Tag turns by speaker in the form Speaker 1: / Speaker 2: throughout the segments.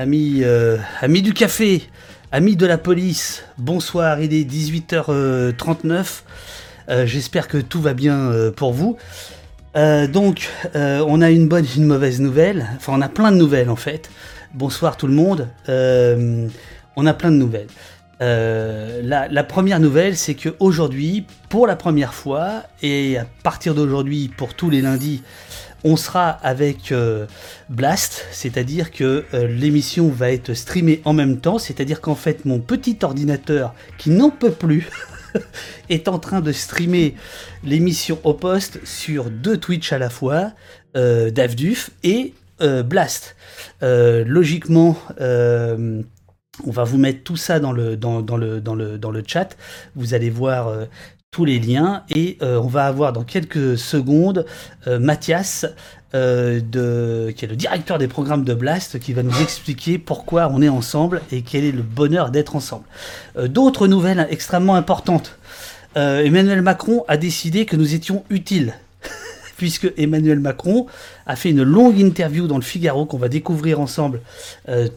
Speaker 1: Amis, euh, amis du café, amis de la police, bonsoir, il est 18h39. Euh, J'espère que tout va bien euh, pour vous. Donc, on a une bonne et une mauvaise nouvelle. Enfin, on a plein de nouvelles en fait. Bonsoir tout le monde. On a plein de nouvelles. La, la première nouvelle, c'est que aujourd'hui, pour la première fois, et à partir d'aujourd'hui, pour tous les lundis, on sera avec euh, Blast, c'est-à-dire que euh, l'émission va être streamée en même temps, c'est-à-dire qu'en fait mon petit ordinateur qui n'en peut plus est en train de streamer l'émission au poste sur deux Twitch à la fois, euh, Davduf et euh, Blast. Logiquement, on va vous mettre tout ça dans le, chat. Vous allez voir tous les liens et euh, on va avoir dans quelques secondes euh, Mathias, euh, qui est le directeur des programmes de Blast, qui va nous expliquer pourquoi on est ensemble et quel est le bonheur d'être ensemble. D'autres nouvelles extrêmement importantes. Emmanuel Macron a décidé que nous étions utiles. Puisque Emmanuel Macron a fait une longue interview dans le Figaro qu'on va découvrir ensemble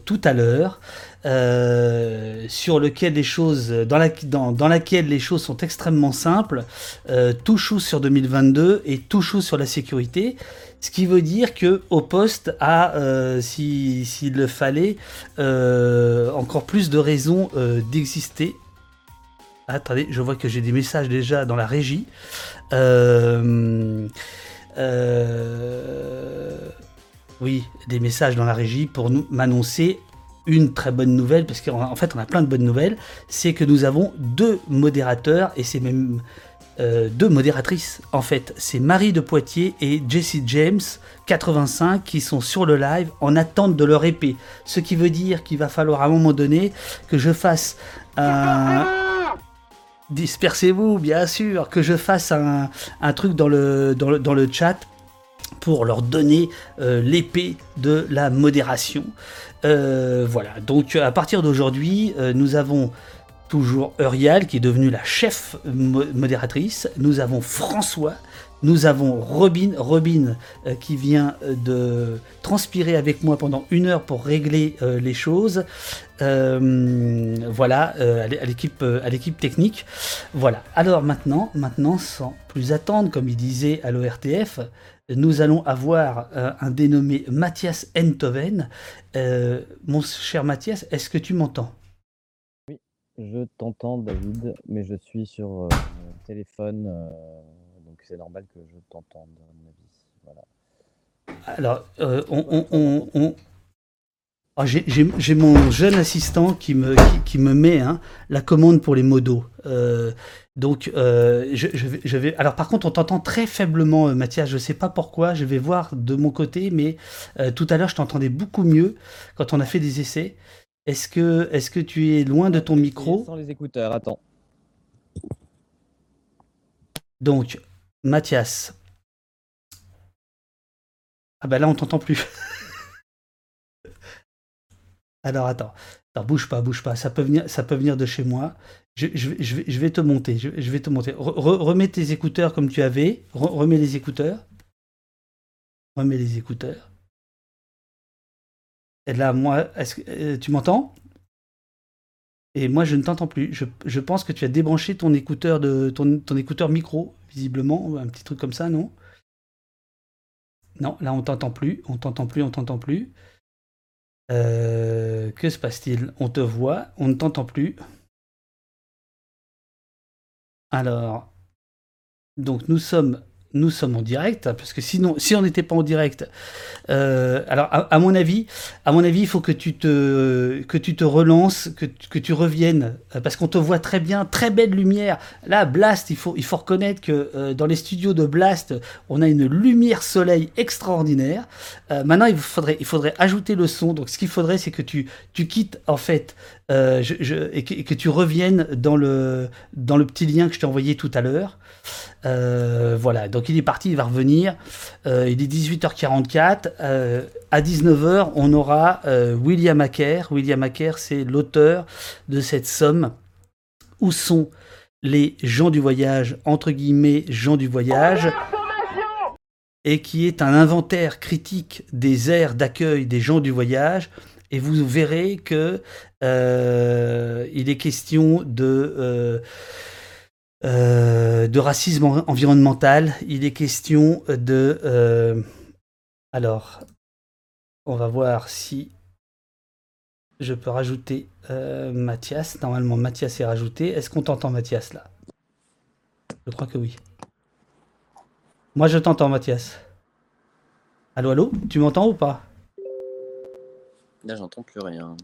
Speaker 1: tout à l'heure, euh, sur lequel les choses, dans, la, dans, dans laquelle les choses sont extrêmement simples, euh, tout chou sur 2022 et tout chou sur la sécurité. Ce qui veut dire que au poste a, euh, si- s'il le fallait, encore plus de raisons d'exister. Attendez, je vois que j'ai des messages déjà dans la régie. Oui, des messages dans la régie pour nous m'annoncer une très bonne nouvelle, parce qu'en en fait on a plein de bonnes nouvelles, c'est que nous avons deux modérateurs, et c'est même euh, deux modératrices en fait. C'est Marie de Poitiers et Jessie James, 85, qui sont sur le live en attente de leur épée. Ce qui veut dire qu'il va falloir à un moment donné que je fasse un... Dispersez-vous, bien sûr, que je fasse un, truc dans le chat pour leur donner euh, l'épée de la modération. Euh, voilà, donc à partir d'aujourd'hui, euh, nous avons toujours Eurial qui est devenue la chef mo- modératrice, nous avons François, nous avons Robin, Robin euh, qui vient euh, de transpirer avec moi pendant une heure pour régler euh, les choses. Euh, voilà, euh, à l'équipe euh, à l'équipe technique. Voilà. Alors maintenant, maintenant, sans plus attendre, comme il disait à l'ORTF, nous allons avoir euh, un dénommé Mathias Enthoven. Euh, mon cher Mathias, est-ce que tu m'entends?
Speaker 2: Je t'entends, David, mais je suis sur mon téléphone, donc c'est normal que je t'entende, à mon avis. Voilà.
Speaker 1: Alors, on, on- on- on- Ah, j'ai- mon jeune assistant qui me, qui, qui me met hein, la commande pour les modos. Euh, donc, euh, je, je vais, je vais- Alors, par contre, on t'entend très faiblement, euh, Mathias. Je sais pas pourquoi. Je vais voir de mon côté, mais euh, tout à l'heure, je t'entendais beaucoup mieux quand on a fait des essais. Est-ce que, est-ce que tu es loin de ton micro?
Speaker 2: Sans les écouteurs, attends.
Speaker 1: Donc, Mathias. Ah bah là, on t'entend plus. Alors attends, attends, bouge pas, bouge pas. Ça peut venir, ça peut venir de chez moi. Je, vais- te monter. Je, vais te monter. Re- re- remets tes écouteurs comme tu avais. Re- remets les écouteurs. Remets les écouteurs. Et là, moi, est-ce que euh, tu m'entends? Et moi, je ne t'entends plus. Je, pense que tu as débranché ton écouteur de ton, ton écouteur micro, visiblement, un petit truc comme ça, non? Non, là, on t'entend plus. On t'entend plus. On t'entend plus. Euh, que se passe-t-il? On te voit, on ne t'entend plus. Alors, donc nous sommes, nous sommes en direct, parce que sinon, si on n'était pas en direct, euh, alors à, mon avis, à mon avis, il faut que tu te, que tu te relances, que, tu- reviennes, euh, parce qu'on te voit très bien, très belle lumière. Là, Blast, il faut, il faut reconnaître que euh, dans les studios de Blast, on a une lumière soleil extraordinaire. Maintenant, il faudrait, il faudrait ajouter le son. Donc, ce qu'il faudrait, c'est que tu, tu quittes en fait euh, et, que, tu reviennes dans le, dans le petit lien que je t'ai envoyé tout à l'heure. Euh, voilà, donc il est parti, il va revenir. Euh, il est 18h44. Euh, à 19h, on aura William Acker. William Acker, c'est l'auteur de cette somme. Où sont les gens du voyage, entre guillemets, gens du voyage? Et qui est un inventaire critique des aires d'accueil des gens du voyage et vous verrez que il est question de de racisme environnemental. Il est question de alors on va voir si je peux rajouter Mathias. Normalement, Mathias est rajouté. Est-ce qu'on t'entend, Mathias, là? Je crois que oui. Moi, je t'entends, Mathias. Allô, allô? Tu m'entends ou pas?
Speaker 2: Là, j'entends plus rien.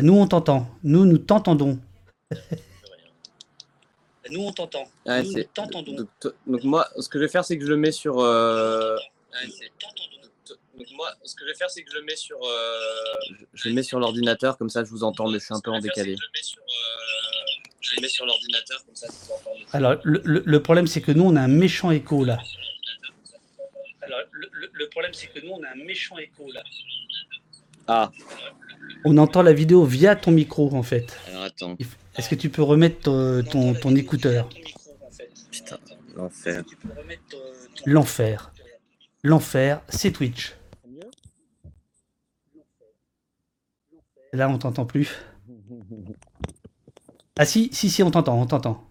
Speaker 1: Nous, on t'entend. Nous, nous t'entendons. nous, on t'entend.
Speaker 2: Ah, nous, nous t'entendons. Donc, moi, ce que je vais faire, c'est que je le mets sur. Euh... donc, moi, ce que je vais faire, c'est que je le mets sur. Euh... Je, le mets sur l'ordinateur, comme ça, je vous entends, mais c'est un peu en décalé. Je le mets sur l'ordinateur, comme ça, je vous entends.
Speaker 1: Alors, le, le, le problème, c'est que nous, on a un méchant écho là. Alors, le, le problème, c'est que nous, on a un méchant écho là.
Speaker 2: Ah.
Speaker 1: On entend la vidéo via ton micro en fait.
Speaker 2: Alors attends.
Speaker 1: Est-ce que tu peux remettre ton, ton, écouteur?
Speaker 2: Putain, l'enfer.
Speaker 1: L'enfer. L'enfer, c'est Twitch. Là, on t'entend plus. Ah si, si, si, on t'entend, on t'entend.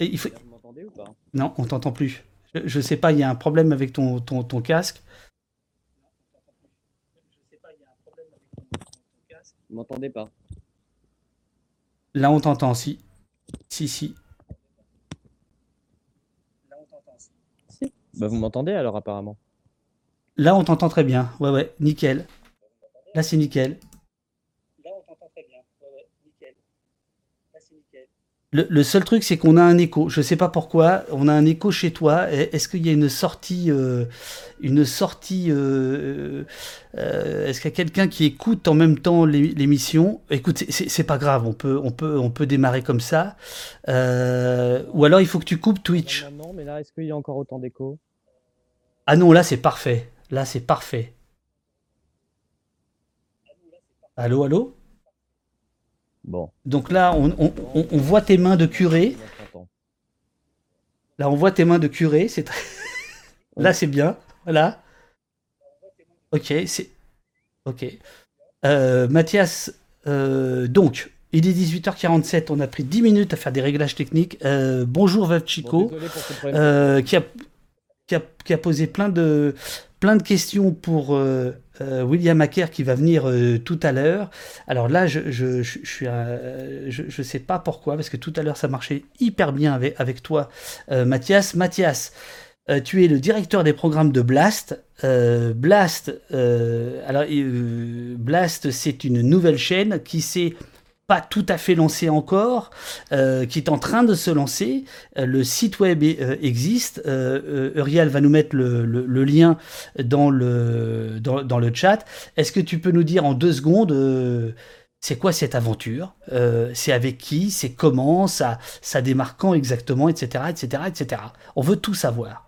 Speaker 1: Il faut... Vous m'entendez ou pas? Non, on t'entend plus. Je, je, sais pas, il y a un problème avec ton, ton, ton casque.
Speaker 2: Vous m'entendez pas
Speaker 1: Là, on t'entend, si. Si, si.
Speaker 2: Là, on t'entend, si. Bah, vous m'entendez alors, apparemment
Speaker 1: Là, on t'entend très bien. Ouais, ouais, nickel. Là, c'est nickel. Le, seul truc, c'est qu'on a un écho. Je sais pas pourquoi. On a un écho chez toi. Est-ce qu'il y a une sortie, euh, une sortie euh, euh, Est-ce qu'il y a quelqu'un qui écoute en même temps l'émission? Écoute, c'est pas grave. On peut, on peut, on peut démarrer comme ça. ou alors, il faut que tu coupes Twitch.
Speaker 2: Non, mais là, est-ce qu'il y a encore autant d'écho?
Speaker 1: Ah non, là, c'est parfait. Là, c'est parfait. Allô, allô?
Speaker 2: Bon.
Speaker 1: Donc là, on, voit tes mains de curé. Là, on voit tes mains de curé. C'est là, c'est bien. Voilà. Ok, c'est. Ok. Euh, Mathias, euh, donc, il est 18h47. On a pris 10 minutes à faire des réglages techniques. Euh, bonjour, Veuve Chico, qui a, qui, a, posé plein de, plein de questions pour euh, euh, William Acker qui va venir euh, tout à l'heure. Alors là, je je, je, je, je, sais pas pourquoi, parce que tout à l'heure ça marchait hyper bien avec, avec toi, Mathias. Mathias, tu es le directeur des programmes de Blast. Blast, alors Blast, c'est une nouvelle chaîne qui s'est pas tout à fait lancé encore, euh, qui est en train de se lancer. Euh, le site web euh, existe. Uriel va nous mettre le, le, lien dans le, dans, dans le chat. Est-ce que tu peux nous dire en deux secondes c'est quoi cette aventure? C'est avec qui? C'est comment? Ça, ça démarre quand exactement? Etc. Etc. Etc. On veut tout savoir.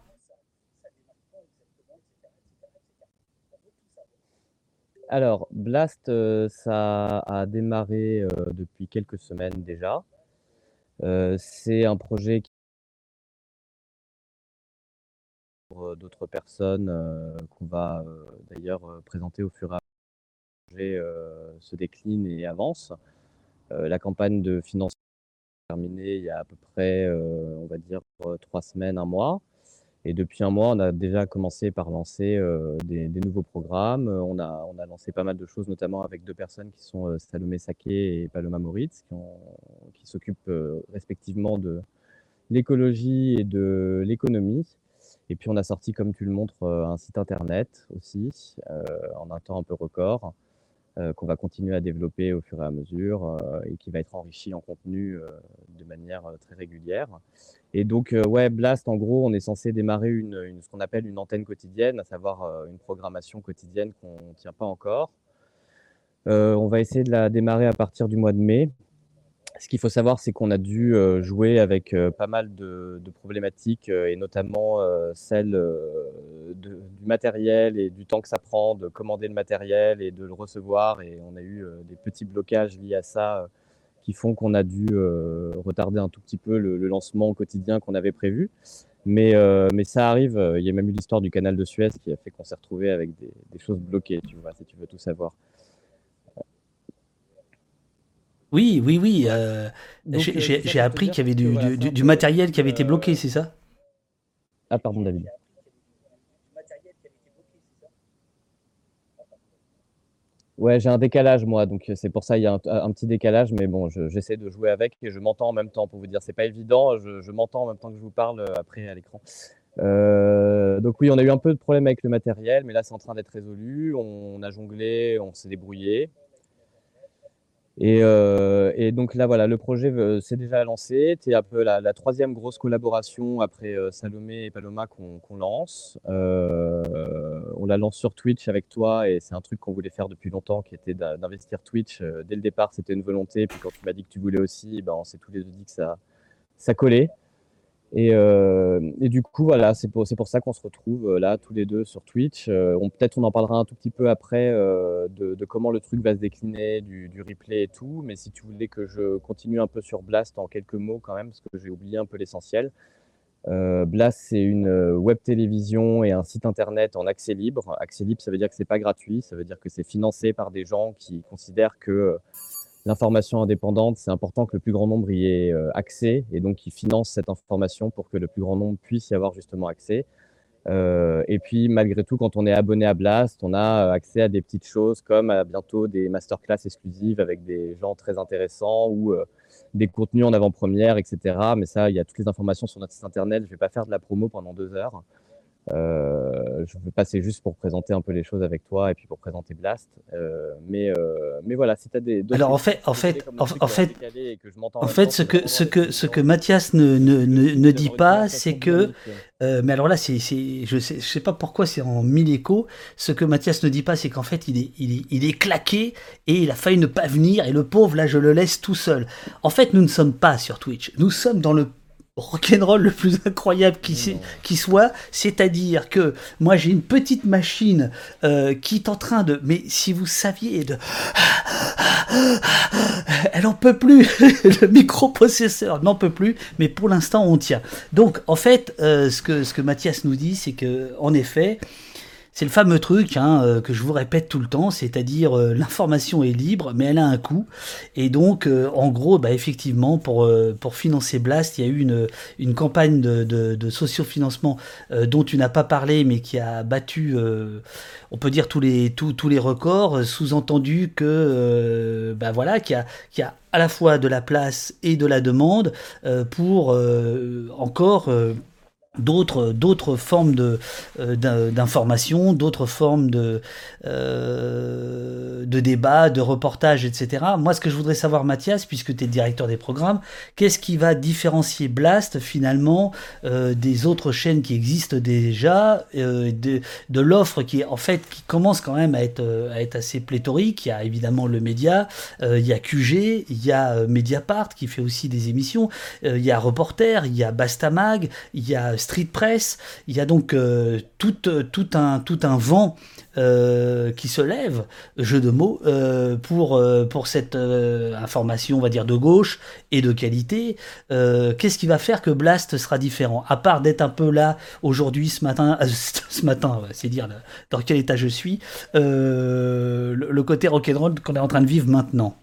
Speaker 2: Alors, Blast, euh, ça a démarré euh, depuis quelques semaines déjà. Euh, c'est un projet qui pour d'autres personnes qu'on va d'ailleurs présenter au fur et à mesure se décline et avance. la campagne de financement est terminée il y a à peu près, on va dire, trois semaines, un mois. Et depuis un mois, on a déjà commencé par lancer euh, des, nouveaux programmes. Euh, on a, on a lancé pas mal de choses, notamment avec deux personnes qui sont euh, Salomé Saké et Paloma Moritz, qui s'occupent respectivement de l'écologie et de l'économie. Et puis on a sorti, comme tu le montres, un site internet aussi, en un temps un peu record. Euh, qu'on va continuer à développer au fur et à mesure euh, et qui va être enrichi en contenu euh, de manière très régulière. Et donc, ouais, Blast, en gros, on est censé démarrer une, ce qu'on appelle une antenne quotidienne, à savoir une programmation quotidienne qu'on ne tient pas encore. on va essayer de la démarrer à partir du mois de mai. Ce qu'il faut savoir, c'est qu'on a dû euh, jouer avec euh, pas mal de, problématiques, euh, et notamment celle du matériel et du temps que ça prend de commander le matériel et de le recevoir. Et on a eu des petits blocages liés à ça qui font qu'on a dû retarder un tout petit peu le, lancement au quotidien qu'on avait prévu. Mais, ça arrive. Il y a même eu l'histoire du canal de Suez qui a fait qu'on s'est retrouvé avec des, des, choses bloquées, tu vois, si tu veux tout savoir.
Speaker 1: Oui, oui, oui. Euh, J'ai appris qu'il y avait du, du, du, matériel qui avait été bloqué, c'est ça?
Speaker 2: Ah, pardon, David. Ouais, j'ai un décalage moi, donc euh, c'est pour ça il y a un, petit décalage, mais bon, j'essaie de jouer avec et je m'entends en même temps pour vous dire, c'est pas évident, je, m'entends en même temps que je vous parle euh, après à l'écran. Euh, donc oui, on a eu un peu de problème avec le matériel, mais là c'est en train d'être résolu. On a jonglé, on s'est débrouillé. Euh, et, donc là, voilà, le projet s'est déjà lancé. C'est un peu la, troisième grosse collaboration après euh, Salomé et Paloma qu'on lance. Euh, on la lance sur Twitch avec toi et c'est un truc qu'on voulait faire depuis longtemps, qui était d'investir Twitch. dès le départ, c'était une volonté. Puis quand tu m'as dit que tu voulais aussi, ben, on s'est tous les deux dit que ça, ça collait. Et, euh, et, du coup, voilà, c'est pour, pour ça qu'on se retrouve euh, là tous les deux sur Twitch. Euh, Peut-être on en parlera un tout petit peu après de, comment le truc va se décliner, du, du, replay et tout. Mais si tu voulais que je continue un peu sur Blast en quelques mots quand même, parce que j'ai oublié un peu l'essentiel. Blast, c'est une web télévision et un site internet en accès libre. Accès libre, ça veut dire que c'est pas gratuit, ça veut dire que c'est financé par des gens qui considèrent que l'information indépendante, c'est important que le plus grand nombre y ait euh, accès et donc qui finance cette information pour que le plus grand nombre puisse y avoir justement accès. Euh, et puis malgré tout, quand on est abonné à Blast, on a euh, accès à des petites choses comme à bientôt des masterclass exclusives avec des gens très intéressants ou des contenus en avant-première, etc. Mais ça, il y a toutes les informations sur notre site internet. Je ne vais pas faire de la promo pendant deux heures. Euh, je veux passer juste pour présenter un peu les choses avec toi et puis pour présenter Blast. Euh, mais, euh, mais voilà, si tu as des.
Speaker 1: Alors en fait, en fait, en, fait, en fait, ce que, ce que, ce que Mathias ne, ne, ne, dit pas, c'est que. mais alors là, c'est, je sais, je sais pas pourquoi c'est en mille échos. Ce que Mathias ne dit pas, c'est qu'en fait, il est, il, est, il est claqué et il a failli ne pas venir. Et le pauvre, là, je le laisse tout seul. En fait, nous ne sommes pas sur Twitch. Nous sommes dans le rock'n'roll le plus incroyable qui, qui soit, c'est-à-dire que moi j'ai une petite machine euh, qui est en train de, mais si vous saviez, de, elle en peut plus, le microprocesseur n'en peut plus, mais pour l'instant on tient. Donc en fait, euh, ce que ce que Mathias nous dit, c'est que en effet, c'est le fameux truc hein, euh, que je vous répète tout le temps, c'est-à-dire euh, l'information est libre, mais elle a un coût. Et donc, euh, en gros, bah, effectivement, pour, financer Blast, il y a eu une, campagne de, de, sociofinancement dont tu n'as pas parlé, mais qui a battu, on peut dire, tous les, tous, tous les records, sous-entendu que, bah voilà, qu'il y a, qu'il y a à la fois de la place et de la demande pour encore d'autres d'autres formes de euh, d'information d'autres formes de euh, de débat de reportage etc moi ce que je voudrais savoir Mathias puisque tu es directeur des programmes qu'est-ce qui va différencier Blast finalement euh, des autres chaînes qui existent déjà euh, de, de l'offre qui en fait qui commence quand même à être à être assez pléthorique. Il y a évidemment le média il y a QG il y a Mediapart qui fait aussi des émissions il y a Reporter il y a Bastamag il y a Street Press. Il y a donc euh, tout, tout, un, vent euh, qui se lève, jeu de mots, euh, pour, pour cette information, on va dire, de gauche et de qualité. Qu'est-ce qui va faire que Blast sera différent? À part d'être un peu là aujourd'hui, ce matin, ce matin, c'est dire dans quel état je suis, le, le côté rock'n'roll qu'on est en train de vivre maintenant.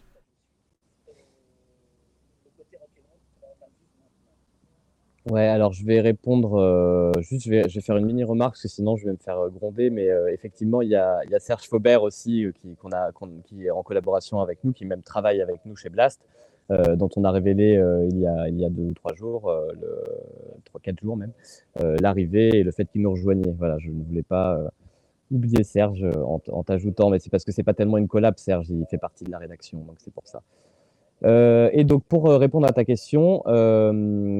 Speaker 2: Ouais, alors je vais répondre, euh, juste je vais, faire une mini remarque parce que sinon je vais me faire euh, gronder, mais euh, effectivement il y a, Serge Faubert aussi qui, est en collaboration avec nous, qui même travaille avec nous chez Blast, dont on a révélé il, y a, il y a deux ou trois jours, quatre jours même, l'arrivée et le fait qu'il nous rejoignait. Voilà, je ne voulais pas oublier Serge en, en t'ajoutant, mais c'est parce que c'est pas tellement une collab, Serge, il fait partie de la rédaction, donc c'est pour ça. Euh, et donc pour euh, répondre à ta question, euh,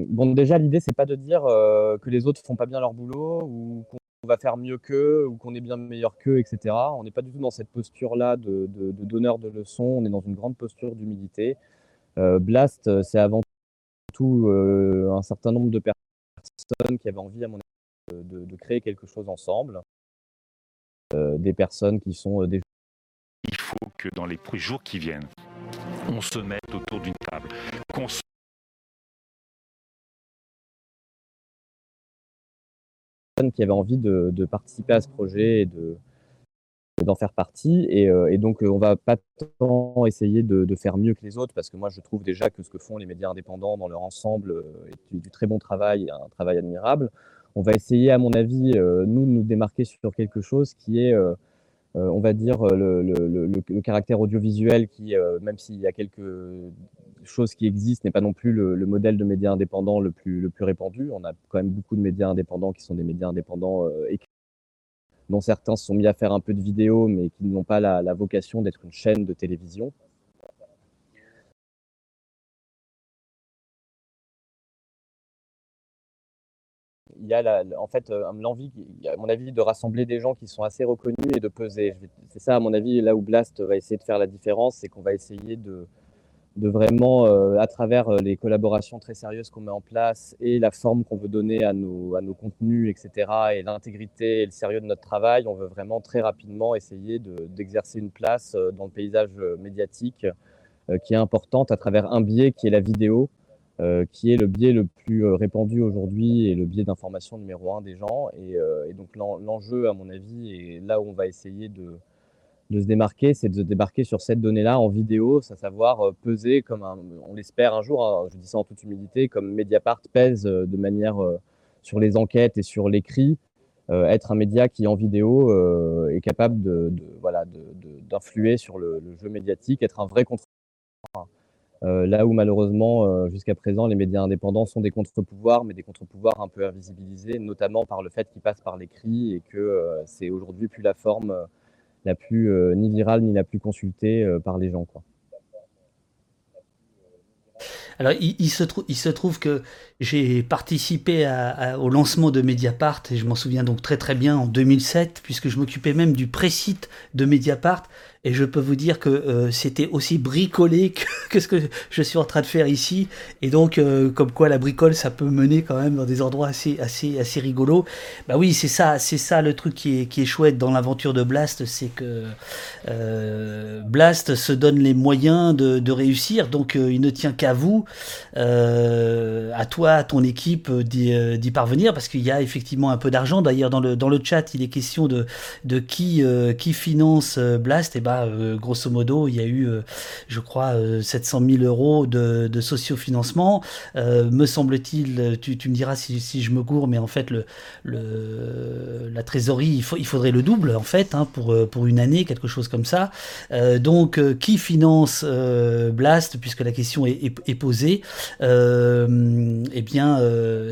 Speaker 2: bon déjà l'idée c'est pas de dire que les autres font pas bien leur boulot ou qu'on va faire mieux qu'eux ou qu'on est bien meilleur qu'eux, etc. On n'est pas du tout dans cette posture-là de, donneur de leçons. On est dans une grande posture d'humilité. Blast, c'est avant tout un certain nombre de personnes qui avaient envie, à mon avis, de, de créer quelque chose ensemble. des personnes qui sont des
Speaker 3: il faut que dans les jours qui viennent, on se mette autour d'une table, qu'on
Speaker 2: qui avaient envie de, participer à ce projet et de d'en faire partie. Et, et, donc, on va pas tant essayer de, faire mieux que les autres, parce que moi, je trouve déjà que ce que font les médias indépendants dans leur ensemble est du, très bon travail, un travail admirable. On va essayer, à mon avis, nous, de nous démarquer sur quelque chose qui est euh, on va dire, euh, le, caractère audiovisuel qui, euh, même s'il y a quelques choses qui existent, n'est pas non plus le, modèle de médias indépendants le plus, le plus répandu. On a quand même beaucoup de médias indépendants qui sont des médias indépendants écrits dont certains se sont mis à faire un peu de vidéo, mais qui n'ont pas la vocation d'être une chaîne de télévision. Il y a en fait euh, l'envie, à mon avis, de rassembler des gens qui sont assez reconnus et de peser. C'est ça, à mon avis, là où Blast va essayer de faire la différence, c'est qu'on va essayer de, de vraiment, euh, à travers euh, les collaborations très sérieuses qu'on met en place et la forme qu'on veut donner à nos, à nos contenus, etc., et l'intégrité et le sérieux de notre travail, on veut vraiment très rapidement essayer d'exercer une place dans le paysage médiatique qui est importante à travers un biais qui est la vidéo. Euh, qui est le biais le plus euh, répandu aujourd'hui et le biais d'information numéro un des gens. Et, euh, donc l'enjeu, à mon avis, et là où on va essayer de, se démarquer, c'est de se débarquer sur cette donnée-là en vidéo, à savoir peser comme on l'espère un jour, hein, je dis ça en toute humilité, comme Mediapart pèse de manière sur les enquêtes et sur l'écrit, être un média qui en vidéo est capable de, voilà d'influer sur le, le, jeu médiatique, être un vrai contre là où malheureusement, euh, jusqu'à présent, les médias indépendants sont des contre-pouvoirs, mais des contre-pouvoirs un peu invisibilisés, notamment par le fait qu'ils passent par l'écrit et que euh, c'est aujourd'hui plus la forme la plus ni virale ni la plus consultée par les gens.
Speaker 1: Alors, il, se il, se trouve que j'ai participé au lancement de Mediapart, et je m'en souviens donc très très bien en 2007, puisque je m'occupais même du pré-site de Mediapart, et je peux vous dire que euh, c'était aussi bricolé que, ce que je suis en train de faire ici. Et donc, euh, comme quoi la bricole, ça peut mener quand même dans des endroits assez, assez, assez rigolos. Bah oui, c'est ça, c'est ça le truc qui est, chouette dans l'aventure de Blast, c'est que euh, Blast se donne les moyens de, réussir. Donc, il ne tient qu'à vous, à toi, à ton équipe, d'y parvenir, parce qu'il y a effectivement un peu d'argent. D'ailleurs, dans le, dans le chat, il est question de, de qui, qui finance Blast. Et bah, euh, grosso modo, il y a eu, euh, je crois, 700 euh, 000 euros de, de sociofinancement. me semble-t-il, tu, me diras si, je me gourre, mais en fait, le, la trésorerie, il, faut, il faudrait le double, en fait, hein, pour, pour une année, quelque chose comme ça. donc, qui finance Blast, puisque la question est, posée Eh bien,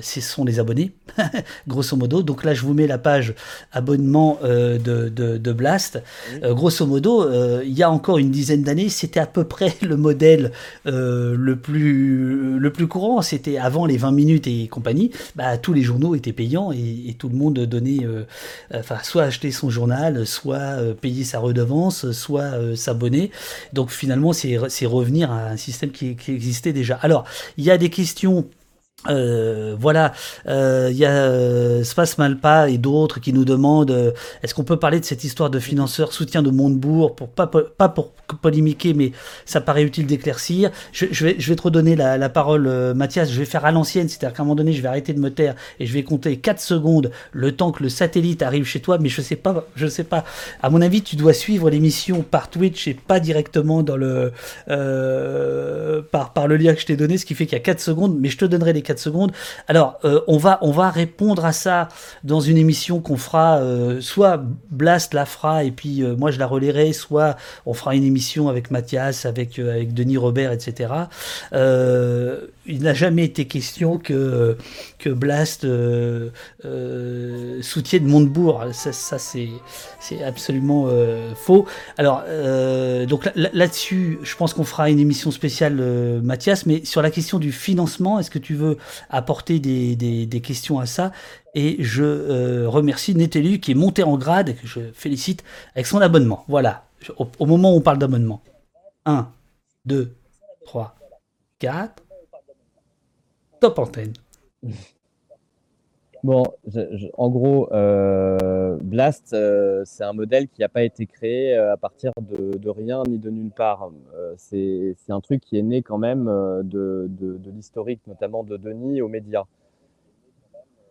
Speaker 1: ce sont les abonnés, grosso modo. Donc là, je vous mets la page abonnement de, de, Blast. grosso modo, euh, il y a encore une dizaine d'années, c'était à peu près le modèle euh, le, plus, le plus courant. C'était avant les 20 minutes et compagnie. Bah, tous les journaux étaient payants et, tout le monde donnait, euh, soit acheter son journal, soit payer sa redevance, soit s'abonner. Donc finalement, c'est revenir à un système qui existait déjà. Alors, il y a des questions euh, voilà, euh, il y a euh, Space Malpa et d'autres qui nous demandent euh, est-ce qu'on peut parler de cette histoire de financeur soutien de Montebourg pour pas pas pour polémiquer, mais ça paraît utile d'éclaircir. Je, je, vais je vais te redonner la, la parole, Mathias. Je vais faire à l'ancienne, c'est-à-dire qu'à un moment donné, je vais arrêter de me taire et je vais compter 4 secondes le temps que le satellite arrive chez toi. Mais je sais pas, je sais pas. À mon avis, tu dois suivre l'émission par Twitch et pas directement dans le par par le lien que je t'ai donné, ce qui fait qu'il y a 4 secondes. Mais je te donnerai les 4 secondes. Alors, euh, on, va, on va répondre à ça dans une émission qu'on fera, euh, soit Blast la fera et puis euh, moi je la relayerai, soit on fera une émission avec Mathias, avec, avec Denis Robert, etc. il n'a jamais été question que, que Blast soutienne Montebourg. Ça, c'est absolument faux. Alors, donc là-dessus, je pense qu'on fera une émission spéciale, Mathias, mais sur la question du financement, est-ce que tu veux apporter des, des, questions à ça? Et je euh, remercie Netélu qui est monté en grade, et que je félicite, avec son abonnement. Voilà, au, moment où on parle d'abonnement. 1, 2, 3, 4.
Speaker 2: Bon, en gros, euh, Blast, euh, c'est un modèle qui n'a pas été créé euh, à partir de, rien ni de nulle part. c'est un truc qui est né quand même de, de l'historique, notamment de Denis aux médias.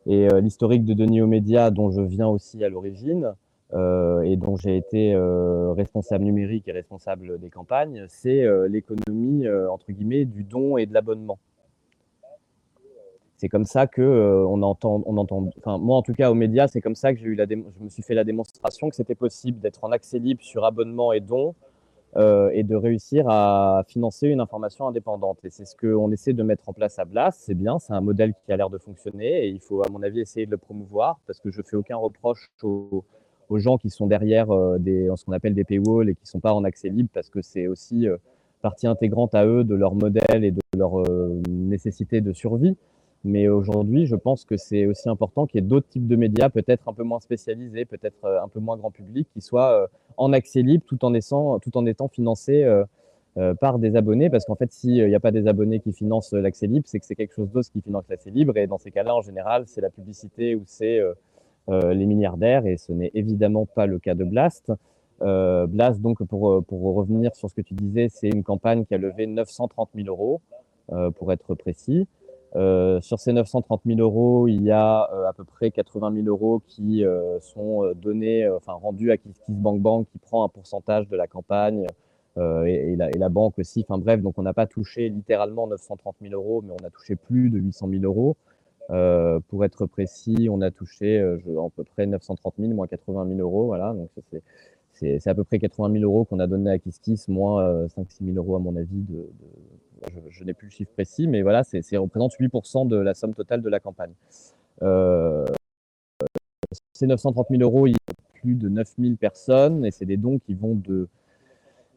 Speaker 2: Et l'historique de Denis aux médias, dont je viens aussi à l'origine, et dont j'ai été responsable numérique et responsable des campagnes, c'est l'économie entre guillemets du don et de l'abonnement c'est comme ça que euh, on entend. Enfin, moi en tout cas aux médias, c'est comme ça que j'ai eu la je me suis fait la démonstration que c'était possible d'être en accès libre sur abonnement et don euh, et de réussir à financer une information indépendante. Et c'est ce qu'on essaie de mettre en place à Blas. C'est bien, c'est un modèle qui a l'air de fonctionner et il faut à mon avis essayer de le promouvoir parce que je fais aucun reproche aux, gens qui sont derrière euh, ce qu'on appelle des paywalls et qui sont pas en accès libre parce que c'est aussi partie intégrante à eux de leur modèle et de leur nécessité de survie. Mais aujourd'hui, je pense que c'est aussi important qu'il y ait d'autres types de médias, peut-être un peu moins spécialisés, peut-être euh, un peu moins grand public, qui soient euh, en accès libre tout en, étant, tout en étant financés euh, par des abonnés. Parce qu'en fait, s'il n'y a pas des abonnés qui financent l'accès libre, c'est que c'est quelque chose d'autre qui finance l'accès libre. Et dans ces cas-là, en général, c'est la publicité ou c'est les milliardaires. Et ce n'est évidemment pas le cas de Blast. Blast, donc, pour, pour revenir sur ce que tu disais, c'est une campagne qui a levé 930 000 euros, pour être précis. Euh, sur ces 930 000 euros, il y a euh, à peu près 80 000 euros qui euh, sont donnés, enfin rendus à KissKissBankBank qui prend un pourcentage de la campagne et, la, banque aussi. Enfin bref, donc on n'a pas touché littéralement 930 000 euros, mais on a touché plus de 800 000 euros. pour être précis, on a touché à peu près 930 000 moins 80 000 euros. Voilà, donc c'est à peu près 80 000 euros qu'on a donné à KissKiss, moins 5-6 000 euros à mon avis de je, n'ai plus le chiffre précis, mais voilà, c'est représente 8% de la somme totale de la campagne. Euh, ces 930 000 euros, il y a plus de 9000 personnes et c'est des dons qui vont de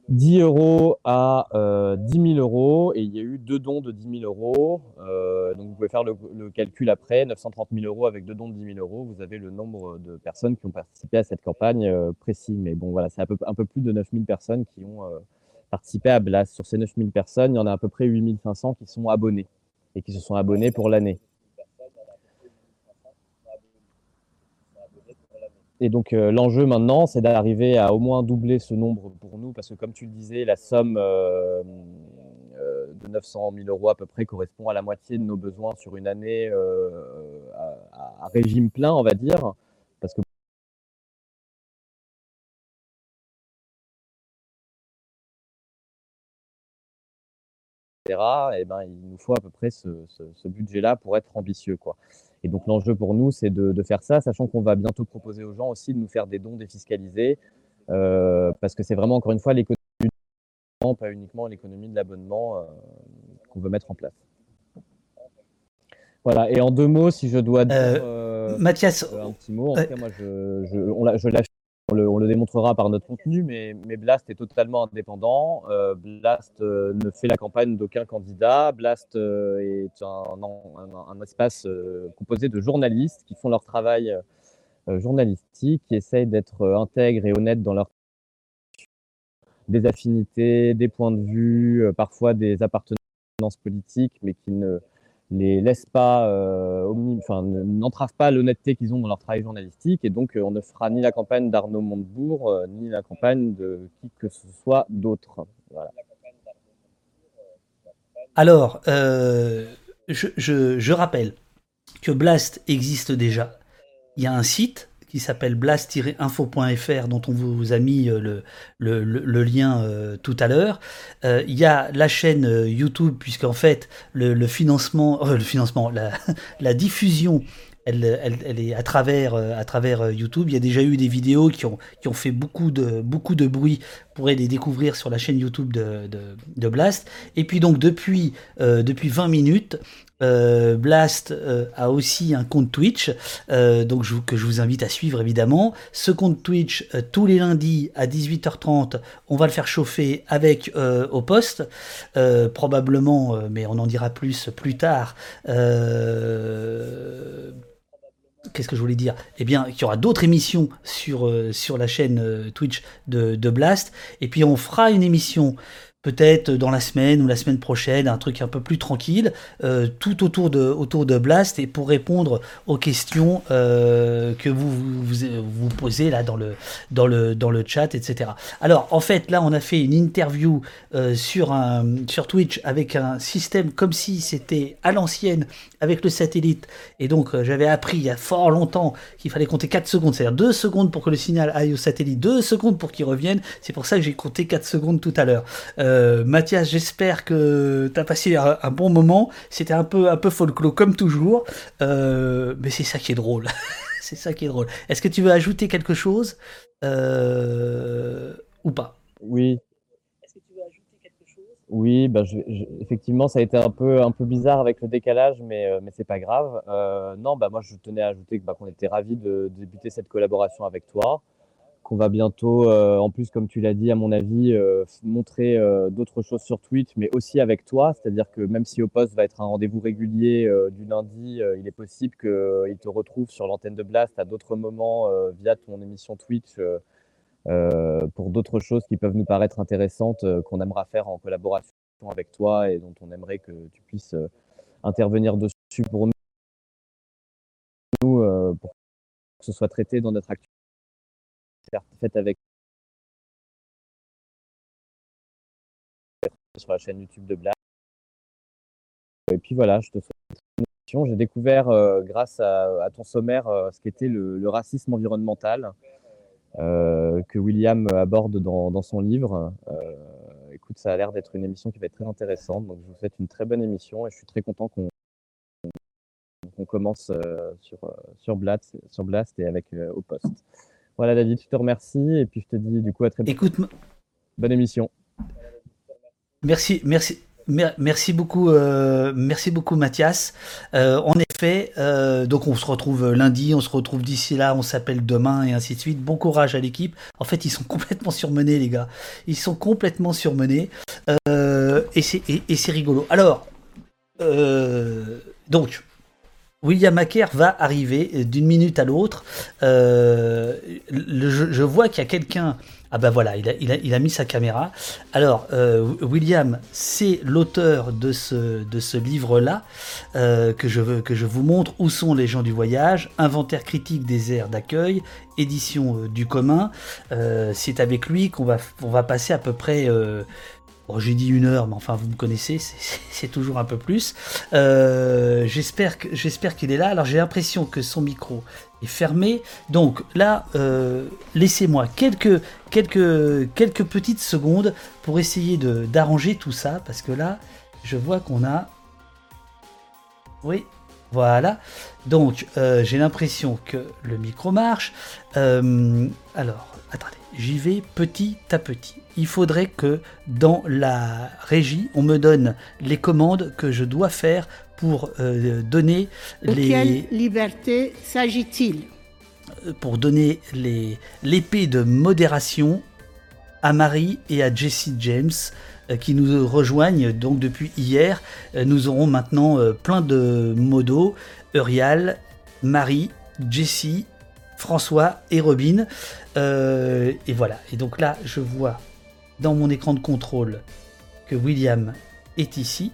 Speaker 2: 10 euros à euh, 10 000 euros et il y a eu deux dons de 10 000 euros. Euh, donc vous pouvez faire le, calcul après, 930 000 euros avec deux dons de 10 000 euros, vous avez le nombre de personnes qui ont participé à cette campagne euh, précis. Mais bon voilà, c'est un peu, un peu plus de 9000 personnes qui ont participer à Blast. Sur ces 9000 personnes, il y en a à peu près 8500 qui sont abonnés et qui se sont abonnés pour l'année. Et donc euh, l'enjeu maintenant, c'est d'arriver à au moins doubler ce nombre pour nous, parce que comme tu le disais, la somme euh, euh, de 900 000 euros à peu près correspond à la moitié de nos besoins sur une année à, régime plein, on va dire, et eh ben, il nous faut à peu près ce, budget-là pour être ambitieux. Quoi. Et donc l'enjeu pour nous, c'est de, faire ça, sachant qu'on va bientôt proposer aux gens aussi de nous faire des dons défiscalisés, euh, parce que c'est vraiment, encore une fois, l'économie pas uniquement l'économie de l'abonnement euh, qu'on veut mettre en place. Voilà, et en deux mots, si je dois dire
Speaker 1: euh, Mathias,
Speaker 2: un petit mot, en tout cas, moi, je, je, on, je lâche on le, démontrera par notre contenu, mais, Blast est totalement indépendant. Euh, Blast euh, ne fait la campagne d'aucun candidat. Blast euh, est un, espace composé de journalistes qui font leur travail journalistique, qui essayent d'être intègres et honnêtes dans leur des affinités, des points de vue, parfois des appartenances politiques, mais qui ne les laisse pas, euh, enfin, n'entravent pas l'honnêteté qu'ils ont dans leur travail journalistique. Et donc, euh, on ne fera ni la campagne d'Arnaud Montebourg, euh, ni la campagne de qui que ce soit d'autre. Voilà.
Speaker 1: Alors, euh, je, je rappelle que Blast existe déjà. Il y a un site qui s'appelle blast-info.fr dont on vous a mis euh, le, lien euh, tout à l'heure. Euh, il y a la chaîne YouTube puisqu'en fait le, financement, la, diffusion elle, est à travers, YouTube. Il y a déjà eu des vidéos qui ont, fait beaucoup de, bruit. Vous pourrez les découvrir sur la chaîne YouTube de Blast. Et puis donc depuis, depuis 20 minutes, euh, Blast euh, a aussi un compte Twitch, euh, donc que je vous invite à suivre évidemment. Ce compte Twitch, tous les lundis à 18h30, on va le faire chauffer avec au poste, probablement, mais on en dira plus plus tard. Qu'est-ce que je voulais dire? Eh bien, qu'il y aura d'autres émissions sur, sur la chaîne Twitch de, de Blast. Et puis on fera une émission peut-être dans la semaine ou la semaine prochaine, un truc un peu plus tranquille, euh, tout autour de, Blast et pour répondre aux questions euh, que vous, vous, posez là dans le, chat, etc. Alors, en fait, là, on a fait une interview euh, sur, Twitch avec un système comme si c'était à l'ancienne avec le satellite. Et donc, j'avais appris il y a fort longtemps qu'il fallait compter 4 secondes, c'est-à-dire 2 secondes pour que le signal aille au satellite, 2 secondes pour qu'il revienne. C'est pour ça que j'ai compté 4 secondes tout à l'heure. Mathias, j'espère que tu as passé un, bon moment. C'était un peu, un peu folklore comme toujours, euh, mais c'est ça qui est drôle. c'est ça qui est drôle. Est-ce que tu veux ajouter quelque chose euh, ou pas?
Speaker 2: Oui. Oui, bah effectivement, ça a été un peu, un peu bizarre avec le décalage, mais, mais c'est pas grave. non, bah moi, je tenais à ajouter bah, qu'on était ravis de, de, débuter cette collaboration avec toi qu'on va bientôt, euh, en plus, comme tu l'as dit, à mon avis, euh, montrer euh, d'autres choses sur Twitch, mais aussi avec toi. C'est-à-dire que même si Au va être un rendez-vous régulier du lundi, il est possible qu'il te retrouve sur l'antenne de Blast à d'autres moments via ton émission Twitch pour d'autres choses qui peuvent nous paraître intéressantes, qu'on aimera faire en collaboration avec toi et dont on aimerait que tu puisses intervenir dessus pour nous, pour que ce soit traité dans notre actualité faite avec sur la chaîne YouTube de Black. Et puis voilà, je te souhaite. J'ai découvert, euh, grâce à, ton sommaire, euh, ce qu'était le, le, racisme environnemental euh, que William aborde dans, dans son livre. écoute, ça a l'air d'être une émission qui va être très intéressante. Donc, je vous souhaite une très bonne émission et je suis très content qu'on commence sur, sur, Blast, sur Blast et avec Au Poste. Voilà, David, je te remercie et puis je te dis du coup à très
Speaker 1: bientôt. Écoute,
Speaker 2: bonne émission.
Speaker 1: Merci, merci. Merci beaucoup, euh, merci beaucoup Mathias. Euh, en effet, euh, donc on se retrouve lundi, on se retrouve d'ici là, on s'appelle demain et ainsi de suite. Bon courage à l'équipe. En fait, ils sont complètement surmenés les gars. Ils sont complètement surmenés et c'est et c'est rigolo. Alors, donc William Macaire va arriver d'une minute à l'autre. Euh, je, vois qu'il y a quelqu'un. Ah ben voilà, il a, il, a, mis sa caméra. Alors, euh, William, c'est l'auteur de ce, de ce livre-là euh, que, je veux, que je vous montre. Où sont les gens du voyage? Inventaire critique des aires d'accueil, édition du commun. c'est avec lui qu'on va, on va passer à peu près Bon, j'ai dit une heure, mais enfin, vous me connaissez, c'est toujours un peu plus. Euh, j'espère qu'il est là. Alors, j'ai l'impression que son micro est fermé. Donc là, euh, laissez-moi quelques, quelques, quelques petites secondes pour essayer d'arranger tout ça, parce que là, je vois qu'on a... Oui, voilà. Donc, euh, j'ai l'impression que le micro marche. alors, attendez, j'y vais petit à petit il faudrait que dans la régie, on me donne les commandes que je dois faire pour euh, donner
Speaker 4: de les... quelle liberté s'agit-il?
Speaker 1: Euh, Pour donner l'épée de modération à Marie et à Jesse James euh, qui nous rejoignent donc depuis hier. Nous aurons maintenant plein de modos. Eurial, Marie, Jessie, François et Robin. et voilà. Et donc là, je vois dans mon écran de contrôle que William est ici.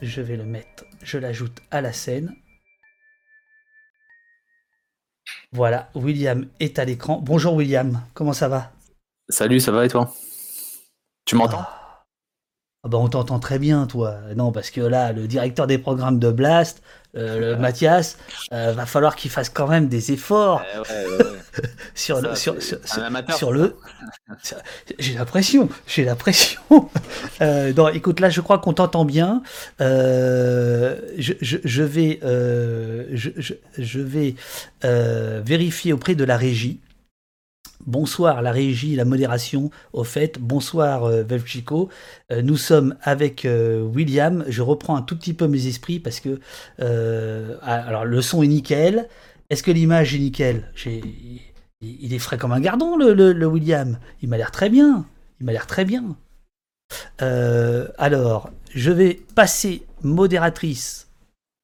Speaker 1: Je vais le mettre, je l'ajoute à la scène. Voilà, William est à l'écran. Bonjour William, comment ça va?
Speaker 5: Salut, ça va et toi? Tu m'entends?
Speaker 1: Ah. Ah bah on t'entend très bien, toi. Non, parce que là, le directeur des programmes de Blast, le Mathias, euh, va falloir qu'il fasse quand même des efforts sur, le, sur, sur, le. J'ai l'impression, j'ai l'impression. euh, non, écoute, là, je crois qu'on t'entend bien. Euh, je, vais, euh, je, je, vais euh, vérifier auprès de la régie. Bonsoir la régie, la modération, au fait. Bonsoir euh. Euh, nous sommes avec euh, William. Je reprends un tout petit peu mes esprits parce que ah, alors le son est nickel. Est-ce que l'image est nickel? Il est frais comme un gardon le, William. Il m'a l'air très bien. Il m'a l'air très bien. alors, je vais passer modératrice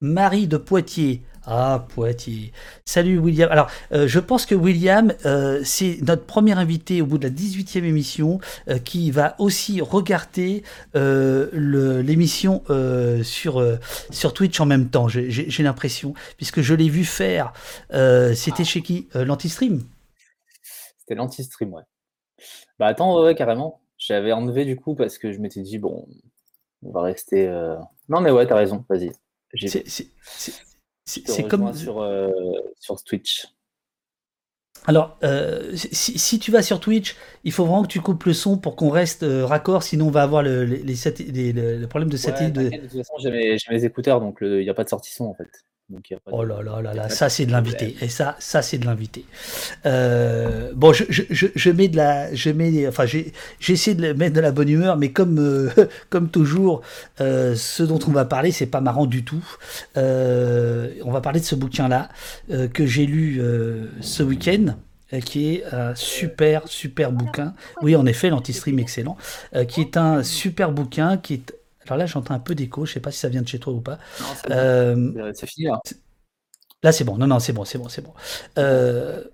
Speaker 1: Marie de Poitiers Ah, Poitiers. Salut William. Alors, euh, je pense que William, euh, c'est notre premier invité au bout de la 18e émission euh, qui va aussi regarder l'émission sur, sur Twitch en même temps, j'ai l'impression, puisque je l'ai vu faire. C'était chez qui L'Antistream
Speaker 5: C'était l'Antistream, ouais. Bah attends, ouais, carrément. J'avais enlevé du coup parce que je m'étais dit, bon, on va rester. Non, mais ouais, t'as raison, vas-y. C'est comme sur, euh, sur Twitch.
Speaker 1: Alors, euh, si, tu vas sur Twitch, il faut vraiment que tu coupes le son pour qu'on reste euh, raccord, sinon on va avoir le, les, le problème de satellite.
Speaker 5: de... toute façon, j'ai mes, écouteurs, donc il n'y a pas de sortie son en fait
Speaker 1: oh là là là là, ça c'est de l'invité. Et ça, ça c'est de l'invité. Euh, bon, je, je, je, mets de la, je mets, enfin j'essaie de mettre de la bonne humeur, mais comme euh, comme toujours, euh, ce dont on va parler, c'est pas marrant du tout. on va parler de ce bouquin-là que j'ai lu ce week-end qui est un super, super bouquin. Oui, en effet, l'anti-stream excellent, qui est un super bouquin qui est alors là, j'entends un peu d'écho, je sais pas si ça vient de chez toi ou pas.
Speaker 5: Euh, c'est fini là.
Speaker 1: Là, c'est bon. Non, non, c'est bon, c'est bon, c'est bon. Euh,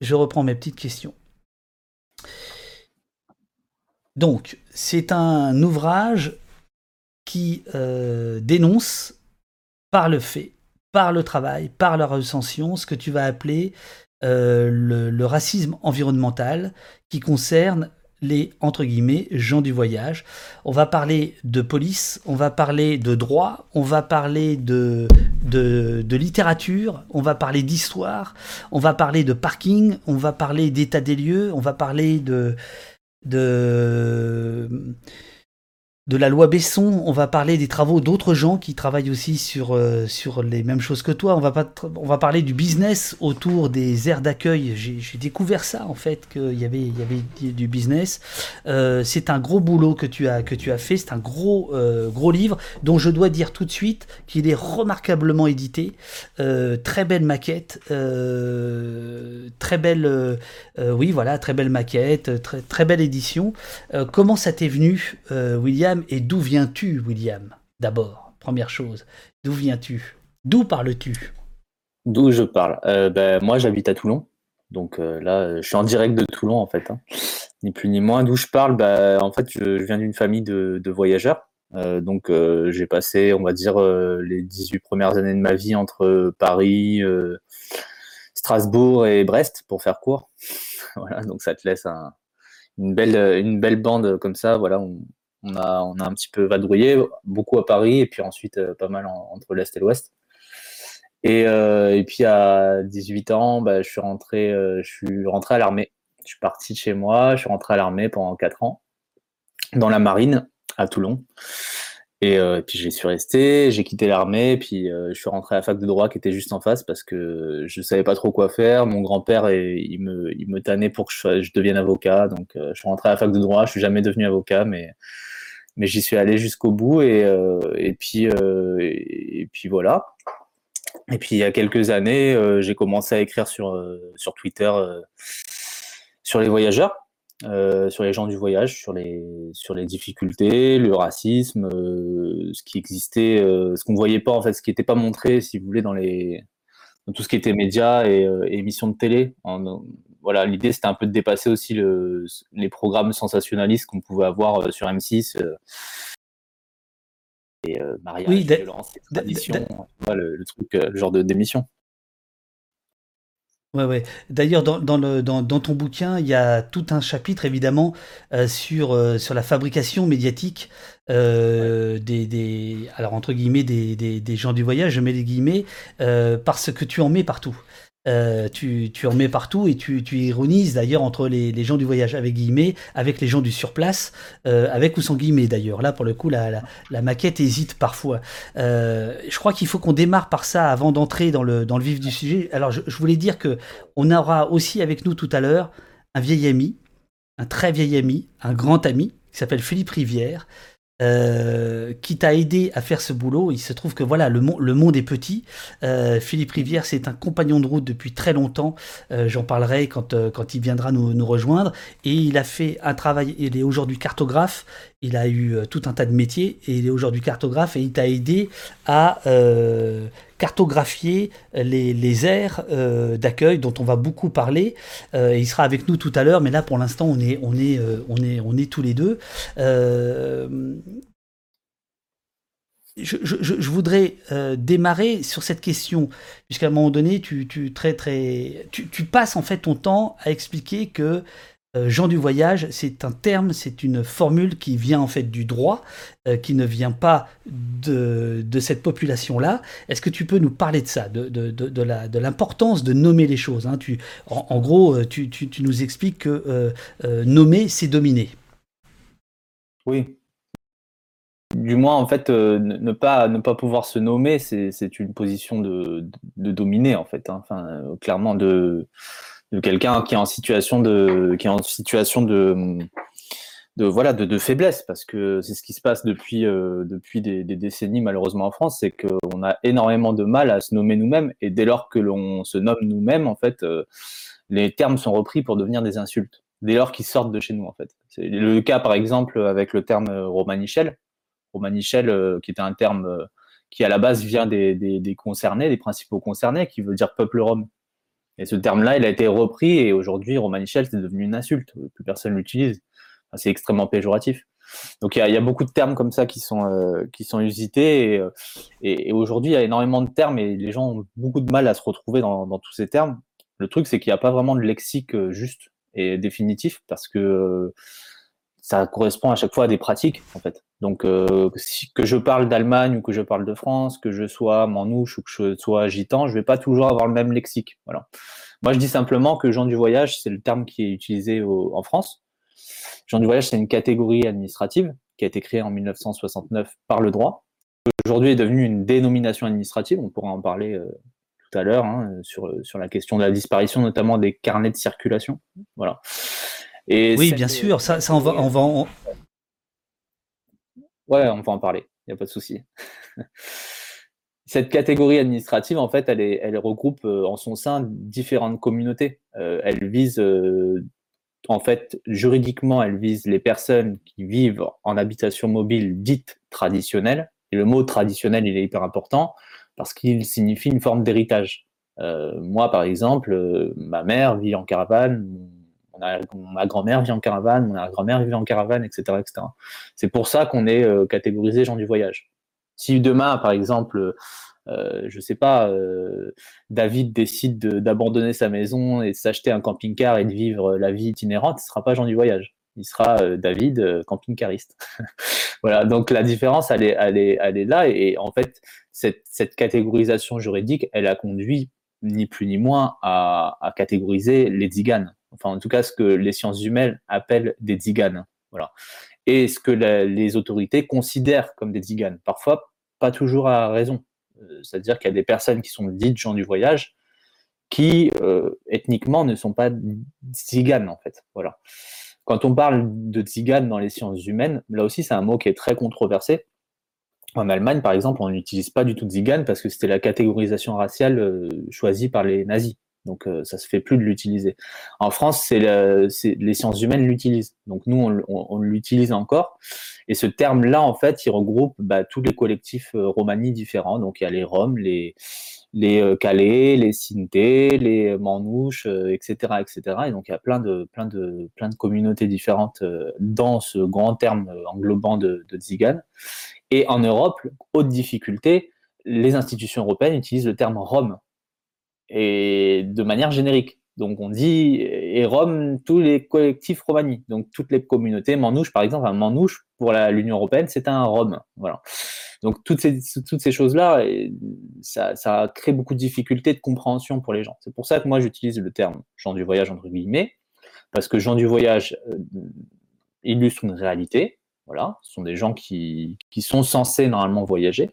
Speaker 1: je reprends mes petites questions. Donc, c'est un ouvrage qui euh, dénonce par le fait, par le travail, par la recension, ce que tu vas appeler le, racisme environnemental qui concerne les entre guillemets gens du voyage. On va parler de police, on va parler de droit, on va parler de, de, littérature, on va parler d'histoire, on va parler de parking, on va parler d'état des lieux, on va parler de de de la loi Besson, on va parler des travaux d'autres gens qui travaillent aussi sur, euh, sur les mêmes choses que toi. On va, pas, on va parler du business autour des aires d'accueil. J'ai découvert ça en fait, qu'il y avait, il y avait du business. Euh, c'est un gros boulot que tu as, que tu as fait. C'est un gros, euh, gros livre dont je dois dire tout de suite qu'il est remarquablement édité. très belle maquette. très belle, oui voilà, très belle maquette. Très, très belle édition. comment ça t'est venu, William? Et d'où viens-tu, William? D'abord, première chose, d'où viens-tu? D'où parles-tu?
Speaker 5: D'où je parle? Euh, ben, Moi, j'habite à Toulon. Donc euh, là, je suis en direct de Toulon, en fait. Hein. Ni plus ni moins. D'où je parle? Ben, En fait, je, viens d'une famille de, voyageurs. Euh, donc j'ai passé, on va dire, les 18 premières années de ma vie entre Paris, Strasbourg et Brest, pour faire court. voilà, donc ça te laisse une, belle, une belle bande comme ça. Voilà, a, on a un petit peu vadrouillé, beaucoup à Paris, et puis ensuite euh, pas mal entre l'Est et l'Ouest. Et, euh, et, puis à 18 ans, bah, je, suis rentré, euh, je suis rentré à l'armée. Je suis parti de chez moi, je suis rentré à l'armée pendant 4 ans, dans la marine à Toulon. Et, puis j'y suis resté, j'ai quitté l'armée, puis je suis rentré à la fac de droit qui était juste en face parce que je savais pas trop quoi faire. Mon grand-père, il me, il me tannait pour que je, devienne avocat. Donc je suis rentré à la fac de droit, je suis jamais devenu avocat, mais mais j'y suis allé jusqu'au bout et, euh, et puis euh, et, puis voilà. Et puis il y a quelques années, euh, j'ai commencé à écrire sur sur Twitter sur les voyageurs. Sur les gens du voyage, sur les, sur les difficultés, le racisme, ce qui existait, ce qu'on ne voyait pas, en fait, ce qui n'était pas montré, si vous voulez, dans, les, dans tout ce qui était médias et, émissions de télé. En, voilà, l'idée c'était un peu de dépasser aussi le, les programmes sensationnalistes qu'on pouvait avoir euh, sur M6. Euh, et euh, mariage, oui, violence, tradition, le, le, truc, le genre d'émission.
Speaker 1: Ouais, ouais. D'ailleurs, dans, dans, le, dans, dans, ton bouquin, il y a tout un chapitre, évidemment, sur, sur la fabrication médiatique des, des, alors entre guillemets, des, des, des, gens du voyage, je mets les guillemets, parce que tu en mets partout. Euh, tu, en mets partout et tu, ironises d'ailleurs entre les, gens du voyage avec guillemets, avec les gens du surplace, euh, avec ou sans guillemets d'ailleurs. Là, pour le coup, la, maquette hésite parfois. Euh, je crois qu'il faut qu'on démarre par ça avant d'entrer dans le, dans le vif du sujet. Alors, je, voulais dire que on aura aussi avec nous tout à l'heure un vieil ami, un très vieil ami, un grand ami, qui s'appelle Philippe Rivière, euh, qui t'a aidé à faire ce boulot. Il se trouve que voilà, le, le monde est petit. Euh, Philippe Rivière, c'est un compagnon de route depuis très longtemps. Euh, j'en parlerai quand, quand il viendra nous, nous, rejoindre. Et il a fait un travail, il est aujourd'hui cartographe. Il a eu tout un tas de métiers et il est aujourd'hui cartographe et il t'a aidé à cartographier les, les aires d'accueil dont on va beaucoup parler. il sera avec nous tout à l'heure, mais là pour l'instant on est, on, est, tous les deux je, voudrais euh, démarrer sur cette question, puisqu'à un moment donné, tu, très, très, tu, passes en fait ton temps à expliquer que euh, Jean du voyage, c'est un terme, c'est une formule qui vient en fait du droit, euh, qui ne vient pas de, cette population-là. Est-ce que tu peux nous parler de ça, de, de, l'importance de nommer les choses hein? Tu, en, gros, tu, tu, nous expliques que nommer, c'est dominer.
Speaker 5: Oui, du moins, en fait, euh, ne, pas, ne pas pouvoir se nommer, c'est une position de, de, dominer, en fait. Hein. Enfin, euh, clairement, de, de quelqu'un qui est en situation de, qui est en situation de, de voilà, de, faiblesse, parce que c'est ce qui se passe depuis, euh, depuis des, des, décennies, malheureusement, en France, c'est qu'on a énormément de mal à se nommer nous-mêmes, et dès lors que l'on se nomme nous-mêmes, en fait, les termes sont repris pour devenir des insultes dès lors qu'ils sortent de chez nous en fait. C'est le cas par exemple avec le terme romanichel Romanichel, euh, qui est un terme euh, qui à la base vient des, concernés, des principaux concernés, qui veut dire peuple rome. Et ce terme-là, il a été repris et aujourd'hui, Romanichel, c'est devenu une insulte. Plus personne l'utilise. c'est extrêmement péjoratif. Donc il y, a, beaucoup de termes comme ça qui sont, euh, qui sont usités et, aujourd'hui il y a énormément de termes et les gens ont beaucoup de mal à se retrouver dans, dans tous ces termes. Le truc c'est qu'il n'y a pas vraiment de lexique juste et définitif parce que ça correspond à chaque fois à des pratiques en fait. Donc euh, que je parle d'Allemagne ou que je parle de France, que je sois manouche ou que je sois gitan, je vais pas toujours avoir le même lexique. Voilà. Moi je dis simplement que gens du voyage, c'est le terme qui est utilisé en France. Gens du voyage, c'est une catégorie administrative qui a été créée en 1969 par le droit. Aujourd'hui est devenue une dénomination administrative. On pourra en parler euh, tout à l'heure hein, sur, sur la question de la disparition notamment des carnets de circulation. Voilà
Speaker 1: oui, bien sûr, ça, ça on va, on va
Speaker 5: Ouais, on va en parler, il n'y a pas de souci. Cette catégorie administrative, en fait, elle, est, elle regroupe euh, en son sein différentes communautés. Euh, elle vise, euh, en fait, juridiquement, elle vise les personnes qui vivent en habitation mobile dite traditionnelle. Et le mot traditionnel, il est hyper important parce qu'il signifie une forme d'héritage. moi, par exemple, ma mère vit en caravane, ma grand-mère vit en caravane, mon arrière-grand-mère vit en caravane, etc. etc. C'est pour ça qu'on est euh, catégorisé gens du voyage. Si demain, par exemple, euh, je sais pas, euh, David décide d'abandonner sa maison et de s'acheter un camping-car et de vivre la vie itinérante, ne sera pas gens du voyage. Il sera David, camping-cariste. voilà, donc la différence, elle est, elle est, elle est là. Et, en fait, cette, catégorisation juridique, elle a conduit ni plus ni moins à, à catégoriser les tziganes enfin en tout cas ce que les sciences humaines appellent des tziganes. Voilà. Et ce que les autorités considèrent comme des tziganes. Parfois, pas toujours à raison. Euh, c'est-à-dire qu'il y a des personnes qui sont dites gens du voyage qui, euh, ethniquement, ne sont pas tziganes, en fait. Voilà. Quand on parle de tziganes dans les sciences humaines, là aussi, c'est un mot qui est très controversé. En Allemagne, par exemple, on n'utilise pas du tout tzigane parce que c'était la catégorisation raciale euh, choisie par les nazis. Donc euh, ça se fait plus de l'utiliser. En France, c'est les sciences humaines l'utilisent. Donc nous, on, l'utilise encore. Et ce terme-là, en fait, il regroupe bah, tous les collectifs euh, romani différents. Donc il y a les Roms, les euh, Calais, les Sinté, les Manouches, etc., etc. Et donc il y a plein de plein de plein de communautés différentes dans ce grand terme englobant de, de Zigan. Et en Europe, haute difficulté, les institutions européennes utilisent le terme Rome et de manière générique. Donc on dit et Rome, tous les collectifs romani, donc toutes les communautés. Manouche, par exemple, un Manouche pour l'Union européenne, c'est un Rome. Voilà. Donc toutes ces, toutes ces choses-là, ça, ça crée beaucoup de difficultés de compréhension pour les gens. C'est pour ça que moi j'utilise le terme gens du voyage entre guillemets, parce que gens du voyage euh, illustre une réalité. Voilà, ce sont des gens qui, qui sont censés normalement voyager.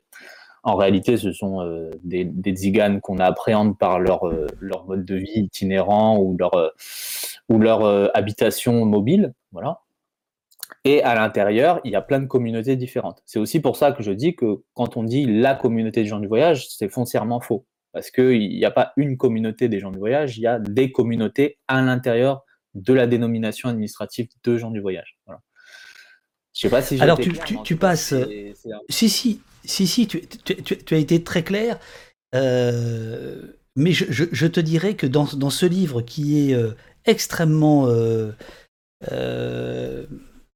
Speaker 5: En réalité, ce sont euh, des, des tziganes qu'on appréhende par leur, euh, leur mode de vie itinérant ou leur, euh, ou leur habitation mobile. Voilà. Et à l'intérieur, il y a plein de communautés différentes. C'est aussi pour ça que je dis que quand on dit la communauté des gens du voyage, c'est foncièrement faux. Parce qu'il n'y a pas une communauté des gens du voyage, il y a des communautés à l'intérieur de la dénomination administrative de gens du voyage. Voilà.
Speaker 1: Je sais pas si Alors tu, tu, passes. Si, si, si, si, tu, tu, as été très clair. Euh, mais je, je, te dirais que dans, dans ce livre qui est euh, extrêmement euh,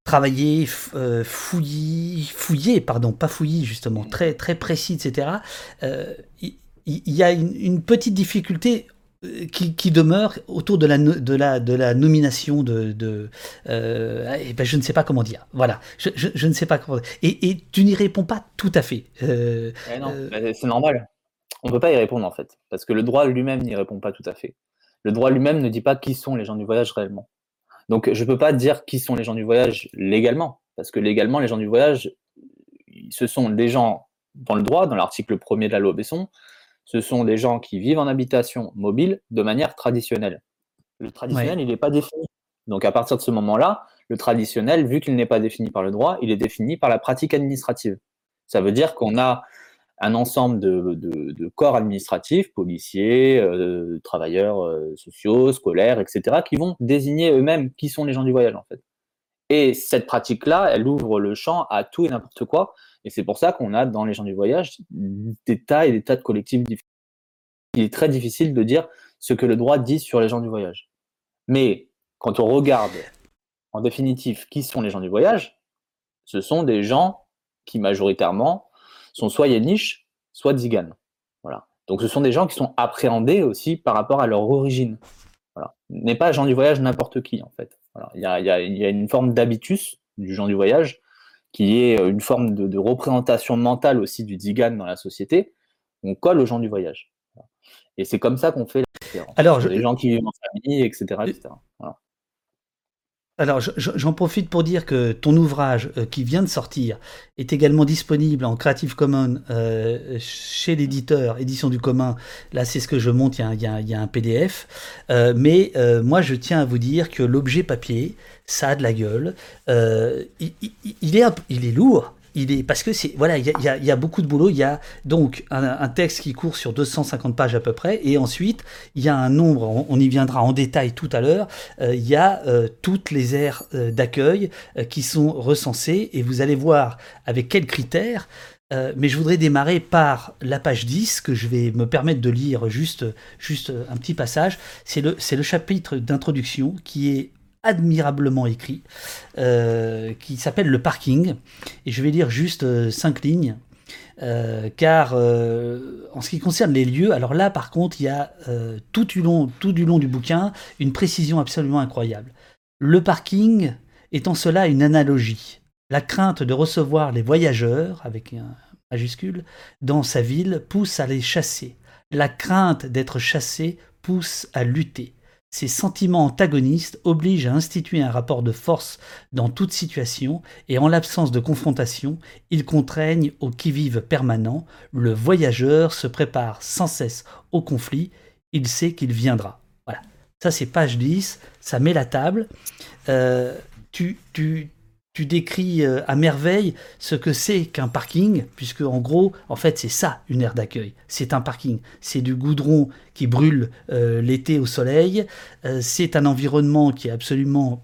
Speaker 1: travaillé, fouillé, fouillé, pardon, pas fouillé justement, très, très précis, etc., il, y, a une petite difficulté euh, qui, demeure autour de la, de la, de la nomination de. de euh, eh ben je ne sais pas comment dire. Voilà. Je, je, ne sais pas comment. Et, et tu n'y réponds pas tout à fait.
Speaker 5: Euh, eh bah, c'est normal. On ne peut pas y répondre en fait. Parce que le droit lui-même n'y répond pas tout à fait. Le droit lui-même ne dit pas qui sont les gens du voyage réellement. Donc je ne peux pas dire qui sont les gens du voyage légalement. Parce que légalement, les gens du voyage, ce sont des gens dans le droit, dans l'article 1er de la loi Besson, ce sont des gens qui vivent en habitation mobile de manière traditionnelle. Le traditionnel, il n'est pas défini. Donc à partir de ce moment-là, le traditionnel, vu qu'il n'est pas défini par le droit, il est défini par la pratique administrative. Ça veut dire qu'on a un ensemble de, corps administratifs, policiers, euh, travailleurs euh, sociaux, scolaires, etc., qui vont désigner eux-mêmes qui sont les gens du voyage, en fait. Et cette pratique-là, elle ouvre le champ à tout et n'importe quoi, et c'est pour ça qu'on a dans les gens du voyage des tas et des tas de collectifs différents. Il est très difficile de dire ce que le droit dit sur les gens du voyage. Mais quand on regarde en définitive qui sont les gens du voyage, ce sont des gens qui majoritairement sont soit yéniches, soit tziganes. Voilà. Donc ce sont des gens qui sont appréhendés aussi par rapport à leur origine. Voilà. N'est pas gens du voyage n'importe qui en fait. Il, y a, une forme d'habitus du gens du voyage qui est euh, une forme de, représentation mentale aussi du Digan dans la société, on colle aux gens du voyage. Et c'est comme ça qu'on fait la différence. Alors, les gens qui vivent en famille, etc.
Speaker 1: Alors, j'en profite pour dire que ton ouvrage euh, qui vient de sortir est également disponible en Creative Commons euh, chez l'éditeur Édition du commun. Là, c'est ce que je monte, il y a, un PDF. mais moi, je tiens à vous dire que l'objet papier, ça a de la gueule. Euh, il est lourd. Il est, parce que c'est voilà, il y, a, beaucoup de boulot. Il y a donc un, texte qui court sur 250 pages à peu près, et ensuite il y a un nombre. On, y viendra en détail tout à l'heure. Euh, il y a euh, toutes les aires d'accueil qui sont recensées, et vous allez voir avec quels critères. mais je voudrais démarrer par la page 10 que je vais me permettre de lire juste, juste un petit passage. C'est le, le chapitre d'introduction qui est admirablement écrit, euh, qui s'appelle Le Parking. Et je vais lire juste euh, cinq lignes. Euh, car en ce qui concerne les lieux, alors là par contre il y a tout, du long, tout du long du bouquin une précision absolument incroyable. Le parking est en cela une analogie. La crainte de recevoir les voyageurs, avec un majuscule, dans sa ville pousse à les chasser. La crainte d'être chassé pousse à lutter. Ces sentiments antagonistes obligent à instituer un rapport de force dans toute situation et en l'absence de confrontation, ils contraignent au qui-vive permanent. Le voyageur se prépare sans cesse au conflit, il sait qu'il viendra. Voilà. Ça c'est page 10, ça met la table. Euh, tu, tu, tu décris euh, à merveille ce que c'est qu'un parking, puisque en gros, en fait, c'est ça une aire d'accueil. C'est un parking. C'est du goudron qui brûle euh, l'été au soleil. Euh, c'est un environnement qui est absolument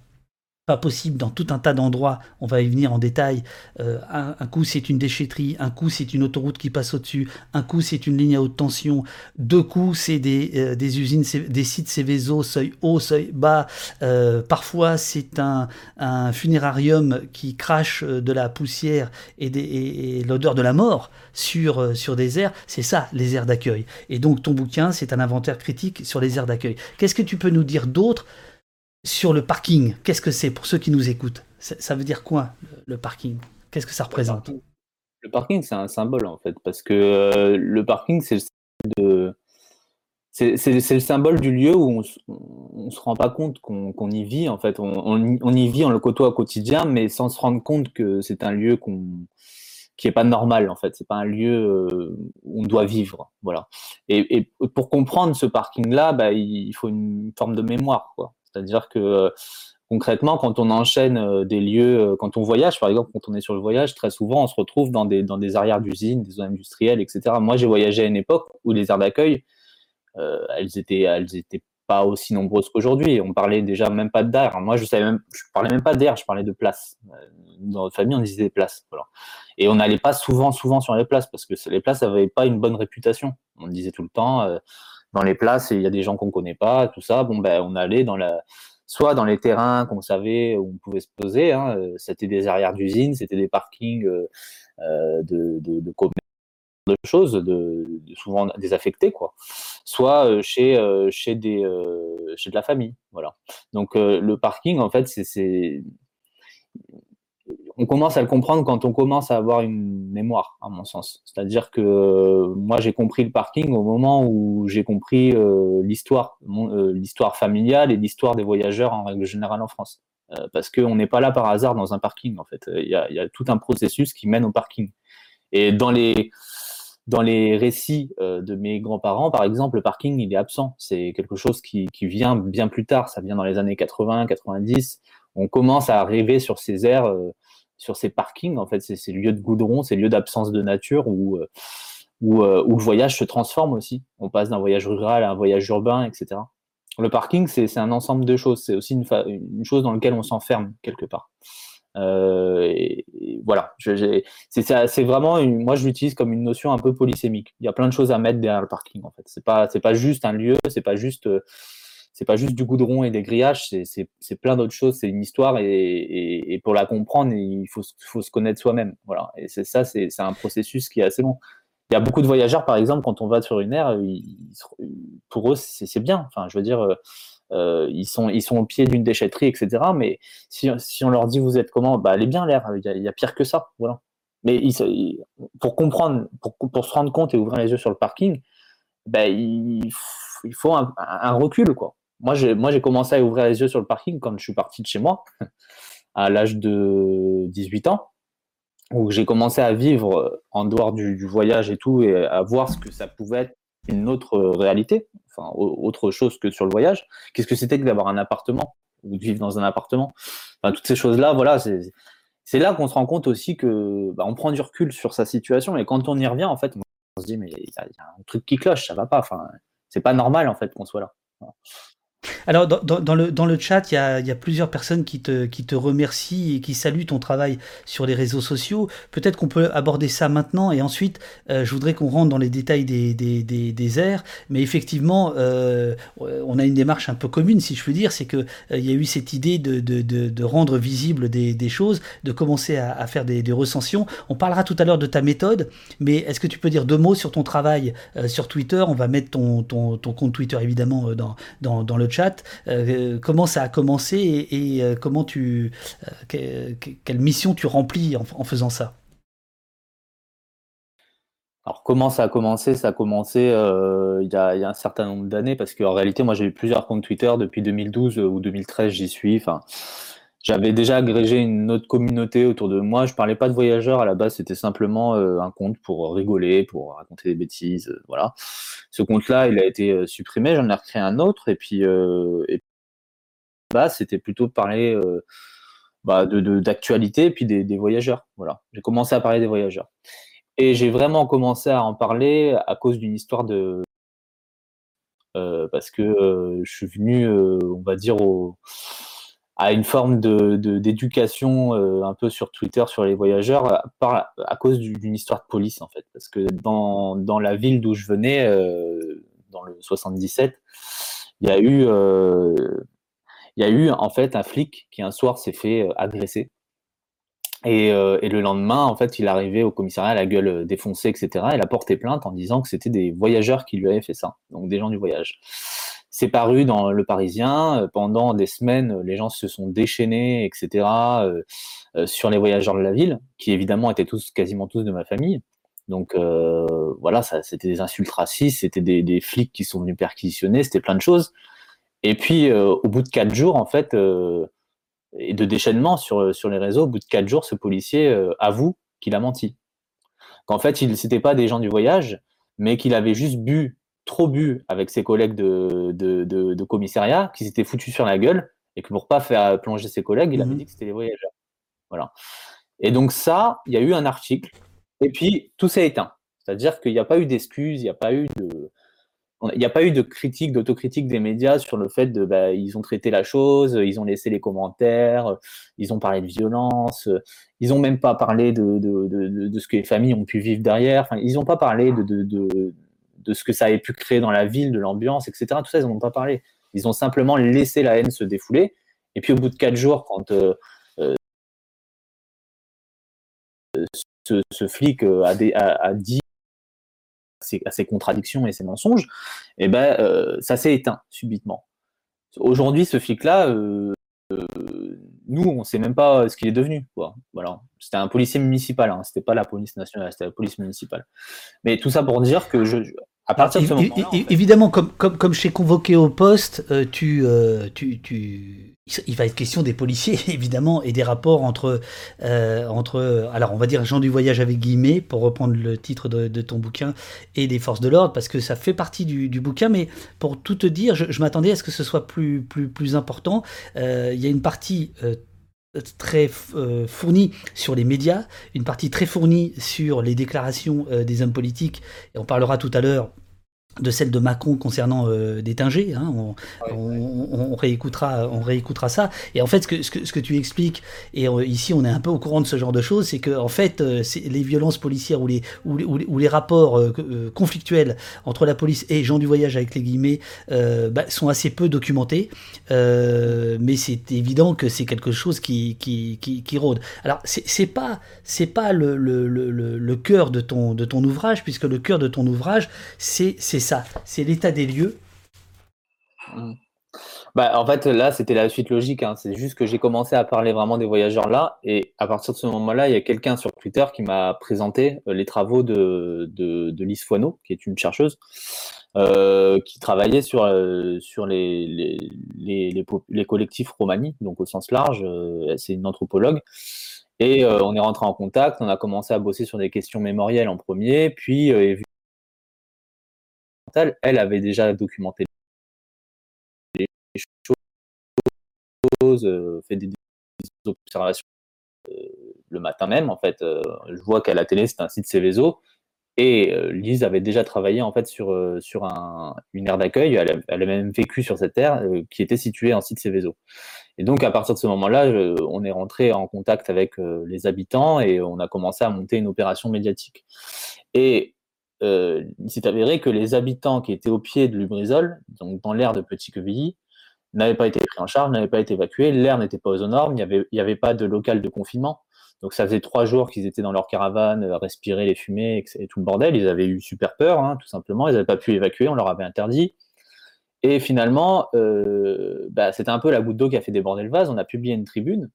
Speaker 1: pas possible dans tout un tas d'endroits, on va y venir en détail. Euh, un, coup c'est une déchetterie, un coup c'est une autoroute qui passe au-dessus, un coup c'est une ligne à haute tension, deux coups c'est des, euh, des, usines, des sites Céveso, seuil haut, seuil bas, euh, parfois c'est un, un, funérarium qui crache de la poussière et, l'odeur de la mort sur, sur des aires, c'est ça les aires d'accueil. Et donc ton bouquin c'est un inventaire critique sur les aires d'accueil. Qu'est-ce que tu peux nous dire d'autre sur le parking, qu'est-ce que c'est pour ceux qui nous écoutent ça, veut dire quoi le parking Qu'est-ce que ça représente?
Speaker 5: Le parking, c'est un symbole en fait, parce que euh, le parking, c'est le, symbole du lieu où on ne se rend pas compte qu'on, y vit en fait. On, y vit, on le côtoie au quotidien, mais sans se rendre compte que c'est un lieu qui est pas normal en fait. C'est pas un lieu euh, où on doit vivre, voilà. Et, pour comprendre ce parking-là, bah, il faut une forme de mémoire, quoi. C'est-à-dire que concrètement, quand on enchaîne des lieux, quand on voyage, par exemple, quand on est sur le voyage, très souvent, on se retrouve dans des, arrières d'usines, des zones industrielles, etc. Moi, j'ai voyagé à une époque où les aires d'accueil, elles étaient, elles étaient pas aussi nombreuses qu'aujourd'hui. On parlait déjà même pas d'air. Moi, je savais même, je parlais même pas d'air, je parlais de place. Dans notre famille, on disait des places. Et on n'allait pas souvent, souvent sur les places parce que les places n'avaient pas une bonne réputation. On disait tout le temps, euh, dans les places, il y a des gens qu'on connaît pas, tout ça. Bon, ben, on allait dans la, soit dans les terrains qu'on savait où on pouvait se poser. Hein. C'était des arrières d'usines, c'était des parkings euh, euh de, de, commerce de choses, de, souvent désaffectés, quoi. Soit euh, chez, euh, chez, des, euh, chez de la famille. Voilà. Donc le parking, en fait, c'est. On commence à le comprendre quand on commence à avoir une mémoire, à mon sens. C'est-à-dire que moi, j'ai compris le parking au moment où j'ai compris l'histoire, l'histoire familiale et l'histoire des voyageurs en règle générale en France. parce qu'on n'est pas là par hasard dans un parking, en fait. Il y, a, y a tout un processus qui mène au parking. Et dans les, dans les récits euh, de mes grands-parents, par exemple, le parking, il est absent. C'est quelque chose qui, qui, vient bien plus tard. Ça vient dans les années 80, 90. On commence à arriver sur ces aires, euh, sur ces parkings, en fait, ces lieux de goudron, ces lieux d'absence de nature où, euh, où, où, le voyage se transforme aussi. On passe d'un voyage rural à un voyage urbain, etc. Le parking, c'est un ensemble de choses. C'est aussi une, une chose dans laquelle on s'enferme quelque part. Euh, voilà, c'est vraiment, moi je l'utilise comme une notion un peu polysémique. Il y a plein de choses à mettre derrière le parking en fait. C'est pas, c'est pas juste un lieu, c'est pas juste, c'est pas juste du goudron et des grillages, c'est plein d'autres choses. C'est une histoire et, pour la comprendre, il faut, se connaître soi-même. Voilà, et c'est ça, c'est un processus qui est assez long. Il y a beaucoup de voyageurs, par exemple, quand on va sur une aire, pour eux, c'est bien. Enfin, je veux dire, euh, ils, sont, ils sont au pied d'une déchetterie, etc. Mais si, on leur dit vous êtes comment, bah, est bien l'air, il, y, a pire que ça. Voilà. Mais pour comprendre, pour, se rendre compte et ouvrir les yeux sur le parking, bah, il, il, faut un, un, recul. Quoi. Moi, j'ai, commencé à ouvrir les yeux sur le parking quand je suis parti de chez moi, à l'âge de 18 ans, où j'ai commencé à vivre en dehors du, voyage et tout, et à voir ce que ça pouvait être une autre réalité, enfin autre chose que sur le voyage. Qu'est-ce que c'était que d'avoir un appartement ou de vivre dans un appartement? Toutes ces choses-là, voilà, c'est là qu'on se rend compte aussi que bah, on prend du recul sur sa situation et quand on y revient, en fait, on se dit mais il y, a un truc qui cloche, ça va pas. Enfin, c'est pas normal en fait qu'on soit là.
Speaker 1: Alors, dans, le, dans le chat, il y a, y a, plusieurs personnes qui te, qui te remercient et qui saluent ton travail sur les réseaux sociaux. Peut-être qu'on peut aborder ça maintenant et ensuite, euh, je voudrais qu'on rentre dans les détails des, des, des, des airs. Mais effectivement, euh, on a une démarche un peu commune, si je peux dire. C'est qu'il euh, y a eu cette idée de, de, de, rendre visible des, choses, de commencer à, faire des, recensions. On parlera tout à l'heure de ta méthode, mais est-ce que tu peux dire deux mots sur ton travail sur Twitter? On va mettre ton, ton, ton compte Twitter, évidemment, dans, dans, dans le chat chat, euh, comment ça a commencé et, euh, comment tu, euh, quelle mission tu remplis en, faisant ça?
Speaker 5: Alors comment ça a commencé? Ça a commencé il, y a, un certain nombre d'années parce qu'en réalité moi j'ai eu plusieurs comptes Twitter depuis 2012 ou 2013 j'y suis. Enfin, j'avais déjà agrégé une autre communauté autour de moi. Je parlais pas de voyageurs à la base, c'était simplement un compte pour rigoler, pour raconter des bêtises, voilà. Ce compte-là, il a été euh, supprimé. J'en ai recréé un autre et puis et bah c'était plutôt de parler bah, de d'actualité et puis des, des, voyageurs. Voilà. J'ai commencé à parler des voyageurs et j'ai vraiment commencé à en parler à cause d'une histoire de parce que je suis venu, on va dire au à une forme de, d'éducation euh, un peu sur Twitter sur les voyageurs euh, à cause d'une histoire de police en fait. Parce que dans, dans la ville d'où je venais euh, dans le 77 il y a eu y a eu en fait un flic qui un soir s'est fait agresser. Et, et, le lendemain en fait il arrivait au commissariat la gueule défoncée etc il a porté plainte en disant que c'était des voyageurs qui lui avaient fait ça donc des gens du voyage c'est paru dans Le Parisien. Euh, pendant des semaines, les gens se sont déchaînés, etc., euh, euh, sur les voyageurs de la ville, qui évidemment étaient tous, quasiment tous de ma famille. Donc voilà, ça, c'était des insultes racistes, c'était des, flics qui sont venus perquisitionner, c'était plein de choses. Et puis au bout de quatre jours, en fait, et de déchaînement sur, sur les réseaux, au bout de quatre jours, ce policier avoue qu'il a menti. Qu'en fait, il n'était pas des gens du voyage, mais qu'il avait juste bu trop bu avec ses collègues de, de, de, commissariat, qui s'étaient foutus sur la gueule et que pour pas faire plonger ses collègues, il avait
Speaker 1: Mhm.
Speaker 5: dit que c'était les voyageurs. Voilà. Et donc ça, il y a eu un article, et puis tout s'est éteint. C'est-à-dire qu'il n'y a pas eu d'excuses, il n'y a pas eu de, il n'y a pas eu de critique, d'autocritique des médias sur le fait de, bah, ils ont traité la chose, ils ont laissé les commentaires, ils ont parlé de violence, ils ont même pas parlé de, de, de, de- de ce que les familles ont pu vivre derrière. Enfin, ils n'ont pas parlé de, de, ce que ça avait pu créer dans la ville, de l'ambiance, etc. Tout ça, ils n'en ont pas parlé. Ils ont simplement laissé la haine se défouler. Et puis au bout de quatre jours, quand euh, euh, ce, flic euh, a, dit à ses contradictions et ses mensonges, et ben ça s'est éteint subitement. Aujourd'hui, ce flic-là, nous, on sait même pas ce qu'il est devenu. Voilà. C'était un policier municipal, hein. c'était pas la police nationale, c'était la police municipale. Mais tout ça pour dire que je- à partir de ce
Speaker 1: é-
Speaker 5: en fait,
Speaker 1: Évidemment, comme, comme, comme je t'ai convoqué au poste, euh, tu, euh, tu, tu, il va être question des policiers, évidemment, et des rapports entre, euh, entre, alors on va dire gens du voyage avec guillemets, pour reprendre le titre de, de ton bouquin, et des forces de l'ordre, parce que ça fait partie du, du bouquin, mais pour tout te dire, je, je m'attendais à ce que ce soit plus, plus, plus important. Euh, Il y a une partie euh, très euh, fournie sur les médias, une partie très fournie sur les déclarations euh, des hommes politiques, et on parlera tout à l'heure de celle de Macron concernant euh, des Tingés. Hein, on, on, on- on réécoutera, on réécoutera ça. Et en fait, ce que, ce que, ce que tu expliques, et euh, ici on est un peu au courant de ce genre de choses, c'est que en fait, euh, les violences policières ou les, ou les, ou les, ou les rapports euh, conflictuels entre la police et gens du voyage avec les guillemets bah, sont assez peu documentés. Mais c'est évident que c'est quelque chose qui, qui, qui, qui rôde. Alors, c'est pas, c'est pas le, le, le, le- le cœur de ton, de ton ouvrage, puisque le cœur de ton ouvrage, c'est c'est ça, c'est l'état des lieux.
Speaker 5: Bah, en fait, là, c'était la suite logique. hein. C'est juste que j'ai commencé à parler vraiment des voyageurs là. Et à partir de ce moment-là, il y a quelqu'un sur Twitter qui m'a présenté euh, les travaux de, de, Lise Foineau, qui est une chercheuse, euh, qui travaillait sur, euh, sur les, les, les, collectifs romani, donc au sens large. c'est une anthropologue. Et on est rentré en contact. On a commencé à bosser sur des questions mémorielles en premier. Puis, euh, elle avait déjà documenté choses, euh, fait des, des observations euh, le matin même. En fait, euh, je vois qu'à la télé, c'est un site Céveso. Et Lise avait déjà travaillé en fait sur, sur un, une aire d'accueil. Elle, a- elle a même vécu sur cette aire qui était située en site Céveso. Et donc à partir de ce moment-là, on est rentré en contact avec les habitants et on a commencé à monter une opération médiatique. Et euh, il s'est avéré que les habitants qui étaient au pied de Lubrizol, donc dans l'aire de Petit-Quevilly, n'avaient pas été pris en charge, n'avaient pas été évacués, l'air n'était pas aux normes, il n'y avait, avait pas de local de confinement. Donc ça faisait trois jours qu'ils étaient dans leur caravane, à respirer les fumées et, et tout le bordel. Ils avaient eu super peur, hein, tout simplement. Ils n'avaient pas pu évacuer, on leur avait interdit. Et finalement, euh, bah, c'était un peu la goutte d'eau qui a fait déborder le vase. On a publié une tribune.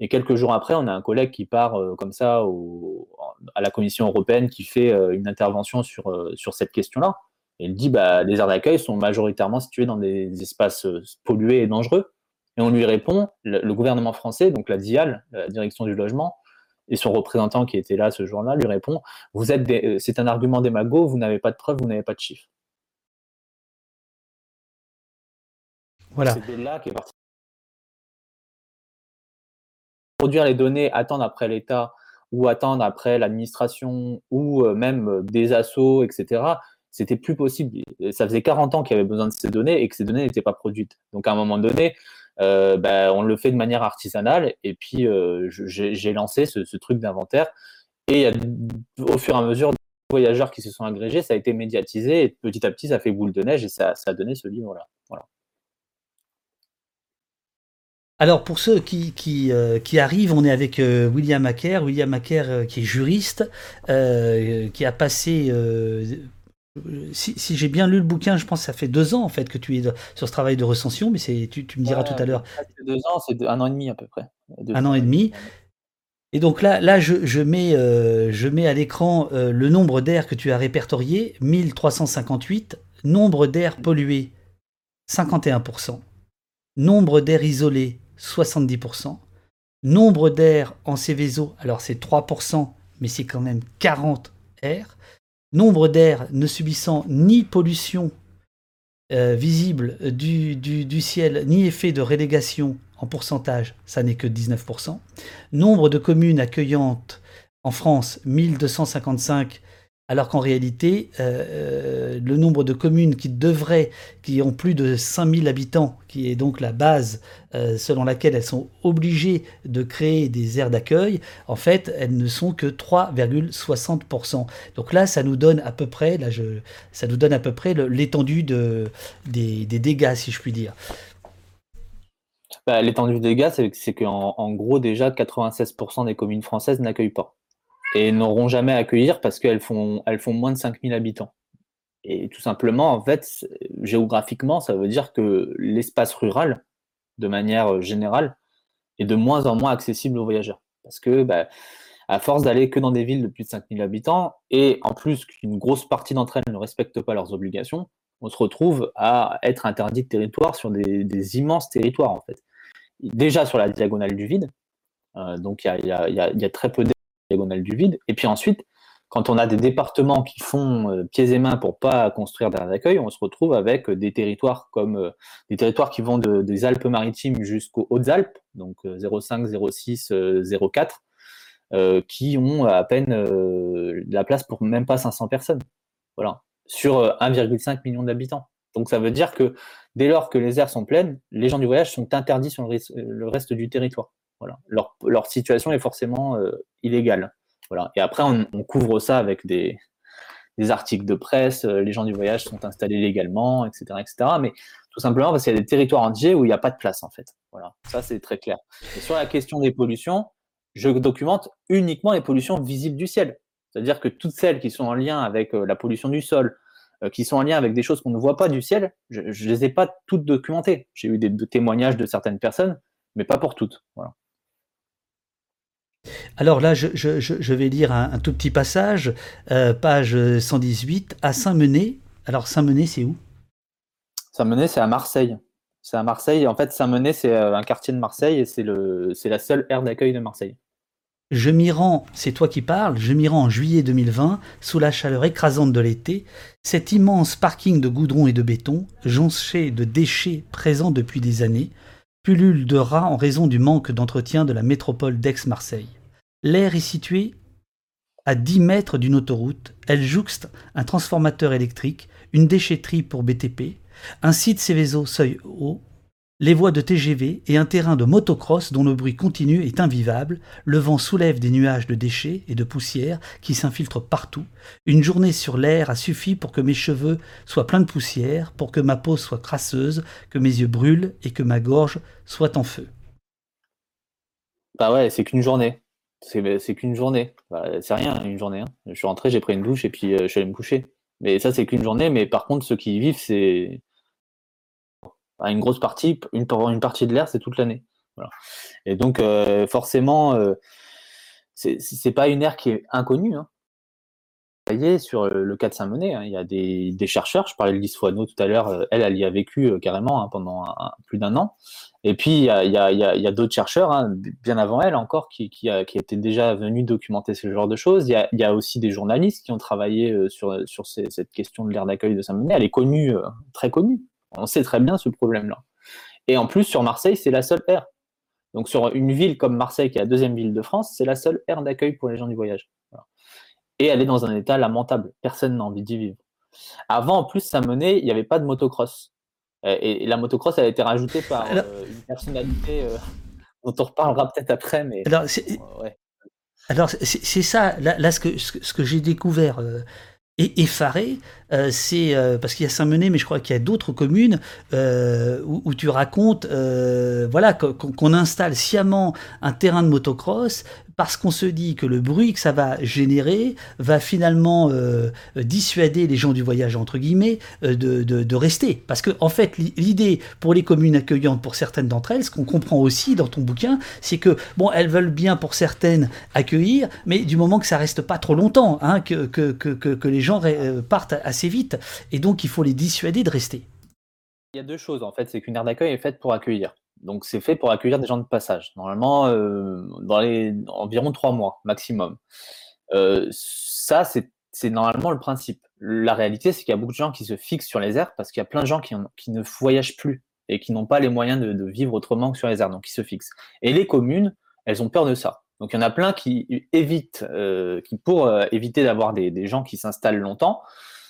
Speaker 5: Et quelques jours après, on a un collègue qui part euh, comme ça au, à la Commission européenne qui fait euh, une intervention sur, euh, sur cette question-là. Et il dit bah, les aires d'accueil sont majoritairement situées dans des espaces pollués et dangereux. Et on lui répond, le, le gouvernement français, donc la DIAL, la direction du logement, et son représentant qui était là ce jour-là lui répond vous êtes c'est un argument démago, vous n'avez pas de preuves, vous n'avez pas de chiffres.
Speaker 1: Voilà.
Speaker 5: C'est de là qu'est parti. Produire les données, attendre après l'État ou attendre après l'administration ou euh, même euh, des assos, etc. C'était plus possible. Ça faisait 40 ans qu'il y avait besoin de ces données et que ces données n'étaient pas produites. Donc à un moment donné, euh, bah, on le fait de manière artisanale. Et puis j'ai lancé ce, truc d'inventaire. Et il y au fur et à mesure, des voyageurs qui se sont agrégés, ça a été médiatisé. Et petit à petit, ça fait boule de neige et ça, a donné ce livre-là.
Speaker 1: Alors pour ceux qui, qui, euh, qui arrivent, on est avec euh, William Macaire, William Macaire euh, qui est juriste, qui a passé, si, si j'ai bien lu le bouquin, je pense que ça fait deux ans en fait que tu es de- sur ce travail de recension, mais c'est, tu, tu me diras
Speaker 5: Ouais,
Speaker 1: tout à l'heure,
Speaker 5: deux ans, c'est un an et demi à peu près. Deux
Speaker 1: un an et demi. Et donc là, là je, je mets, je mets à l'écran le nombre d'aires que tu as répertorié, 1358, nombre d'aires polluées, 51%, nombre d'aires isolées, 70%, nombre d'aires en Céveso, alors c'est 3%, mais c'est quand même 40 aires, nombre d'aires ne subissant ni pollution visible du, du, ciel, ni effet de relégation en pourcentage, ça n'est que 19%. Nombre de communes accueillantes en France, 1255 alors qu'en réalité, euh, euh, le nombre de communes qui devraient, qui ont plus de 5000 habitants, qui est donc la base euh, selon laquelle elles sont obligées de créer des aires d'accueil, en fait, elles ne sont que 3,60%. Donc là, ça nous donne à peu près, là, ça nous donne à peu près l'étendue de, des, dégâts, si je puis dire.
Speaker 5: Bah, l'étendue des dégâts, c'est qu'en en gros, déjà, 96% des communes françaises n'accueillent pas et n'auront jamais à accueillir parce qu'elles font, elles font moins de 5000 habitants. Et tout simplement, en fait, géographiquement, ça veut dire que l'espace rural, de manière générale, est de moins en moins accessible aux voyageurs. Parce que, bah, à force d'aller que dans des villes de plus de 5000 habitants, et en plus qu'une grosse partie d'entre elles ne respectent pas leurs obligations, on se retrouve à être interdit de territoire sur des, immenses territoires, en fait. Déjà sur la diagonale du vide, euh, donc il y, y a, très peu diagonale du vide. Et puis ensuite, quand on a des départements qui font euh, pieds et mains pour pas construire d'aires d'accueil, on se retrouve avec des territoires comme euh, des territoires qui vont des Alpes-Maritimes jusqu'aux Hautes-Alpes, donc 0,5, 0,6, 0,4, qui ont à peine euh, la place pour même pas 500 personnes. Voilà, sur 1,5 million d'habitants. Donc ça veut dire que dès lors que les aires sont pleines, les gens du voyage sont interdits sur le reste du territoire. Voilà. Leur, situation est forcément euh, illégale. Voilà. Et après, on, couvre ça avec des, articles de presse, euh, les gens du voyage sont installés légalement, etc. etc. mais tout simplement parce qu'il y a des territoires entiers où il n'y a pas de place, en fait. Voilà. Ça, c'est très clair. Sur la question des pollutions, je documente uniquement les pollutions visibles du ciel. C'est-à-dire que toutes celles qui sont en lien avec euh, la pollution du sol, qui sont en lien avec des choses qu'on ne voit pas du ciel, je ne les ai pas toutes documentées. J'ai eu des, des, témoignages de certaines personnes, mais pas pour toutes. Voilà.
Speaker 1: Alors là, je, vais lire un, tout petit passage, euh, page 118, à Saint-Menet. Alors Saint-Menet, c'est où?
Speaker 5: Saint-Menet, c'est à Marseille. C'est à Marseille. En fait, Saint-Menet, c'est euh, un quartier de Marseille et c'est la seule aire d'accueil de Marseille.
Speaker 1: Je m'y rends, c'est toi qui parles, je m'y rends en juillet 2020, sous la chaleur écrasante de l'été. Cet immense parking de goudron et de béton, jonché de déchets présents depuis des années, pullule de rats en raison du manque d'entretien de la métropole d'Aix-Marseille. L'aire est situé à 10 mètres d'une autoroute. Elle jouxte un transformateur électrique, une déchetterie pour BTP, un site Céveso seuil haut, les voies de TGV et un terrain de motocross dont le bruit continu est invivable, le vent soulève des nuages de déchets et de poussière qui s'infiltrent partout. Une journée sur l'air a suffi pour que mes cheveux soient pleins de poussière, pour que ma peau soit crasseuse, que mes yeux brûlent et que ma gorge soit en feu.
Speaker 5: Bah ouais, c'est qu'une journée. C'est qu'une journée. Bah, c'est rien, une journée. Hein. Je suis rentré, j'ai pris une douche et puis euh, je suis allé me coucher. Mais ça, c'est qu'une journée. Mais par contre, ceux qui y vivent, c'est une grosse partie, une, une partie de l'air, c'est toute l'année. Et donc, euh, forcément, euh, c'est pas une aire qui est inconnue. Hein. Sur le cas de Saint-Menet, hein, il y a des, chercheurs, je parlais de Lise Foineau tout à l'heure, elle, elle y a vécu euh, carrément hein, pendant plus d'un an. Et puis, il y a, d'autres chercheurs, bien avant elle encore, qui, étaient déjà venus documenter ce genre de choses. Il y a, aussi des journalistes qui ont travaillé sur, sur cette question de l'aire d'accueil de Saint-Menet. Elle est connue, très connue. On sait très bien ce problème-là. Et en plus, sur Marseille, c'est la seule aire. Donc sur une ville comme Marseille, qui est la deuxième ville de France, c'est la seule aire d'accueil pour les gens du voyage. Et elle est dans un état lamentable. Personne n'a envie d'y vivre. Avant, en plus, ça menait, il n'y avait pas de motocross. Et, la motocross, elle a été rajoutée par euh, une personnalité euh, dont on reparlera peut-être après. Mais...
Speaker 1: Alors, c'est ça, là, ce que, ce que j'ai découvert. Euh, et effaré, euh, c'est euh, parce qu'il y a Saint-Menet, mais je crois qu'il y a d'autres communes euh, où, tu racontes, voilà, qu'on installe sciemment un terrain de motocross parce qu'on se dit que le bruit que ça va générer va finalement dissuader les gens du voyage entre guillemets de, de, rester. Parce que fait, l'idée pour les communes accueillantes, pour certaines d'entre elles, ce qu'on comprend aussi dans ton bouquin, c'est que bon, elles veulent bien pour certaines accueillir, mais du moment que ça reste pas trop longtemps, hein, que, que, que, que les gens partent assez vite, et donc il faut les dissuader de rester.
Speaker 5: Il y a deux choses en fait, c'est qu'une aire d'accueil est faite pour accueillir. Donc c'est fait pour accueillir des gens de passage. Normalement, euh, dans les environ trois mois maximum. Euh, ça, c'est normalement le principe. La réalité, c'est qu'il y a beaucoup de gens qui se fixent sur les airs parce qu'il y a plein de gens qui, ne voyagent plus et qui n'ont pas les moyens de, vivre autrement que sur les airs, donc ils se fixent. Et les communes, elles ont peur de ça. Donc il y en a plein qui évitent, euh, qui pour éviter d'avoir des, gens qui s'installent longtemps,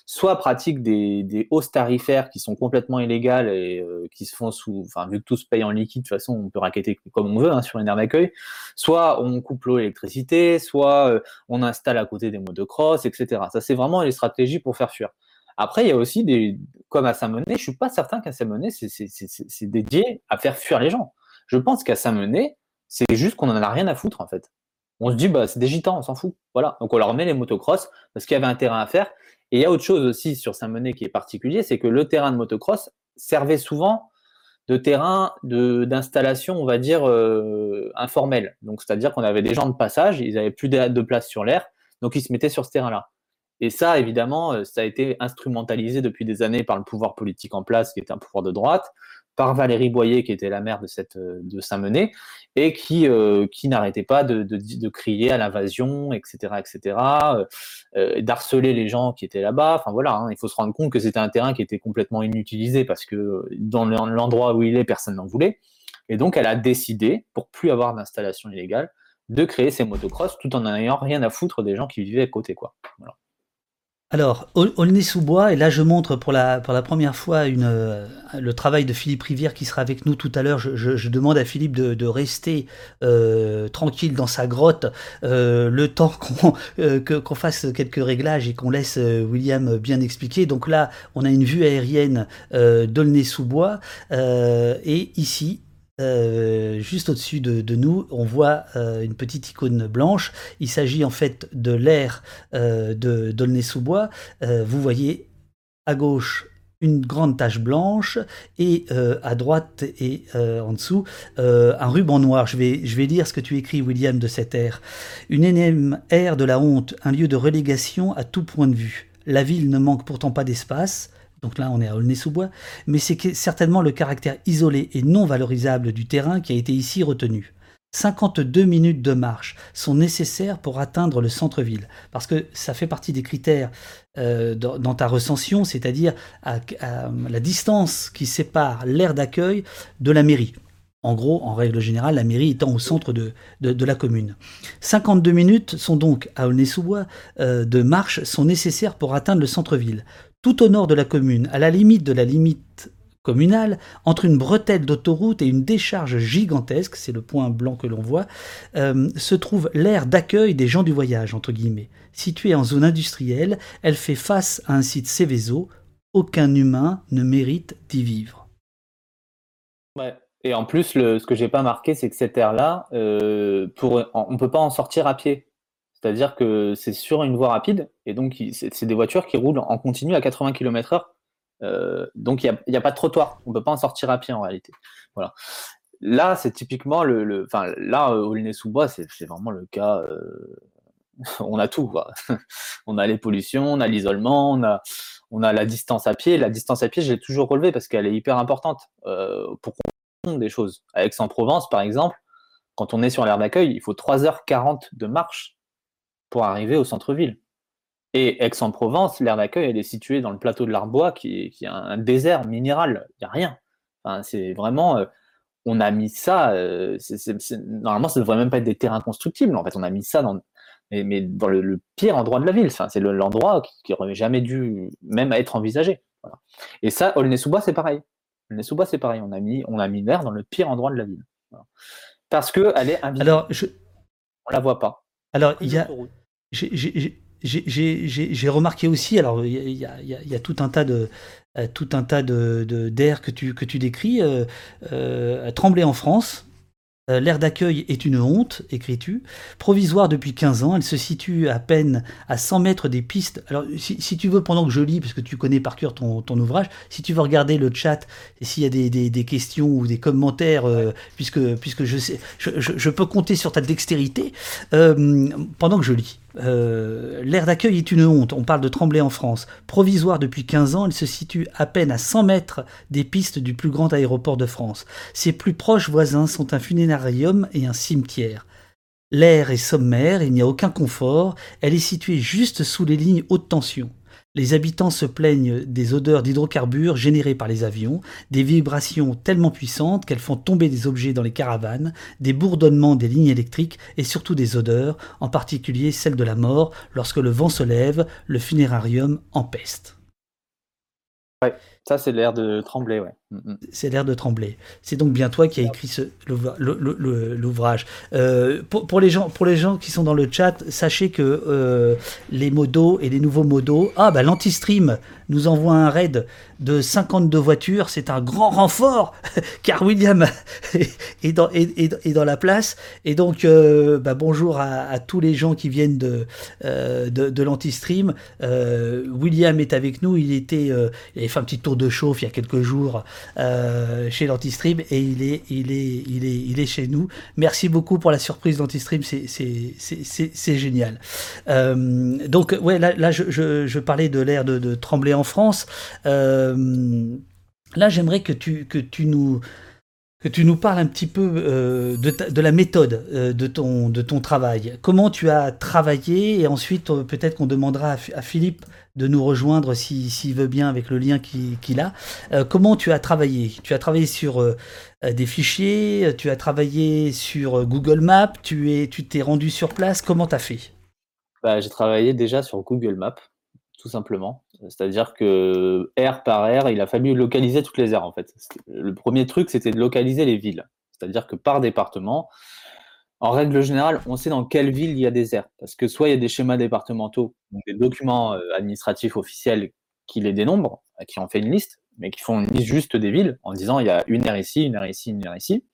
Speaker 5: soit pratiquent des, hausses tarifaires qui sont complètement illégales et euh, qui se font sous, enfin vu que tout se paye en liquide, de toute façon on peut raqueter comme on veut hein, sur une aire d'accueil, soit on coupe l'eau et l'électricité, soit euh, on installe à côté des motocross, etc. Ça c'est vraiment les stratégies pour faire fuir. Après, il y a aussi des, comme à Saint-Menet, je suis pas certain qu'à Saint-Menet, c'est dédié à faire fuir les gens. Je pense qu'à Saint-Menet, c'est juste qu'on en a rien à foutre en fait. On se dit, bah, c'est des gitans, on s'en fout. Voilà. Donc on leur met les motocross parce qu'il y avait un terrain à faire. Et il y a autre chose aussi sur Saint-Menet qui est particulier, c'est que le terrain de motocross servait souvent de terrain d'installation, on va dire, euh, informel. Donc, c'est-à-dire qu'on avait des gens de passage, ils n'avaient plus de, de place sur l'air, donc ils se mettaient sur ce terrain-là. Et ça, évidemment, euh, ça a été instrumentalisé depuis des années par le pouvoir politique en place, qui était un pouvoir de droite, par Valérie Boyer, qui était la maire de, cette, euh, de Saint-Menet, et qui, euh, qui n'arrêtait pas de, de, crier à l'invasion, etc., etc., euh, d'harceler les gens qui étaient là-bas. Enfin voilà, hein, il faut se rendre compte que c'était un terrain qui était complètement inutilisé parce que dans l'endroit où il est, personne n'en voulait. Et donc, elle a décidé, pour plus avoir d'installation illégale, de créer ces motocross tout en n'ayant rien à foutre des gens qui vivaient à côté. Quoi. Voilà.
Speaker 1: Alors, Aulnay-sous-Bois, et là je montre pour la, première fois euh, le travail de Philippe Rivière qui sera avec nous tout à l'heure. Je, demande à Philippe de, rester euh, tranquille dans sa grotte euh, le temps qu'on fasse quelques réglages et qu'on laisse William bien expliquer. Donc là, on a une vue aérienne d'Aulnay-sous-Bois et ici, euh, juste au-dessus de, nous, on voit euh, une petite icône blanche. Il s'agit en fait de l'air euh, de d'Aulnay-sous-Bois. vous voyez à gauche une grande tache blanche et à droite et en dessous un ruban noir. Je vais, je vais lire ce que tu écris, William, de cette aire. Une énième aire de la honte, un lieu de relégation à tout point de vue. La ville ne manque pourtant pas d'espace. Donc là, on est à Aulnay-sous-Bois, mais c'est certainement le caractère isolé et non valorisable du terrain qui a été ici retenu. 52 minutes de marche sont nécessaires pour atteindre le centre-ville, parce que ça fait partie des critères euh, dans, ta recension, c'est-à-dire la distance qui sépare l'aire d'accueil de la mairie. En gros, en règle générale, la mairie étant au centre de, la commune. 52 minutes sont donc à Aulnay-sous-Bois euh, de marche sont nécessaires pour atteindre le centre-ville tout au nord de la commune, à la limite de la limite communale, entre une bretelle d'autoroute et une décharge gigantesque, c'est le point blanc que l'on voit, euh, se trouve l'aire d'accueil des gens du voyage, entre guillemets. Située en zone industrielle, elle fait face à un site Céveso. Aucun humain ne mérite d'y vivre.
Speaker 5: Ouais. Et en plus, ce que j'ai pas marqué, c'est que cette aire-là, euh, on ne peut pas en sortir à pied. C'est-à-dire que c'est sur une voie rapide, et donc c'est des voitures qui roulent en continu à 80 km/h. Euh, donc il n'y a, pas de trottoir, on ne peut pas en sortir à pied en réalité. Voilà. Là, c'est typiquement le, enfin là, au sous bois c'est vraiment le cas. Euh, on a tout, on a les pollutions, on a l'isolement, on a, on a la distance à pied. La distance à pied, je l'ai toujours relevée parce qu'elle est hyper importante euh, pour comprendre des choses. À Aix-en-Provence, par exemple, quand on est sur l'aire d'accueil, il faut 3h40 de marche pour arriver au centre-ville. Et Aix-en-Provence, l'aire d'accueil, elle est située dans le plateau de l'Arbois, qui, est un désert minéral. Il n'y a rien. Enfin, c'est vraiment. Euh, on a mis ça. Euh, normalement, ça ne devrait même pas être des terrains constructibles. En fait, on a mis ça dans, mais, dans le, pire endroit de la ville. Enfin, c'est l'endroit qui n'aurait jamais dû même être envisagé. Et ça, Aulnay-sous-Bois, c'est pareil. Aulnay-sous-Bois, c'est pareil. On a mis, on a mis l'air dans le pire endroit de la ville. Parce qu'elle est invisible. Alors, je... On la voit pas.
Speaker 1: Alors, il y a j'ai remarqué aussi, alors il y, a, tout un tas de euh, tout un tas d'air que tu que tu décris, euh, euh, Trembler en France, l'aire d'accueil est une honte, écris-tu. Provisoire depuis 15 ans, elle se situe à peine à 100 mètres des pistes. Alors, si, tu veux, pendant que je lis, parce que tu connais par cœur ton, ouvrage, si tu veux regarder le chat, et s'il y a des, questions ou des commentaires, puisque, puisque je, sais, je, peux compter sur ta dextérité, pendant que je lis. Euh, l'aire d'accueil est une honte. On parle de Tremblay en France. Provisoire depuis 15 ans, elle se situe à peine à 100 mètres des pistes du plus grand aéroport de France. Ses plus proches voisins sont un funérarium et un cimetière. L'air est sommaire, il n'y a aucun confort, elle est située juste sous les lignes haute tension. Les habitants se plaignent des odeurs d'hydrocarbures générées par les avions, des vibrations tellement puissantes qu'elles font tomber des objets dans les caravanes, des bourdonnements des lignes électriques et surtout des odeurs, en particulier celle de la mort lorsque le vent se lève, le funérarium empeste.
Speaker 5: Ça, c'est l'air de Tremblay, ouais. Mm,
Speaker 1: mm. C'est l'air de Tremblay. C'est donc bien toi qui as écrit l'ouvrage. Euh, pour, les gens, pour les gens qui sont dans le chat, sachez que euh, les modos et les nouveaux modos, ah bah l'anti-stream nous envoie un raid de 52 voitures, c'est un grand renfort, car William est dans, la place. Et donc, euh, bah, bonjour à, tous les gens qui viennent de, euh. Euh, William est avec nous, il, était, il avait fait un petit tour de chauffe il y a quelques jours chez l'anti-stream et il est, il, il, il chez nous. Merci beaucoup pour la surprise d'anti-stream, c'est génial. donc, ouais, là, je, parlais de l'ère de, de En France. Euh, là, j'aimerais que tu, que tu nous que tu nous parles un petit peu euh, de, la méthode euh, de, ton, de ton travail. Comment tu as travaillé et ensuite peut-être qu'on demandera à, Philippe de nous rejoindre s'il veut bien avec le lien qu'il a. comment tu as travaillé? Tu as travaillé sur des fichiers, tu as travaillé sur Google Maps, tu es, tu t'es rendu sur place. Comment tu as fait?
Speaker 5: Bah, J'ai travaillé déjà sur Google Maps tout simplement. C'est-à-dire que aire par aire, il a fallu localiser toutes les aires en fait. Le premier truc, c'était de localiser les villes. C'est-à-dire que par département, en règle générale, on sait dans quelle ville il y a des aires. Parce que soit il y a des schémas départementaux, des documents euh, administratifs officiels qui les dénombrent, qui en fait une liste, mais qui font une liste juste des villes en disant il y a une aire ici, une aire ici, une aire ici.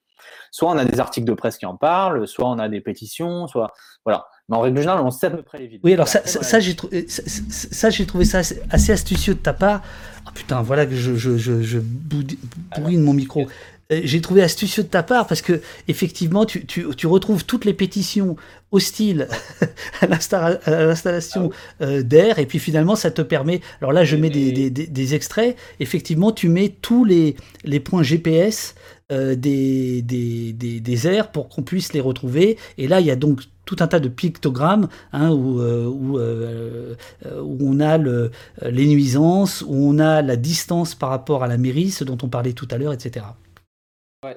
Speaker 5: Soit on a des articles de presse qui en parlent, soit on a des pétitions, soit voilà. Mais en règle générale, on sait à peu près les villes.
Speaker 1: Oui, alors ça, ça, j'ai trouvé ça assez, astucieux de ta part. Oh, putain, voilà que je, je, je, bourrine mon micro. Euh, j'ai trouvé astucieux de ta part parce que effectivement, tu, tu, tu retrouves toutes les pétitions hostiles à l'installation ah euh, d'air et puis finalement, ça te permet. Alors là, je mets des, des, des, extraits. Effectivement, tu mets tous les, les points GPS euh, des, des, des, airs pour qu'on puisse les retrouver. Et là, il y a donc tout un tas de pictogrammes hein, où, euh, où, euh, où, on a le, les nuisances, où on a la distance par rapport à la mairie, ce dont on parlait tout à l'heure, etc.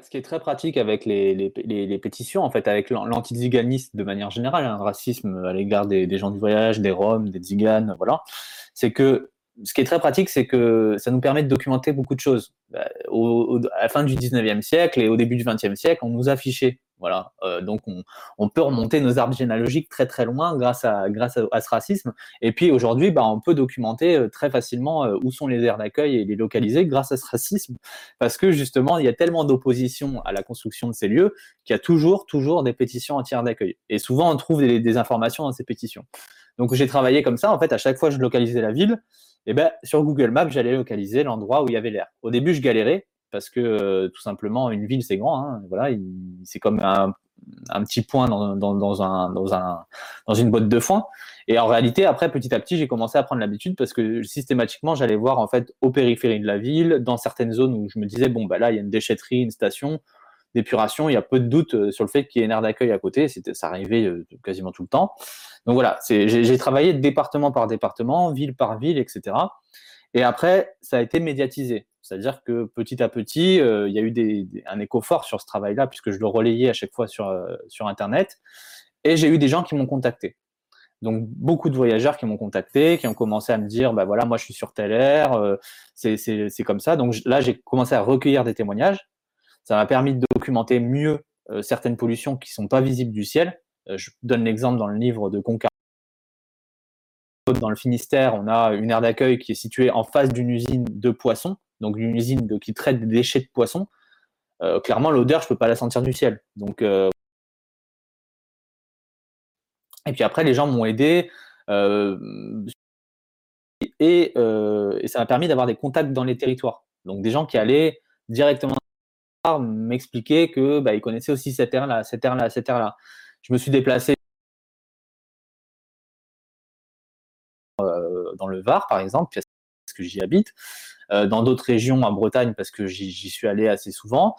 Speaker 5: Ce qui est très pratique avec les, les, pétitions, en fait, avec l'antiziganisme de manière générale, un hein, racisme à l'égard des, gens du voyage, des Roms, des Ziganes, voilà, c'est que ce qui est très pratique, c'est que ça nous permet de documenter beaucoup de choses. Bah, au, à la fin du 19e siècle et au début du 20e siècle, on nous affichait. Voilà. Euh, donc, on, on, peut remonter nos arbres généalogiques très très loin grâce à, grâce à, ce racisme. Et puis aujourd'hui, bah, on peut documenter euh, très facilement euh, où sont les aires d'accueil et les localiser grâce à ce racisme. Parce que justement, il y a tellement d'opposition à la construction de ces lieux qu'il y a toujours, toujours des pétitions anti-aires d'accueil. Et souvent, on trouve des, des informations dans ces pétitions. Donc, j'ai travaillé comme ça. En fait, à chaque fois, je localisais la ville et eh ben, sur Google Maps, j'allais localiser l'endroit où il y avait l'air. Au début, je galérais parce que euh, tout simplement, une ville, c'est grand. Hein, voilà, c'est comme un, petit point dans, dans, dans, un, dans, un, dans une boîte de foin. Et en réalité, après, petit à petit, j'ai commencé à prendre l'habitude parce que systématiquement, j'allais voir en fait au périphérie de la ville, dans certaines zones où je me disais, bon, bah là, il y a une déchetterie, une station d'épuration, il y a peu de doute euh, sur le fait qu'il y ait une aire d'accueil à côté. Ça arrivait euh, quasiment tout le temps. Donc voilà, j'ai travaillé département par département, ville par ville, etc. Et après, ça a été médiatisé. C'est-à-dire que petit à petit, euh, il y a eu un écho fort sur ce travail-là, puisque je le relayais à chaque fois sur, euh, sur Internet. Et j'ai eu des gens qui m'ont contacté. Donc beaucoup de voyageurs qui m'ont contacté, qui ont commencé à me dire, bah voilà, moi je suis sur telle air, euh, c'est comme ça. Donc là, j'ai commencé à recueillir des témoignages. Ça m'a permis de documenter mieux certaines pollutions qui sont pas visibles du ciel. Je donne l'exemple dans le livre de Concar. Dans le Finistère, on a une aire d'accueil qui est située en face d'une usine de poissons, donc une usine qui traite des déchets de poissons. Euh, clairement, l'odeur, je ne peux pas la sentir du ciel. Donc, euh, et puis après, les gens m'ont aidé. et, ça m'a permis d'avoir des contacts dans les territoires. Donc des gens qui allaient directement m'expliquer que bah, ils connaissaient aussi cette aire-là, cette aire-là, cette aire-là. Je me suis déplacé euh, dans le Var, par exemple, parce que j'y habite, euh, dans d'autres régions en Bretagne, parce que j'y suis allé assez souvent.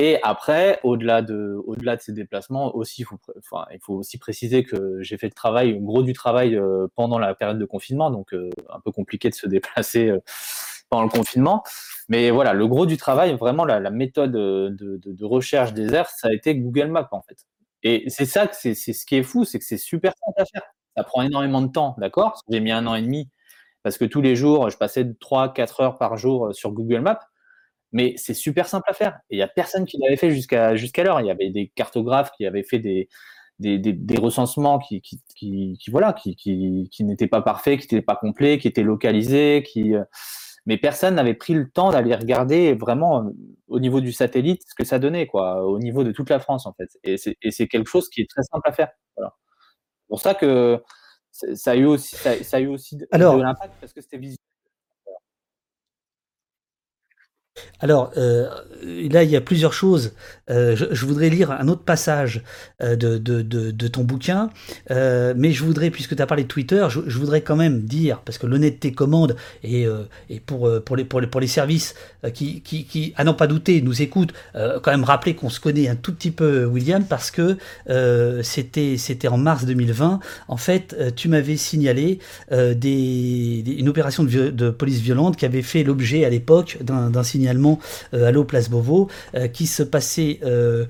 Speaker 5: Et après, au-delà de, au-delà de ces déplacements, aussi, enfin, il faut aussi préciser que j'ai fait le travail, gros du travail euh, pendant la période de confinement, donc euh, un peu compliqué de se déplacer euh, pendant le confinement. Mais voilà, le gros du travail, vraiment la, méthode de, recherche des airs, ça a été Google Maps en fait. Et c'est ça c'est ce qui est fou, c'est que c'est super simple à faire. Ça prend énormément de temps, d'accord? J'ai mis un an et demi parce que tous les jours, je passais 3-4 heures par jour sur Google Maps. Mais c'est super simple à faire. Il n'y a personne qui l'avait fait jusqu'à jusqu'alors. Il y avait des cartographes qui avaient fait des, des, recensements qui, qui, qui, qui voilà, qui, qui, qui n'étaient pas parfaits, qui n'étaient pas complets, qui étaient localisés, qui euh, mais personne n'avait pris le temps d'aller regarder vraiment euh, au niveau du satellite ce que ça donnait, quoi, au niveau de toute la France en fait. Et c'est quelque chose qui est très simple à faire. Voilà. C'est pour ça que ça a eu aussi, ça, ça a eu aussi
Speaker 1: Alors,
Speaker 5: de l'impact parce que c'était visuel.
Speaker 1: Alors, euh, là, il y a plusieurs choses. Euh, je, voudrais lire un autre passage euh, de, ton bouquin, mais je voudrais, puisque tu as parlé de Twitter, je, voudrais quand même dire, parce que l'honnêteté commande, et, pour, les, services qui, à n'en pas douter, nous écoutent, quand même rappeler qu'on se connaît un tout petit peu, William, parce que c'était en mars 2020. En fait, tu m'avais signalé une opération de, police violente qui avait fait l'objet à l'époque d'un signalement euh, à l'eau Place Beauvau, euh, qui se passait euh,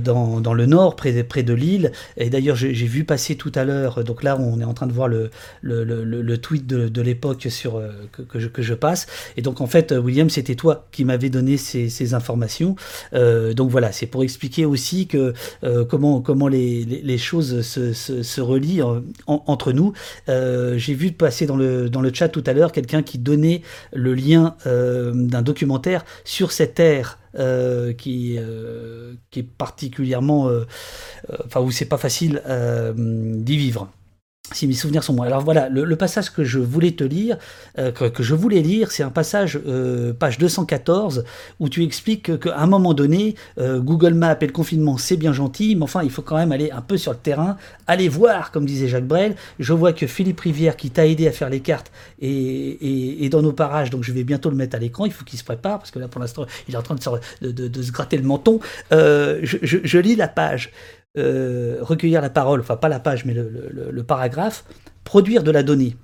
Speaker 1: dans, dans, le nord, près, près de Lille. Et d'ailleurs, j'ai vu passer tout à l'heure, donc là, on est en train de voir le, le, le, tweet de, de l'époque sur que, que, je, passe. Et donc, en fait, William, c'était toi qui m'avais donné ces, ces informations. donc voilà, c'est pour expliquer aussi que comment, comment les, les, choses se, se, se relient en, en, entre nous. j'ai vu passer dans le, dans le chat tout à l'heure quelqu'un qui donnait le lien d'un documentaire sur cette ère euh, qui, euh, qui est particulièrement, euh, euh enfin où c'est pas facile d'y vivre si mes souvenirs sont bons. Alors voilà, le, le, passage que je voulais te lire, euh, que, que, je voulais lire, c'est un passage, euh, page 214, où tu expliques qu'à un moment donné, euh, Google Maps et le confinement, c'est bien gentil, mais enfin, il faut quand même aller un peu sur le terrain, aller voir, comme disait Jacques Brel. Je vois que Philippe Rivière, qui t'a aidé à faire les cartes, est, est, dans nos parages, donc je vais bientôt le mettre à l'écran, il faut qu'il se prépare, parce que là, pour l'instant, il est en train de se, de, de se gratter le menton. Euh, je, je, je lis la page euh, recueillir la parole, enfin pas la page, mais le, paragraphe, produire de la donnée,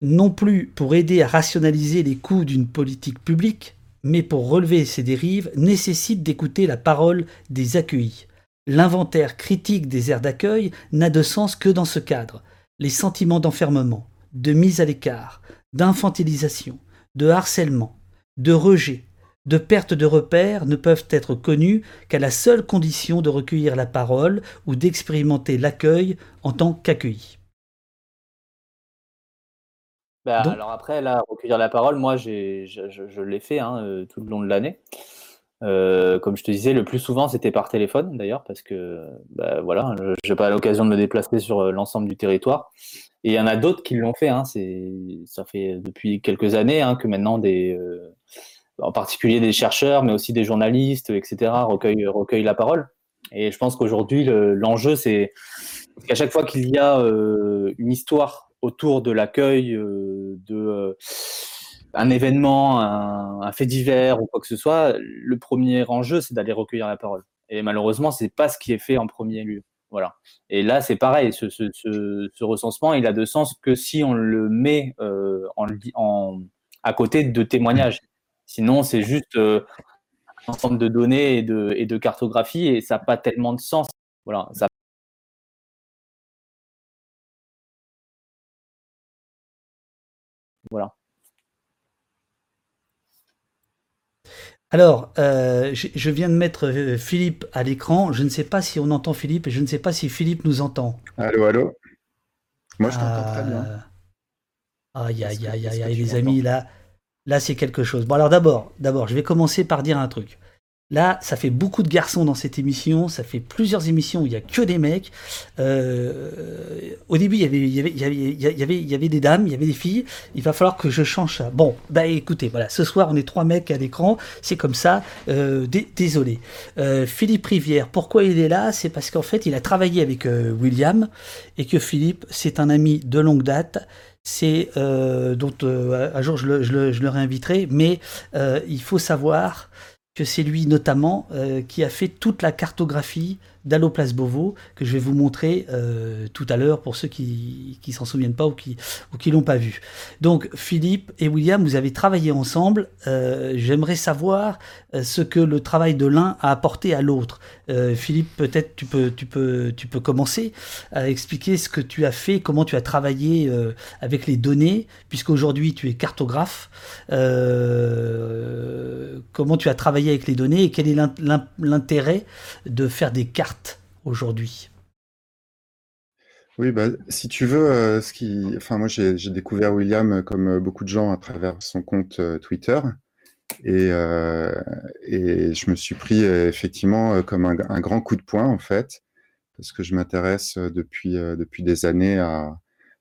Speaker 1: non plus pour aider à rationaliser les coûts d'une politique publique, mais pour relever ces dérives, nécessite d'écouter la parole des accueillis. L'inventaire critique des aires d'accueil n'a de sens que dans ce cadre. Les sentiments d'enfermement, de mise à l'écart, d'infantilisation, de harcèlement, de rejet, de perte de repères ne peuvent être connus qu'à la seule condition de recueillir la parole ou d'expérimenter l'accueil en tant qu'accueilli.
Speaker 5: Bah, alors après, là, recueillir la parole, moi, je, je, je l'ai fait hein, euh, tout le long de l'année. Euh, comme je te disais, le plus souvent, c'était par téléphone, d'ailleurs, parce que bah, voilà, je n'ai pas l'occasion de me déplacer sur euh, l'ensemble du territoire. Et il y en a d'autres qui l'ont fait. Hein, ça fait depuis quelques années hein, que maintenant des, euh, en particulier des chercheurs, mais aussi des journalistes, etc., recueillent, recueillent la parole. Et je pense qu'aujourd'hui, l'enjeu, c'est qu'à chaque fois qu'il y a euh, une histoire autour de l'accueil euh, de euh, événement, un, fait divers ou quoi que ce soit, le premier enjeu, c'est d'aller recueillir la parole. Et malheureusement, c'est pas ce qui est fait en premier lieu. Voilà. Et là, c'est pareil. Ce, ce, ce, ce, recensement, il a de sens que si on le met euh, à côté de témoignages. Sinon, c'est juste euh, un ensemble de données et de, et de cartographie et ça n'a pas tellement de sens. Voilà, ça Voilà.
Speaker 1: Alors, euh, je, je, viens de mettre euh, Philippe à l'écran. Je ne sais pas si on entend Philippe et je ne sais pas si Philippe nous entend.
Speaker 6: Allô, allô? Moi, je t'entends euh... très bien.
Speaker 1: Aïe, aïe, aïe, aïe, aïe, les amis, là, Là, c'est quelque chose. Bon, alors d'abord, d'abord, je vais commencer par dire un truc. Là, ça fait beaucoup de garçons dans cette émission. Ça fait plusieurs émissions où il y a que des mecs. Euh, au début, il y avait, des dames, il y avait des filles. Il va falloir que je change ça. Bon, bah écoutez, voilà. Ce soir, on est trois mecs à l'écran. C'est comme ça. Euh, désolé. Euh, Philippe Rivière, pourquoi il est là? C'est parce qu'en fait, il a travaillé avec William et que Philippe, c'est un ami de longue date c'est euh, dont euh, un jour je le, je, le, réinviterai, mais euh, il faut savoir que c'est lui notamment euh, qui a fait toute la cartographie d'Alloplace Beauvau, que je vais vous montrer euh, tout à l'heure pour ceux qui ne s'en souviennent pas ou qui ou qui l'ont pas vu. Donc Philippe et William, vous avez travaillé ensemble. Euh, j'aimerais savoir ce que le travail de l'un a apporté à l'autre. Philippe, peut-être tu peux tu peux tu peux commencer à expliquer ce que tu as fait, comment tu as travaillé avec les données, puisqu'aujourd'hui tu es cartographe. comment tu as travaillé avec les données et quel est l'intérêt de faire des cartes aujourd'hui
Speaker 6: oui, bah, si tu veux, euh, ce qui, enfin, moi j'ai découvert William euh, comme euh, beaucoup de gens à travers son compte Twitter. Et, et, je me suis pris effectivement comme un, grand coup de poing en fait, parce que je m'intéresse depuis, depuis des années à,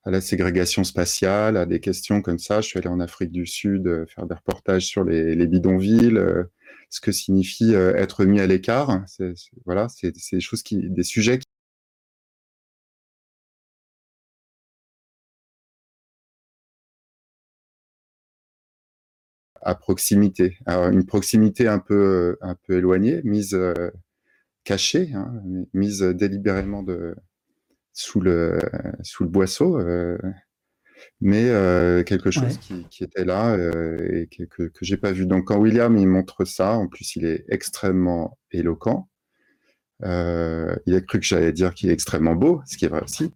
Speaker 6: la ségrégation spatiale, à des questions comme ça. Je suis allé en Afrique du Sud faire des reportages sur les bidonvilles ce que signifie euh, être mis à l'écart. Voilà, c'est des choses qui, des sujets qui à proximité. Alors, une proximité un peu, un peu éloignée, mise euh, cachée, hein, mise délibérément de, sous, le, sous le boisseau. Euh, mais euh, quelque chose qui, qui, était là euh, et que, que, que j'ai pas vu. Donc quand William il montre ça, en plus il est extrêmement éloquent. Euh, il a cru que j'allais dire qu'il est extrêmement beau, ce qui est vrai aussi.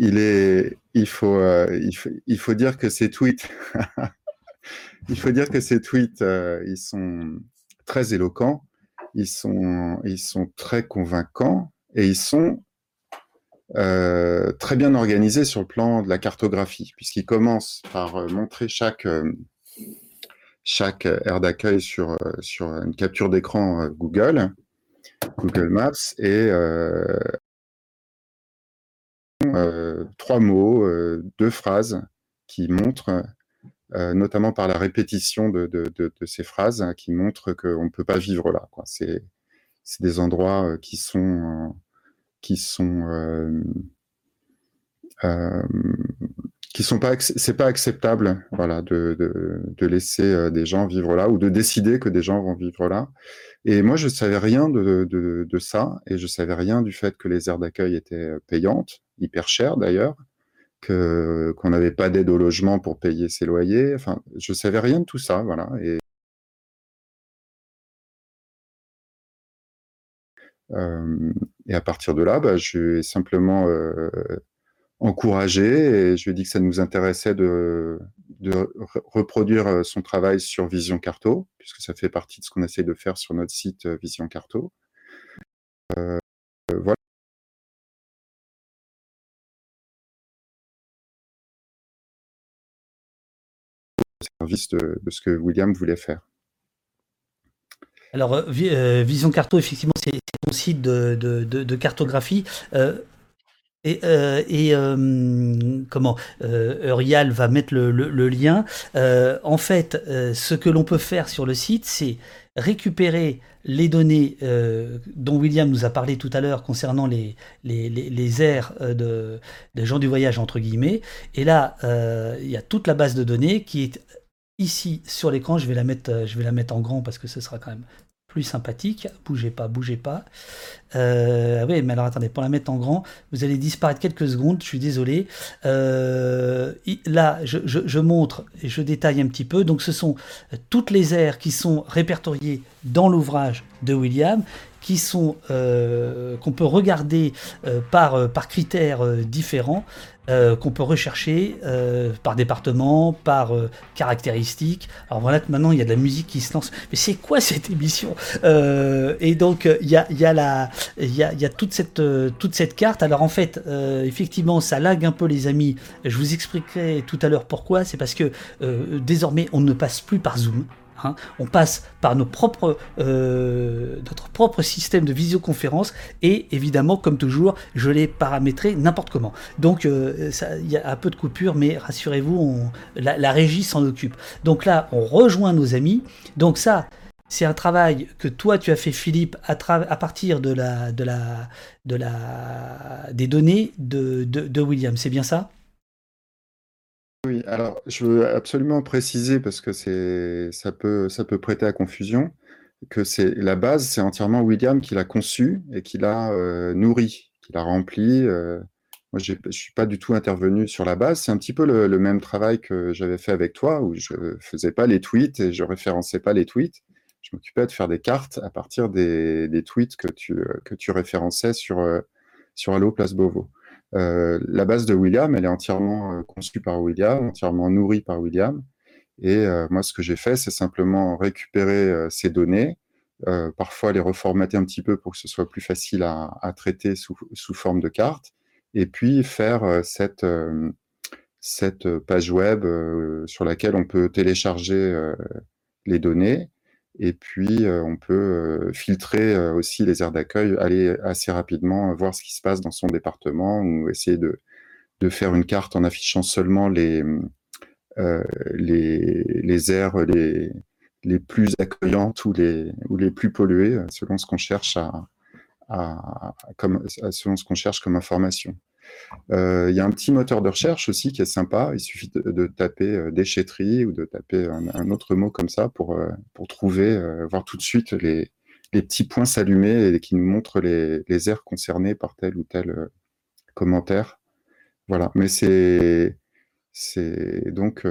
Speaker 6: Il est, il faut, il faut, il faut dire que ses tweets, il faut dire que ses tweets, ils sont très éloquents, ils sont, ils sont très convaincants et ils sont euh, très bien organisé sur le plan de la cartographie, puisqu'il commence par euh, montrer chaque, euh, chaque aire d'accueil sur, sur une capture d'écran Google, Google Maps, et trois mots, deux phrases qui montrent, notamment par la répétition de, de, de, ces phrases, hein, qui montrent qu'on ne peut pas vivre là. C'est des endroits qui sont qui sont euh, euh, qui sont pas c'est pas acceptable voilà de, de, laisser euh, des gens vivre là ou de décider que des gens vont vivre là. Et moi je savais rien de, de, ça et je savais rien du fait que les aires d'accueil étaient payantes hyper chères d'ailleurs que qu'on n'avait pas d'aide au logement pour payer ses loyers. Enfin je savais rien de tout ça voilà et et à partir de là, bah, je vais simplement euh, encouragé et je lui ai dit que ça nous intéressait de, reproduire euh, son travail sur Vision Carto, puisque ça fait partie de ce qu'on essaie de faire sur notre site Vision Carto. Euh, voilà. service de, ce que William voulait faire.
Speaker 1: Alors, euh, Vision Carto, effectivement, c'est ton site de, cartographie. Euh, et, euh, comment Eurial va mettre le, lien. en fait, ce que l'on peut faire sur le site, c'est récupérer les données dont William nous a parlé tout à l'heure concernant les, les, les, les aires de, gens du voyage, entre guillemets. Et là, il y a toute la base de données qui est ici sur l'écran. Je je vais la mettre en grand parce que ce sera quand même sympathique. Bougez pas, bougez pas. Euh, oui, mais alors attendez, pour la mettre en grand, vous allez disparaître quelques secondes, je suis désolé. Euh, là, je, je, je, montre et je détaille un petit peu. Donc, ce sont toutes les aires qui sont répertoriées dans l'ouvrage de William, qui sont euh, qu'on peut regarder euh, par, euh, par critères différents. Qu'on peut rechercher par département, par euh, caractéristiques. Alors voilà que maintenant il y a de la musique qui se lance. Mais c'est quoi cette émission? Et donc il y a, y, a la, y, a, y a toute cette, toute cette carte. Alors en fait, effectivement, ça lag un peu les amis. Je vous expliquerai tout à l'heure pourquoi. C'est parce que désormais on ne passe plus par Zoom. Hein. On passe par euh, notre propre système de visioconférence et évidemment, comme toujours, je l'ai paramétré n'importe comment. Donc, euh, il y a un peu de coupure, mais rassurez-vous, la, régie s'en occupe. Donc là, on rejoint nos amis. Donc ça, c'est un travail que toi tu as fait, Philippe, à, partir de la, de la, de la, des données de, de William. C'est bien ça?
Speaker 6: Oui, alors je veux absolument préciser parce que ça peut ça peut prêter à confusion que c'est la base, c'est entièrement William qui l'a conçu et qui l'a euh, nourri, qui l'a rempli. Euh. moi, je ne suis pas du tout intervenu sur la base. C'est un petit peu le, même travail que j'avais fait avec toi, où je faisais pas les tweets et je référençais pas les tweets. Je m'occupais de faire des cartes à partir des, des tweets que tu, que tu référençais sur, euh, sur Allo Place Beauvau. Euh, la base de William, elle est entièrement euh, conçue par William, entièrement nourrie par William. Et euh, moi, ce que j'ai fait, c'est simplement récupérer ces données, parfois les reformater un petit peu pour que ce soit plus facile à, traiter sous, forme de carte, et puis faire cette, cette page web sur laquelle on peut télécharger les données et puis, euh, on peut euh, filtrer euh, aussi les aires d'accueil, aller assez rapidement voir ce qui se passe dans son département ou essayer de, de faire une carte en affichant seulement les, les, les aires les, les plus accueillantes ou les, ou les plus polluées, selon ce qu'on cherche à, à, comme, selon ce qu'on cherche comme information. Euh, il y a un petit moteur de recherche aussi qui est sympa. Il suffit de, taper euh, déchetterie ou de taper un, autre mot comme ça pour, euh, pour trouver, voir tout de suite les, les petits points s'allumer et qui nous montrent les, les aires concernées par tel ou tel commentaire. Voilà. Mais c'est c'est donc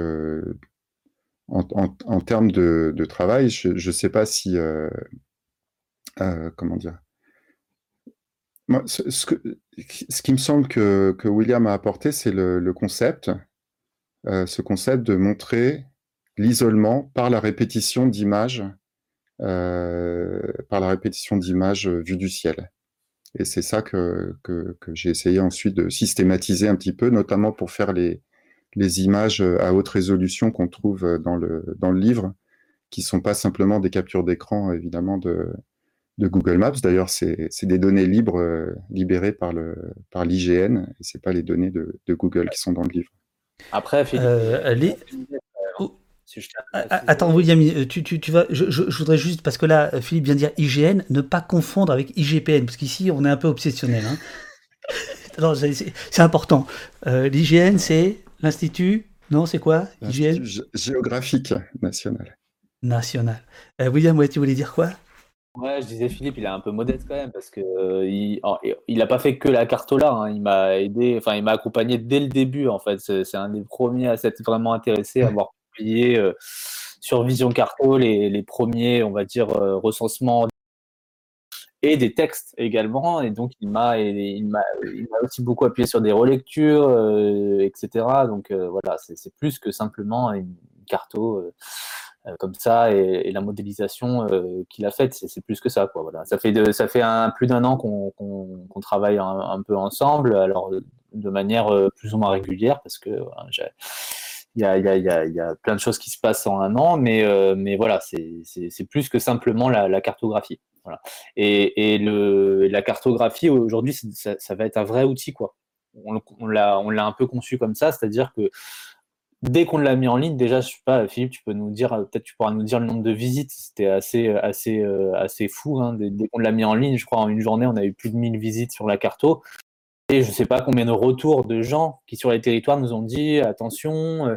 Speaker 6: en, en, termes de, de, travail, je ne sais pas si comment dire ce, qui me semble que, William a apporté, c'est le, concept, euh, ce concept de montrer l'isolement par la répétition d'images, euh, par la répétition d'images vues du ciel. Et c'est ça que, j'ai essayé ensuite de systématiser un petit peu, notamment pour faire les, les images à haute résolution qu'on trouve dans le, dans le livre, qui sont pas simplement des captures d'écran, évidemment, de, de Google Maps. D'ailleurs, c'est des données libres, euh, libérées par l'IGN, par et ce pas les données de, Google qui sont dans le livre.
Speaker 5: Après, Philippe, euh,
Speaker 1: oh. ah, ah, Attends, William, euh, tu, tu, vas, je, voudrais juste, parce que là, Philippe vient de dire IGN, ne pas confondre avec IGPN, parce qu'ici, on est un peu obsessionnel. Hein. c'est important. L'IGN, c'est l'Institut, non, c'est quoi IGN?
Speaker 6: Géographique national.
Speaker 1: National. William, ouais, tu voulais dire quoi?
Speaker 5: Ouais, je disais Philippe, il est un peu modeste quand même parce que euh, il, il a pas fait que la cartola. Hein, il m'a aidé, enfin il m'a accompagné dès le début en fait. C'est un des premiers à s'être vraiment intéressé, à avoir publié euh, sur Vision Carto les, les, premiers, on va dire, euh, recensements et des textes également. Et donc il m'a il m'a aussi beaucoup appuyé sur des relectures, etc. Donc voilà, c'est plus que simplement une carto. Euh, comme ça et, la modélisation euh, qu'il a faite, c'est plus que ça. Quoi, voilà. Ça fait, ça fait plus d'un an qu'on travaille un, peu ensemble, alors de manière euh, plus ou moins régulière, parce que il y, a, plein de choses qui se passent en un an, mais, voilà, c'est plus que simplement la, cartographie. Et, la cartographie, aujourd'hui, ça, va être un vrai outil. Quoi. On l'a un peu conçu comme ça, c'est-à-dire que dès qu'on l'a mis en ligne, déjà, je sais pas, Philippe, tu peux nous dire, peut-être tu pourras nous dire le nombre de visites. C'était assez, assez, euh, assez fou. Hein. Dès, qu'on l'a mis en ligne, je crois en une journée, on a eu plus de 1000 visites sur la carto. Et je ne sais pas combien de retours de gens qui sur les territoires nous ont dit attention, euh,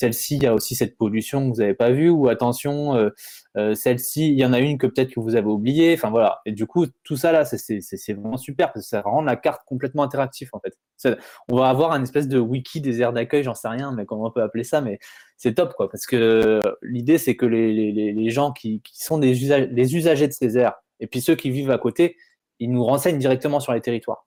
Speaker 5: celle-ci, il y a aussi cette pollution que vous n'avez pas vue, ou attention, euh, euh, celle-ci, il y en a une que peut-être que vous avez oubliée. Enfin voilà. Et du coup, tout ça là, c'est vraiment super parce que ça rend la carte complètement interactive en fait. on va avoir un espèce de wiki des aires d'accueil, j'en sais rien, mais comment on peut appeler ça, mais c'est top quoi. Parce que l'idée, c'est que les, gens qui, sont des les usagers de ces aires et puis ceux qui vivent à côté, ils nous renseignent directement sur les territoires.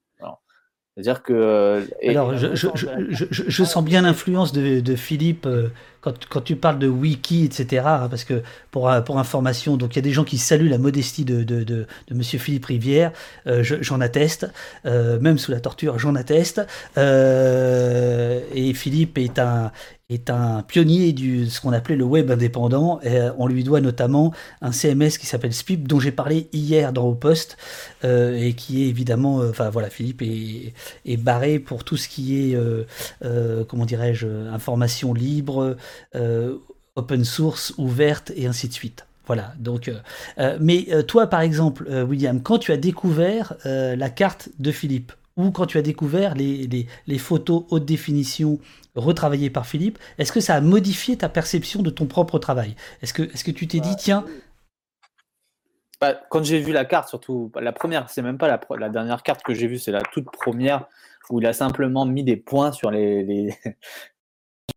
Speaker 5: C'est-à-dire que. Euh,
Speaker 1: Alors, je, je, je, je, sens bien l'influence de, de, Philippe euh, quand, tu parles de wiki, etc. Hein, parce que pour, euh, pour information, donc il y a des gens qui saluent la modestie de, de, Monsieur Philippe Rivière. j'en atteste, même sous la torture, j'en atteste. et Philippe est un, est un pionnier de ce qu'on appelait le web indépendant. Euh, on lui doit notamment un CMS qui s'appelle SPIP, dont j'ai parlé hier dans Au Poste, euh, et qui est évidemment, euh, enfin voilà, Philippe est, est, barré pour tout ce qui est, comment dirais-je, information libre, open source, ouverte, et ainsi de suite. Voilà, donc, mais toi par exemple, William, quand tu as découvert la carte de Philippe, ou quand tu as découvert les, les, photos haute définition retravaillées par Philippe, est-ce que ça a modifié ta perception de ton propre travail? Est-ce que, est que tu t'es dit, tiens...
Speaker 5: Bah, quand j'ai vu la carte, surtout la première, c'est même pas la, la dernière carte que j'ai vue, c'est la toute première où il a simplement mis des points sur les, les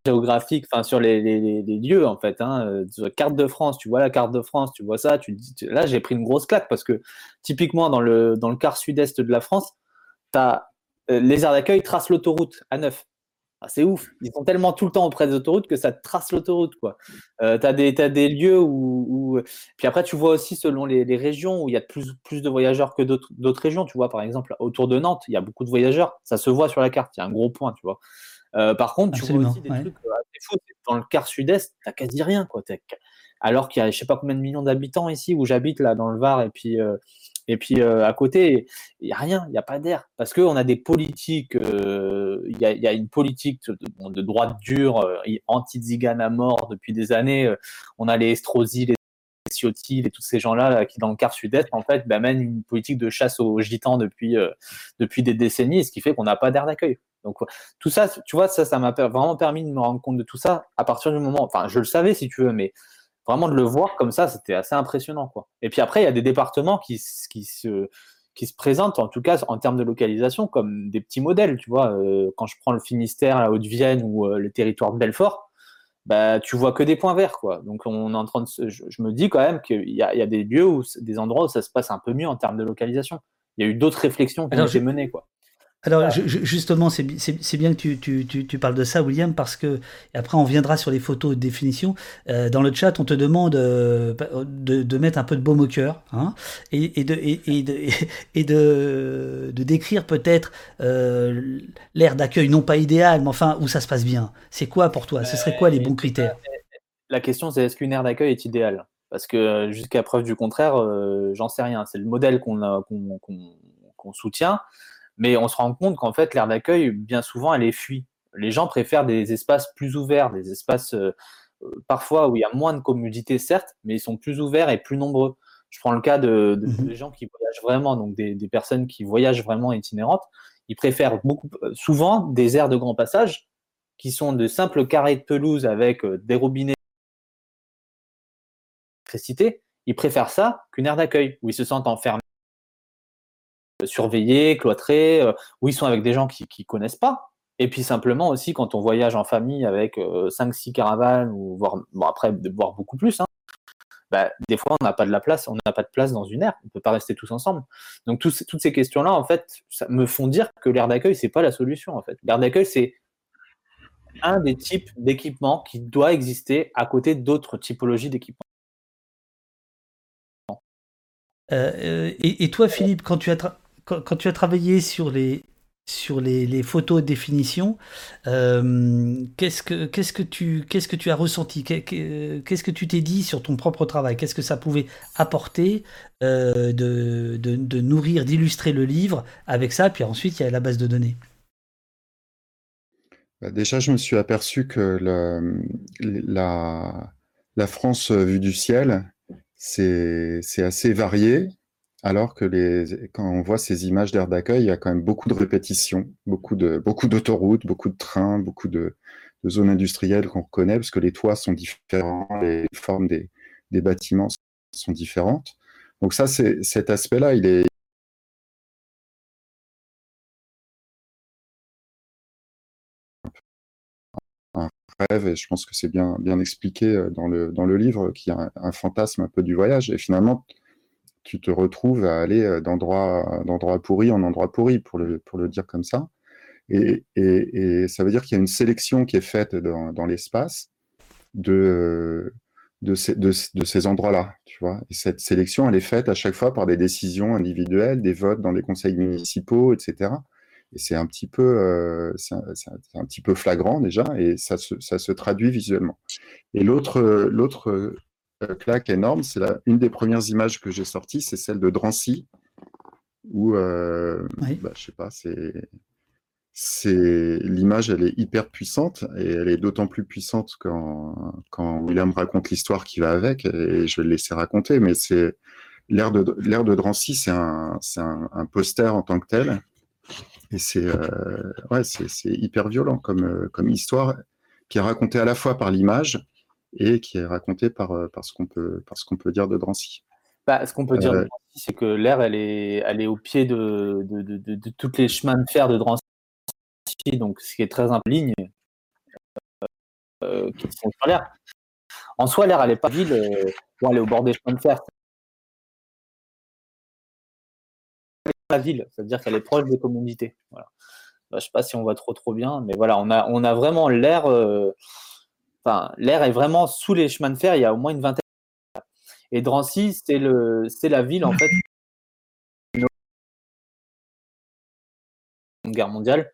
Speaker 5: géographiques, enfin sur les, lieux en fait. Hein. carte de France, tu vois la carte de France, tu vois ça, tu là j'ai pris une grosse claque parce que typiquement dans le, dans le quart sud-est de la France, as, euh, les aires d'accueil tracent l'autoroute à neuf. Ah, c'est ouf. Ils sont tellement tout le temps auprès des autoroutes que ça trace l'autoroute. Euh, tu as, des lieux où, Puis après, tu vois aussi selon les, régions où il y a plus de voyageurs que d'autres régions. Tu vois, par exemple, autour de Nantes, il y a beaucoup de voyageurs. Ça se voit sur la carte. Il y a un gros point, tu vois. Euh, par contre, tu vois aussi des trucs fous. Dans le quart sud-est, tu quasi rien. Quoi. Alors qu'il y a je sais pas combien de millions d'habitants ici où j'habite, là, dans le Var, et puis et puis euh, à côté, il n'y a rien, il n'y a pas d'air. Parce qu'on a des politiques, euh, il y, a, une politique de, droite dure, euh, anti-Zigane à mort depuis des années. on a les Estrosi, les Ciotti, et tous ces gens-là qui, dans le quart sud-est, en fait, bah, mènent une politique de chasse aux gitans depuis, depuis des décennies, ce qui fait qu'on n'a pas d'air d'accueil. Donc tout ça, tu vois, ça, ça m'a vraiment permis de me rendre compte de tout ça à partir du moment, enfin, je le savais si tu veux, mais vraiment de le voir comme ça, c'était assez impressionnant. Quoi. Et puis après, il y a des départements qui, qui, se, qui se présentent, en tout cas en termes de localisation, comme des petits modèles. Tu vois, euh, quand je prends le Finistère, la Haute-Vienne ou euh, le territoire de Belfort, bah, tu vois que des points verts. Quoi. Donc on est en train de, je, me dis quand même qu'il y, y, a des lieux, où, des endroits où ça se passe un peu mieux en termes de localisation. Il y a eu d'autres réflexions ont été menées. Quoi.
Speaker 1: Alors justement, c'est bien que tu, parles de ça, William, parce que après on viendra sur les photos de définition. Euh, dans le chat, on te demande euh, de, mettre un peu de baume au cœur hein, et, de, et, de, décrire peut-être euh, l'air d'accueil, non pas idéal, mais enfin où ça se passe bien. C'est quoi pour toi? Ce serait quoi les bons critères?
Speaker 5: La question, c'est est-ce qu'une aire d'accueil est idéale? Parce que jusqu'à preuve du contraire, j'en sais rien. C'est le modèle qu'on qu'on soutient. Mais on se rend compte qu'en fait, l'aire d'accueil, bien souvent, elle est fuie. Les gens préfèrent des espaces plus ouverts, des espaces euh, euh, parfois où il y a moins de commodité, certes, mais ils sont plus ouverts et plus nombreux. Je prends le cas de, de, mmh des gens qui voyagent vraiment, donc des, des, personnes qui voyagent vraiment itinérantes. Ils préfèrent beaucoup, euh, souvent des aires de grand passage qui sont de simples carrés de pelouse avec des robinets d'électricité. Ils préfèrent ça qu'une aire d'accueil où ils se sentent enfermés surveillés, cloîtrés, euh, où ils sont avec des gens qui ne connaissent pas. Et puis simplement aussi, quand on voyage en famille avec 5-6 euh, caravanes, ou voire, bon, après, voire beaucoup plus, hein, bah, des fois, on n'a pas de la place, on n'a pas de place dans une aire, on ne peut pas rester tous ensemble. Donc, toutes ces questions-là, en fait, ça me font dire que l'aire d'accueil, c'est pas la solution, en fait. L'aire d'accueil, c'est un des types d'équipements qui doit exister à côté d'autres typologies d'équipements.
Speaker 1: Euh, et, toi, Philippe, quand tu as, quand, tu as travaillé sur les, sur les, photos de définition, euh, qu'est-ce que qu'est-ce que tu que tu as ressenti? Qu'est-ce que tu t'es dit sur ton propre travail? Qu'est-ce que ça pouvait apporter euh, de, de, nourrir, d'illustrer le livre avec ça? Puis ensuite, il y a la base de données.
Speaker 6: Bah, déjà, je me suis aperçu que la, la France vue du ciel, c'est assez varié alors que les, quand on voit ces images d'air d'accueil, il y a quand même beaucoup de répétitions, beaucoup de beaucoup d'autoroutes, beaucoup de trains, beaucoup de, zones industrielles qu'on reconnaît parce que les toits sont différents, les formes des, bâtiments sont différentes. Donc ça, c'est cet aspect-là, il est un rêve et je pense que c'est bien bien expliqué euh, dans le dans le livre qu'il y a un fantasme un peu du voyage et finalement tu te retrouves à aller euh, d'endroit pourri en endroit pourri, pour le, pour le dire comme ça. Et, et, ça veut dire qu'il y a une sélection qui est faite dans, dans l'espace de, de ces, de, ces endroits-là, tu vois. Et cette sélection, elle est faite à chaque fois par des décisions individuelles, des votes dans des conseils municipaux, etc. Et c'est un petit peu, euh, un, petit peu flagrant déjà, et ça se, ça se traduit visuellement. Et l'autre, claque énorme. C'est une des premières images que j'ai sorties, c'est celle de Drancy, où, euh, bah, je sais pas, c'est c'est l'image, elle est hyper puissante et elle est d'autant plus puissante quand, quand William raconte l'histoire qui va avec et je vais le laisser raconter. Mais c'est l'air de l'air de Drancy, c'est un, un, un, poster en tant que tel Et c'est euh, ouais, c'est hyper violent comme, comme histoire qui est racontée à la fois par l'image et qui est racontée par, par ce qu'on peut, peut dire de Drancy.
Speaker 5: Bah, ce qu'on peut dire de Drancy, c'est que l'air, elle est, elle est au pied de, de, de, de, toutes les chemins de fer de Drancy, donc ce qui est très en ligne, euh, qui sont sur l'air. En soi, l'air, elle n'est pas ville, euh, elle est au bord des chemins de fer. La ville, c'est-à-dire qu'elle est proche des communautés. Voilà. Bah, je ne sais pas si on voit trop trop bien, mais voilà, on a, on a vraiment l'air. Euh, enfin, l'air est vraiment sous les chemins de fer. Il y a au moins une vingtaine. Et Drancy, c'est le, c'est la ville en fait. guerre mondiale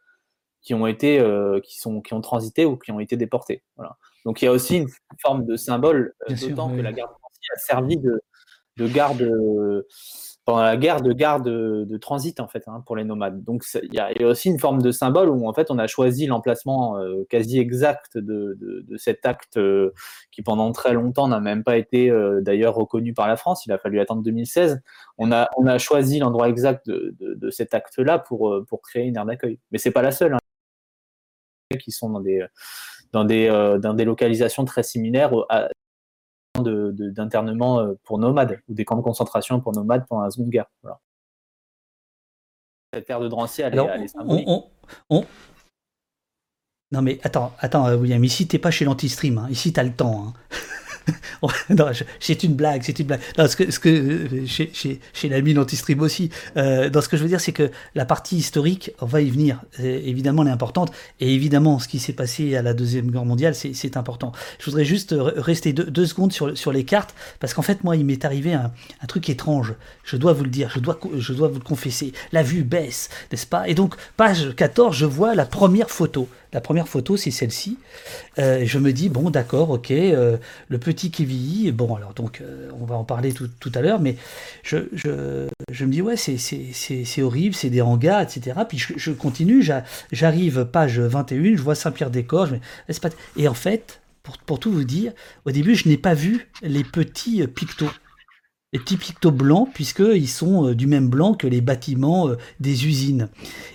Speaker 5: qui ont été, euh, qui sont, qui ont transité ou qui ont été déportés. Voilà. Donc il y a aussi une forme de symbole, euh, d'autant que la garde a servi de, de garde euh, pendant la guerre de garde de, transit en fait hein, pour les nomades. Donc il y, a, aussi une forme de symbole où en fait on a choisi l'emplacement quasi exact de, de cet acte qui pendant très longtemps n'a même pas été d'ailleurs reconnu par la France. Il a fallu attendre 2016. On a, on a choisi l'endroit exact de, cet acte-là pour, pour créer une aire d'accueil. Mais c'est pas la seule. Hein qui sont dans des, dans des, euh, dans des localisations très similaires à d'internement euh, pour nomades ou des camps de concentration pour nomades pendant la Seconde Guerre. Cette terre de Drancy, elle, est, symbolique.
Speaker 1: Non mais attends, attends euh, William, ici t'es pas chez l'anti-stream, hein. ici t'as le temps. Hein. c'est une blague, c'est une blague. ce que, ce que euh, chez, chez, chez l'ami d'Antistream aussi, euh, dans ce que je veux dire, c'est que la partie historique, on va y venir. évidemment, elle est importante. Et évidemment, ce qui s'est passé à la Deuxième Guerre mondiale, c'est important. Je voudrais juste rester deux, secondes sur, sur les cartes, parce qu'en fait, moi, il m'est arrivé un, un, truc étrange. Je dois vous le dire, je dois, je dois vous le confesser. La vue baisse, n'est-ce pas? Et donc, page 14, je vois la première photo. La première photo, c'est celle-ci. Euh, je me dis, bon, d'accord, ok, euh, le petit qui bon, alors donc, euh, on va en parler tout, à l'heure, mais je, me dis, ouais, c'est horrible, c'est des hangars, etc. Puis je, continue, j'arrive, page 21, je vois Saint-Pierre-des-Corps, et en fait, pour, pour, tout vous dire, au début, je n'ai pas vu les petits pictos pictos blancs, puisqu'ils sont euh, du même blanc que les bâtiments euh, des usines.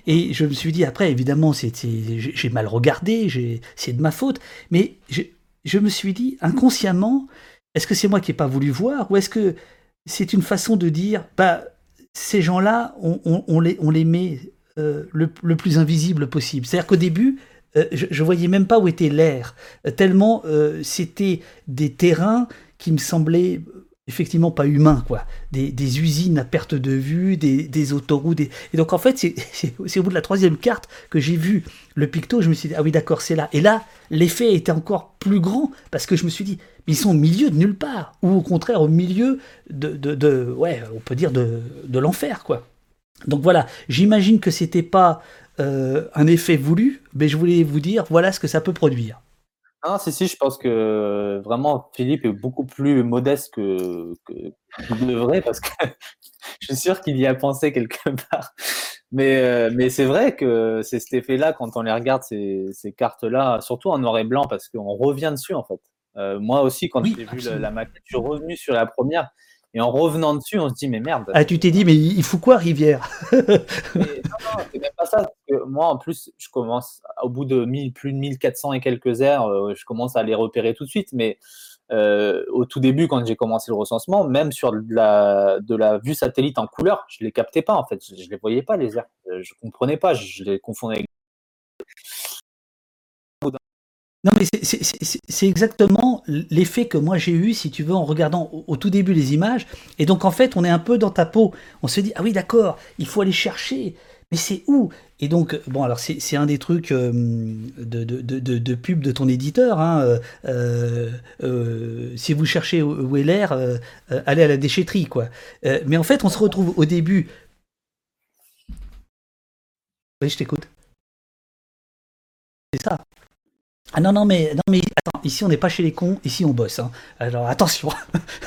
Speaker 1: Et je me suis dit, après, évidemment, j'ai mal regardé, c'est de ma faute, mais je, me suis dit, inconsciemment, est-ce que c'est moi qui n'ai pas voulu voir, ou est-ce que c'est une façon de dire, bah, ces gens-là, on, les, on les met euh, le, plus invisible possible. C'est-à-dire qu'au début, je, ne voyais même pas où était l'air, tellement c'était des terrains qui me semblaient effectivement pas humain, quoi. Des, usines à perte de vue, des, autoroutes. Et donc en fait, c'est au bout de la troisième carte que j'ai vu le picto, je me suis dit, ah oui d'accord, c'est là. Et là, l'effet était encore plus grand, parce que je me suis dit, mais ils sont au milieu de nulle part, ou au contraire au milieu de, ouais, on peut dire de, de l'enfer, quoi. Donc voilà, j'imagine que c'était pas euh, un effet voulu, mais je voulais vous dire, voilà ce que ça peut produire.
Speaker 5: Non, si, si, je pense que vraiment Philippe est beaucoup plus modeste que, que qu'il devrait parce que je suis sûr qu'il y a pensé quelque part. Mais, euh, mais c'est vrai que c'est cet effet-là quand on les regarde, ces, ces cartes-là, surtout en noir et blanc, parce qu'on revient dessus en fait. Euh, moi aussi, quand j'ai vu la, la maquette, je suis revenu sur la première et en revenant dessus, on se dit, mais merde.
Speaker 1: Ah, tu t'es dit, mais il faut quoi, Rivière?
Speaker 5: Non, non, c'est même pas ça. moi, en plus, je commence, au bout de plus de 1400 et quelques heures, euh, je commence à les repérer tout de suite. Mais euh, au tout début, quand j'ai commencé le recensement, même sur de la, de la vue satellite en couleur, je ne les captais pas, en fait. Je ne les voyais pas, les airs. Euh, je ne comprenais pas. Je les confondais avec
Speaker 1: non, mais c'est exactement l'effet que moi j'ai eu, si tu veux, en regardant au, tout début les images. Et donc, en fait, on est un peu dans ta peau. On se dit, ah oui, d'accord, il faut aller chercher. Mais c'est où? Et donc, bon, alors c'est un des trucs euh, de, pub de ton éditeur. Hein, euh, euh, si vous cherchez où est allez à la déchetterie, quoi. mais en fait, on se retrouve au début. Oui, je t'écoute. C'est ça. Ah non, non, mais, non, mais attends, ici on n'est pas chez les cons, ici on bosse. Hein. Alors attention.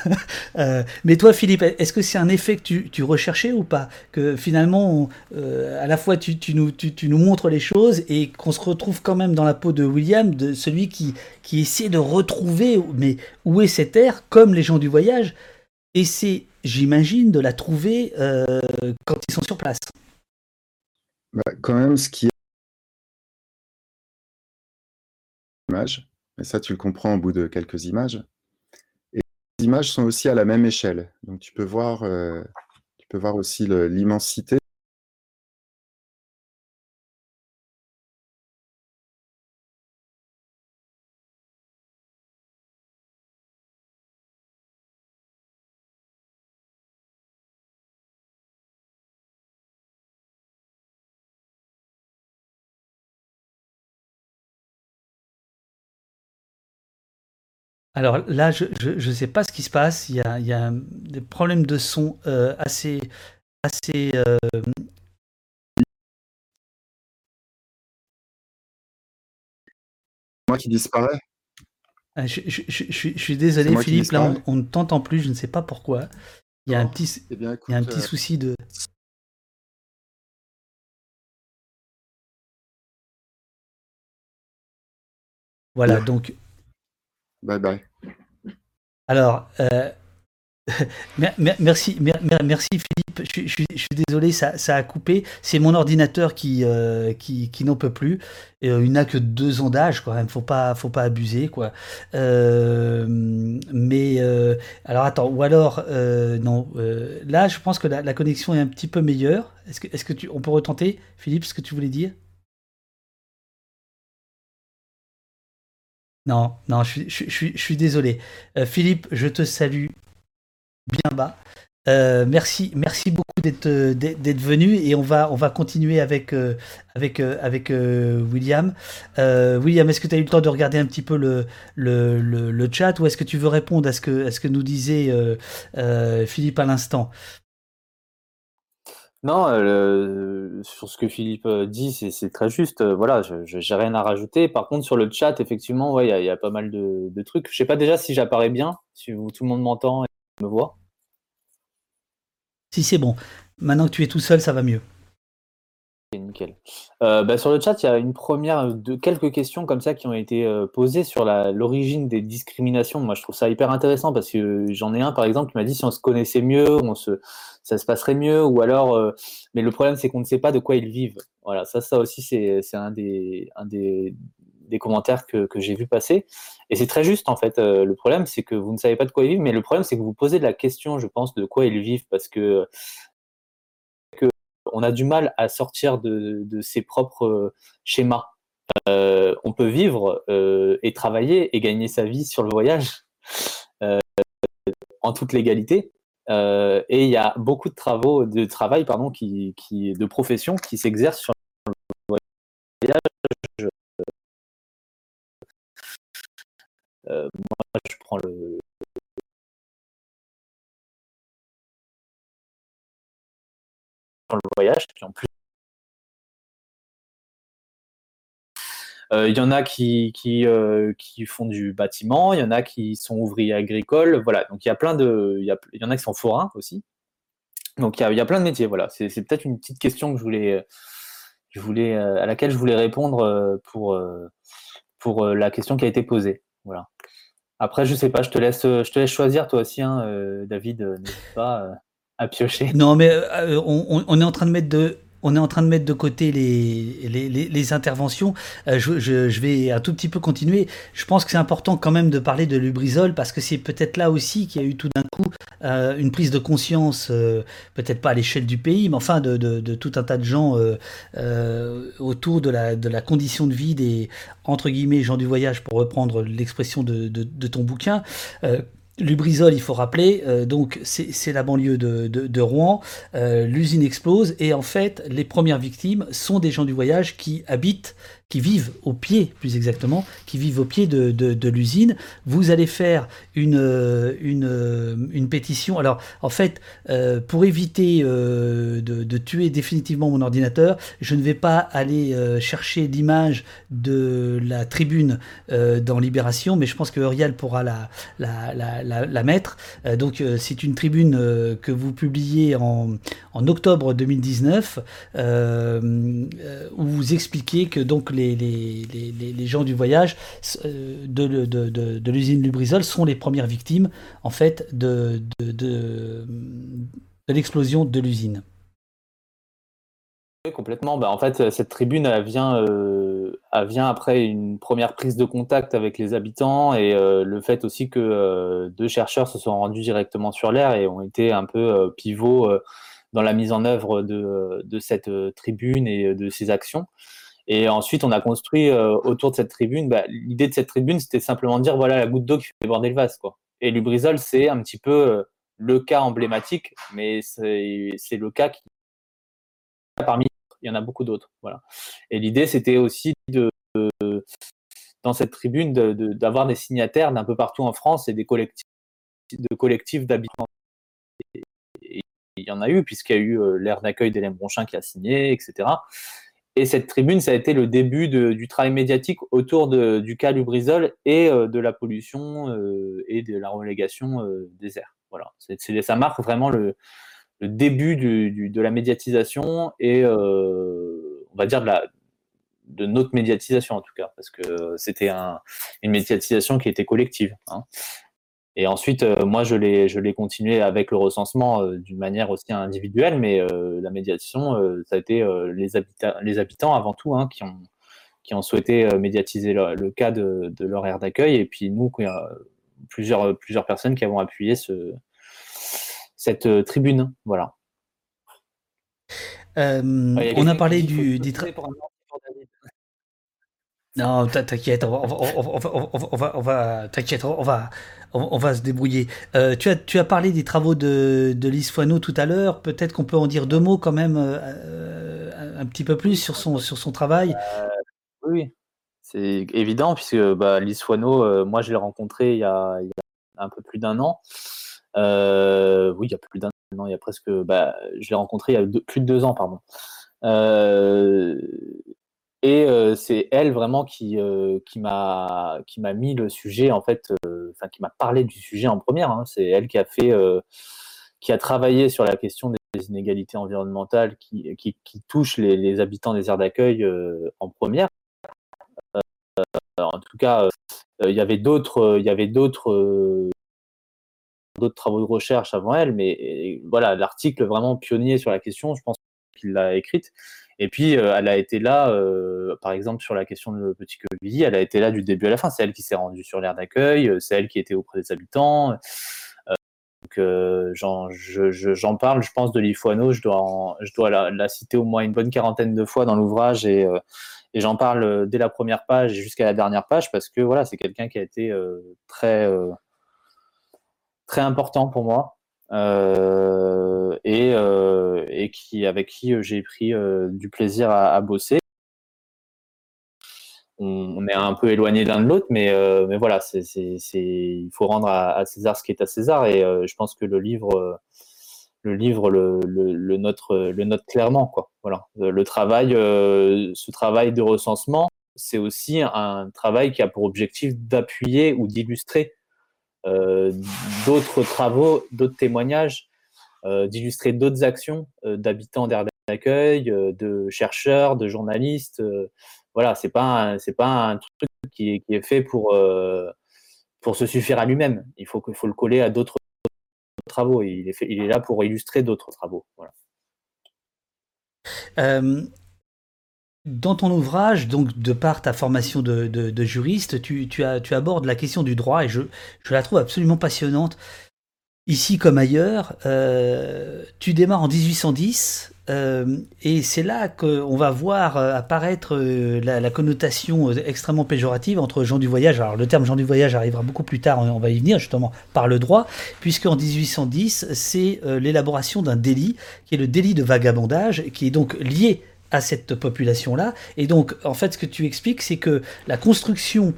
Speaker 1: euh, mais toi, Philippe, est-ce que c'est un effet que tu, tu, recherchais ou pas? Que finalement, euh, à la fois tu, tu, nous, tu, nous montres les choses et qu'on se retrouve quand même dans la peau de William, de celui qui, qui essaie de retrouver, mais où est cette terre, comme les gens du voyage, c'est, j'imagine, de la trouver euh, quand ils sont sur place.
Speaker 6: Bah, quand même, ce qui est image, et ça tu le comprends au bout de quelques images, et les images sont aussi à la même échelle. Donc tu peux voir, euh, tu peux voir aussi l'immensité
Speaker 1: Alors là, je ne sais pas ce qui se passe. Il y a, il y a des problèmes de son euh, assez, assez. Euh...
Speaker 6: Moi qui disparaît.
Speaker 1: Ah, je, je, je, je, suis désolé, Philippe. Là, on, on, ne t'entend plus. Je ne sais pas pourquoi. Il y a un petit,
Speaker 6: eh bien, écoute,
Speaker 1: il y a un petit
Speaker 6: euh...
Speaker 1: souci de. Voilà, donc
Speaker 6: Bye bye.
Speaker 1: Alors, euh, merci, merci Philippe. Je, suis désolé, ça, ça a coupé. C'est mon ordinateur qui, euh, qui, qui n'en peut plus. Euh, il n'a que deux ans d'âge, quand même. Faut pas, faut pas abuser, quoi. Mais alors attends, ou alors non. là, je pense que la, la, connexion est un petit peu meilleure. Est-ce que, est-ce que tu, on peut retenter, Philippe, ce que tu voulais dire? Non, non, je, suis désolé. Euh, Philippe, je te salue bien bas. Euh, merci, merci beaucoup d'être d'être venu et on va on va continuer avec euh, William. William, est-ce que tu as eu le temps de regarder un petit peu le chat ou est-ce que tu veux répondre à ce que nous disait Philippe à l'instant?
Speaker 5: Non, euh, sur ce que Philippe dit, c'est très juste. Voilà, je n'ai rien à rajouter. Par contre, sur le chat, effectivement, il ouais, y, y, a pas mal de, trucs. Je sais pas déjà si j'apparais bien, si tout le monde m'entend et me voit.
Speaker 1: Si c'est bon. Maintenant que tu es tout seul, ça va mieux.
Speaker 5: Euh, bah, sur le chat, il y a une première quelques questions comme ça qui ont été euh, posées sur l'origine des discriminations. Moi, je trouve ça hyper intéressant parce que j'en ai un, par exemple, qui m'a dit si on se connaissait mieux, ça se passerait mieux, ou alors, euh, mais le problème, c'est qu'on ne sait pas de quoi ils vivent. Voilà, ça, ça aussi, c'est un des, commentaires que, j'ai vu passer. Et c'est très juste, en fait. Le problème, c'est que vous ne savez pas de quoi ils vivent, mais le problème, c'est que vous posez la question, je pense, de quoi ils vivent, parce que on a du mal à sortir de, ses propres schémas. Euh, on peut vivre euh, et travailler et gagner sa vie sur le voyage euh, en toute légalité. et il y a beaucoup de travaux, de travail, pardon, qui, qui de profession qui s'exercent sur le voyage. moi, je prends le, le voyage, en plus il y en a qui, qui, euh, qui, font du bâtiment, il y en a qui sont ouvriers agricoles, voilà. Donc il y a plein de, il y, y en a qui sont forains aussi. Donc il y y a plein de métiers, voilà. C'est peut-être une petite question que je voulais, je voulais, à laquelle je voulais répondre pour, pour la question qui a été posée, voilà. Après, je sais pas, je te laisse, je te laisse choisir toi aussi, hein, David, n'hésite pas piocher.
Speaker 1: Non, mais euh, on, est en train de mettre de on est en train de mettre de côté les, les, les, interventions. Euh, je, vais un tout petit peu continuer. Je pense que c'est important quand même de parler de Lubrizol parce que c'est peut-être là aussi qu'il y a eu tout d'un coup euh, une prise de conscience, peut-être pas à l'échelle du pays, mais enfin de, de, de, tout un tas de gens autour de la, de la condition de vie des entre guillemets gens du voyage, pour reprendre l'expression de, de, ton bouquin. Lubrizol, il faut rappeler, euh, donc c'est la banlieue de, Rouen, euh, l'usine explose et en fait les premières victimes sont des gens du voyage qui habitent qui vivent au pied, plus exactement, qui vivent au pied de, l'usine. Vous allez faire une, une, une, pétition. Alors, en fait, euh, pour éviter euh, de, tuer définitivement mon ordinateur, je ne vais pas aller euh, chercher l'image de la tribune euh, dans Libération, mais je pense que Uriel pourra la, la, la, la, la mettre. Euh, donc, c'est une tribune que vous publiez en, en octobre 2019, où vous expliquez que donc les les, gens du voyage de, de, de, de l'usine Lubrizol sont les premières victimes en fait de, l'explosion de l'usine.
Speaker 5: Oui, complètement. Bah, en fait, cette tribune, elle vient, euh, elle vient après une première prise de contact avec les habitants et euh, le fait aussi que euh, deux chercheurs se sont rendus directement sur l'air et ont été un peu pivots dans la mise en œuvre de, de cette tribune et de ses actions. Et ensuite, on a construit autour de cette tribune. Bah, L'idée de cette tribune, c'était simplement de dire voilà la goutte d'eau qui fait déborder le vase. Quoi. Et Lubrizol, c'est un petit peu le cas emblématique, mais c'est le cas qui parmi il y en a beaucoup d'autres. Voilà. Et l'idée, c'était aussi de, dans cette tribune d'avoir des signataires d'un peu partout en France et des collectifs de collectifs d'habitants. Il y en a eu, puisqu'il y a eu euh, l'aire d'accueil d'Hélène Bronchin qui a signé, etc. Et cette tribune, ça a été le début du travail médiatique autour du cas du Brisol et euh, de la pollution euh, et de la relégation des airs. Voilà. ça marque vraiment le, début de la médiatisation et euh, on va dire de notre médiatisation en tout cas, parce que c'était une médiatisation qui était collective. Hein. Et ensuite, euh, moi, je l'ai, je l'ai continué avec le recensement euh, d'une manière aussi individuelle, mais la médiation, ça a été les, habitants, les habitants avant tout hein, qui, ont, qui ont souhaité médiatiser le, cas de, de, leur aire d'accueil, et puis nous, plusieurs, plusieurs personnes qui avons appuyé ce, cette euh, tribune. Voilà.
Speaker 1: Euh, on a parlé du, des Non, t'inquiète, on va, se débrouiller. Euh, tu as, parlé des travaux de, de Lise Foineau tout à l'heure. Peut-être qu'on peut en dire deux mots quand même, un petit peu plus sur son, travail.
Speaker 5: oui, c'est évident puisque bah, Lise Foineau, moi je l'ai rencontrée il y, a, un peu plus d'un an. Euh, oui, il y a plus d'un an, il y a presque. Bah, je l'ai rencontré il y a plus de deux ans, pardon. Euh, et euh, c'est elle vraiment qui, m'a qui m'a mis le sujet en fait, enfin qui m'a parlé du sujet en première. Hein. C'est elle qui a fait, qui a travaillé sur la question des inégalités environnementales qui, qui, touchent les, habitants des aires d'accueil en première. en tout cas, il y avait d'autres, y avait d'autres d'autres travaux de recherche avant elle, mais voilà, l'article vraiment pionnier sur la question, je pense qu'il l'a écrite. Et puis, euh, elle a été là, euh, par exemple, sur la question de Petit Quevilly, elle a été là du début à la fin. C'est elle qui s'est rendue sur l'aire d'accueil, euh, c'est elle qui était auprès des habitants. donc, j'en parle, je pense, de Lifoano, je dois, je dois la, citer au moins une bonne quarantaine de fois dans l'ouvrage et, j'en parle dès la première page jusqu'à la dernière page parce que voilà, c'est quelqu'un qui a été très très important pour moi et, euh, avec qui euh, j'ai pris du plaisir à, bosser. On, est un peu éloigné l'un de l'autre, mais, voilà, il faut rendre à, César ce qui est à César et je pense que le livre le note, clairement. Voilà. Le travail, ce travail de recensement, c'est aussi un travail qui a pour objectif d'appuyer ou d'illustrer euh, d'autres travaux, d'autres témoignages, euh, d'illustrer d'autres actions euh, d'habitants d'air d'accueil, de chercheurs, de journalistes. voilà, c'est pas c'est pas un truc qui est, fait pour pour se suffire à lui-même. Il faut, faut le coller à d'autres travaux. Il est, il est là pour illustrer d'autres travaux. Voilà.
Speaker 1: Dans ton ouvrage, donc de par ta formation de, juriste, tu, abordes la question du droit et je, la trouve absolument passionnante. Ici comme ailleurs, euh, tu démarres en 1810 euh, et c'est là qu'on va voir euh, apparaître la, connotation extrêmement péjorative entre gens du voyage. Alors le terme gens du voyage arrivera beaucoup plus tard, on va y venir justement par le droit, puisque en 1810 c'est l'élaboration d'un délit qui est le délit de vagabondage, qui est donc lié à cette population-là. Et donc, en fait, ce que tu expliques, c'est que la construction,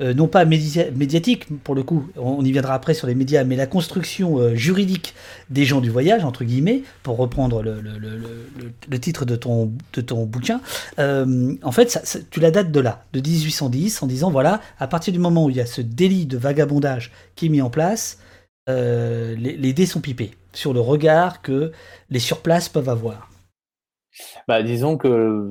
Speaker 1: euh, non pas médiatique, pour le coup, on, y viendra après sur les médias, mais la construction euh, juridique des gens du voyage, entre guillemets, pour reprendre le, titre de ton, de ton bouquin, euh, en fait, tu la dates de là, de 1810, en disant, voilà, à partir du moment où il y a ce délit de vagabondage qui est mis en place, les, les dés sont pipés sur le regard que les surplaces peuvent avoir.
Speaker 5: Bah, disons que,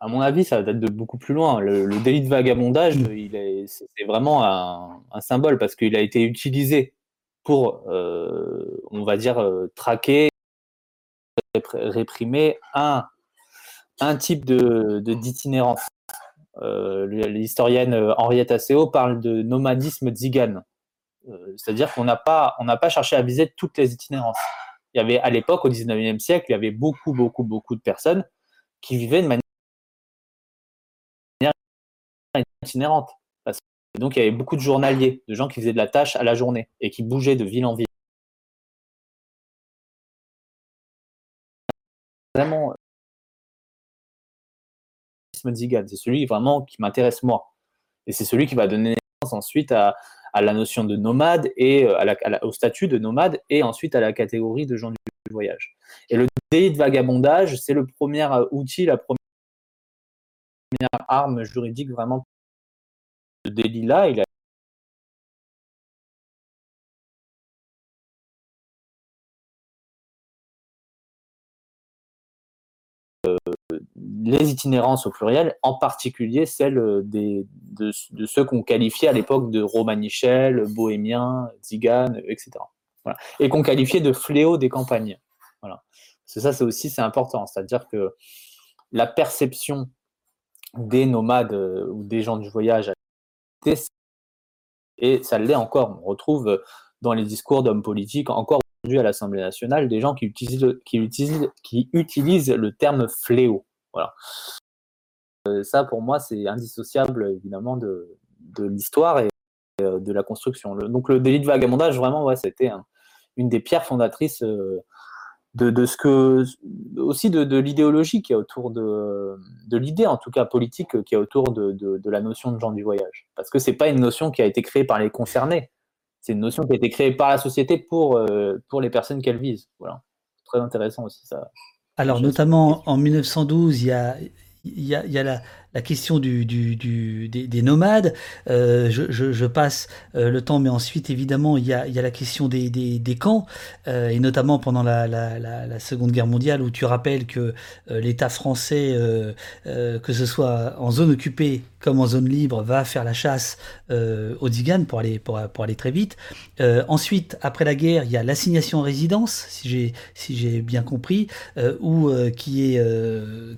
Speaker 5: à mon avis, ça date de beaucoup plus loin. Le, délit de vagabondage, il est, c'est vraiment un, symbole parce qu'il a été utilisé pour, euh, on va dire, euh, traquer, réprimer un, un type de d'itinérance. Euh, l'historienne Henriette Asseo parle de nomadisme tzigane. C'est-à-dire qu'on n'a pas, on pas cherché à viser toutes les itinérances. Il y avait à l'époque, au 19e siècle, il y avait beaucoup, beaucoup, beaucoup de personnes qui vivaient de manière itinérante. donc, il y avait beaucoup de journaliers, de gens qui faisaient de la tâche à la journée et qui bougeaient de ville en ville. Vraiment, c'est celui vraiment qui m'intéresse moi. Et c'est celui qui va donner naissance ensuite à, la notion de nomade et euh, au statut de nomade et ensuite à la catégorie de gens du voyage. Et le délit de vagabondage, c'est le premier euh, outil, la première arme juridique vraiment. Ce délit-là, les itinérances au pluriel, en particulier celles euh, des, de, ceux qu'on qualifiait à l'époque de romanichels, bohémiens, tziganes, etc. Et qu'on qualifiait de fléaux des campagnes. Voilà. ça, c'est aussi c'est important, c'est-à-dire que la perception des nomades euh, ou des gens du voyage et ça l'est encore. On retrouve dans les discours d'hommes politiques encore aujourd'hui à l'Assemblée nationale des gens qui utilisent, qui utilisent, qui utilisent le terme fléau. Voilà. Euh, ça, pour moi, c'est indissociable, évidemment, de, l'histoire et euh, de la construction. donc, le délit de vagabondage, vraiment, c'était une des pierres fondatrices euh, de, ce que. aussi de, l'idéologie qui est autour de. de l'idée, en tout cas politique, qui est autour de, la notion de gens du voyage. Parce que c'est pas une notion qui a été créée par les concernés. C'est une notion qui a été créée par la société pour, pour les personnes qu'elle vise. Voilà. Très intéressant aussi, ça.
Speaker 1: Alors, notamment en 1912, il y a, il y a, la, question des, des, nomades. Euh, je, passe euh, le temps, mais ensuite, évidemment, il y a, la question des, camps, euh, et notamment pendant la, Seconde Guerre mondiale, où tu rappelles que l'État français, que ce soit en zone occupée comme en zone libre, va faire la chasse aux Diganes pour aller, pour, aller très vite. ensuite, après la guerre, il y a l'assignation en résidence, si j'ai bien compris, où qui est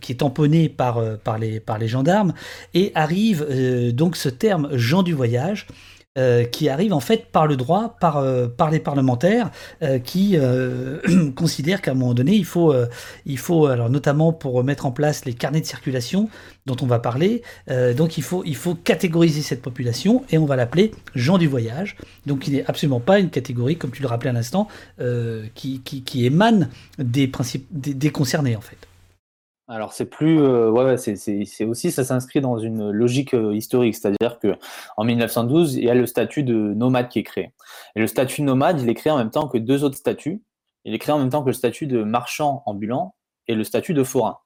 Speaker 1: qui est tamponnée par par les par les gens d'armes et arrive euh, donc ce terme gens du voyage. Euh, qui arrive en fait par le droit, par, euh, les parlementaires, qui considèrent qu'à un moment donné, il faut, il faut, alors notamment pour mettre en place les carnets de circulation dont on va parler, donc il faut, catégoriser cette population et on va l'appeler gens du voyage. Donc il n'est absolument pas une catégorie, comme tu le rappelais à l'instant, qui, qui, qui, émane des, principes, des concernés en fait.
Speaker 5: Alors c'est plus, euh, ouais, c'est aussi, ça s'inscrit dans une logique euh, historique, c'est-à-dire que en 1912, il y a le statut de nomade qui est créé. Et le statut de nomade, il est créé en même temps que deux autres statuts. Il est créé en même temps que le statut de marchand ambulant et le statut de forain.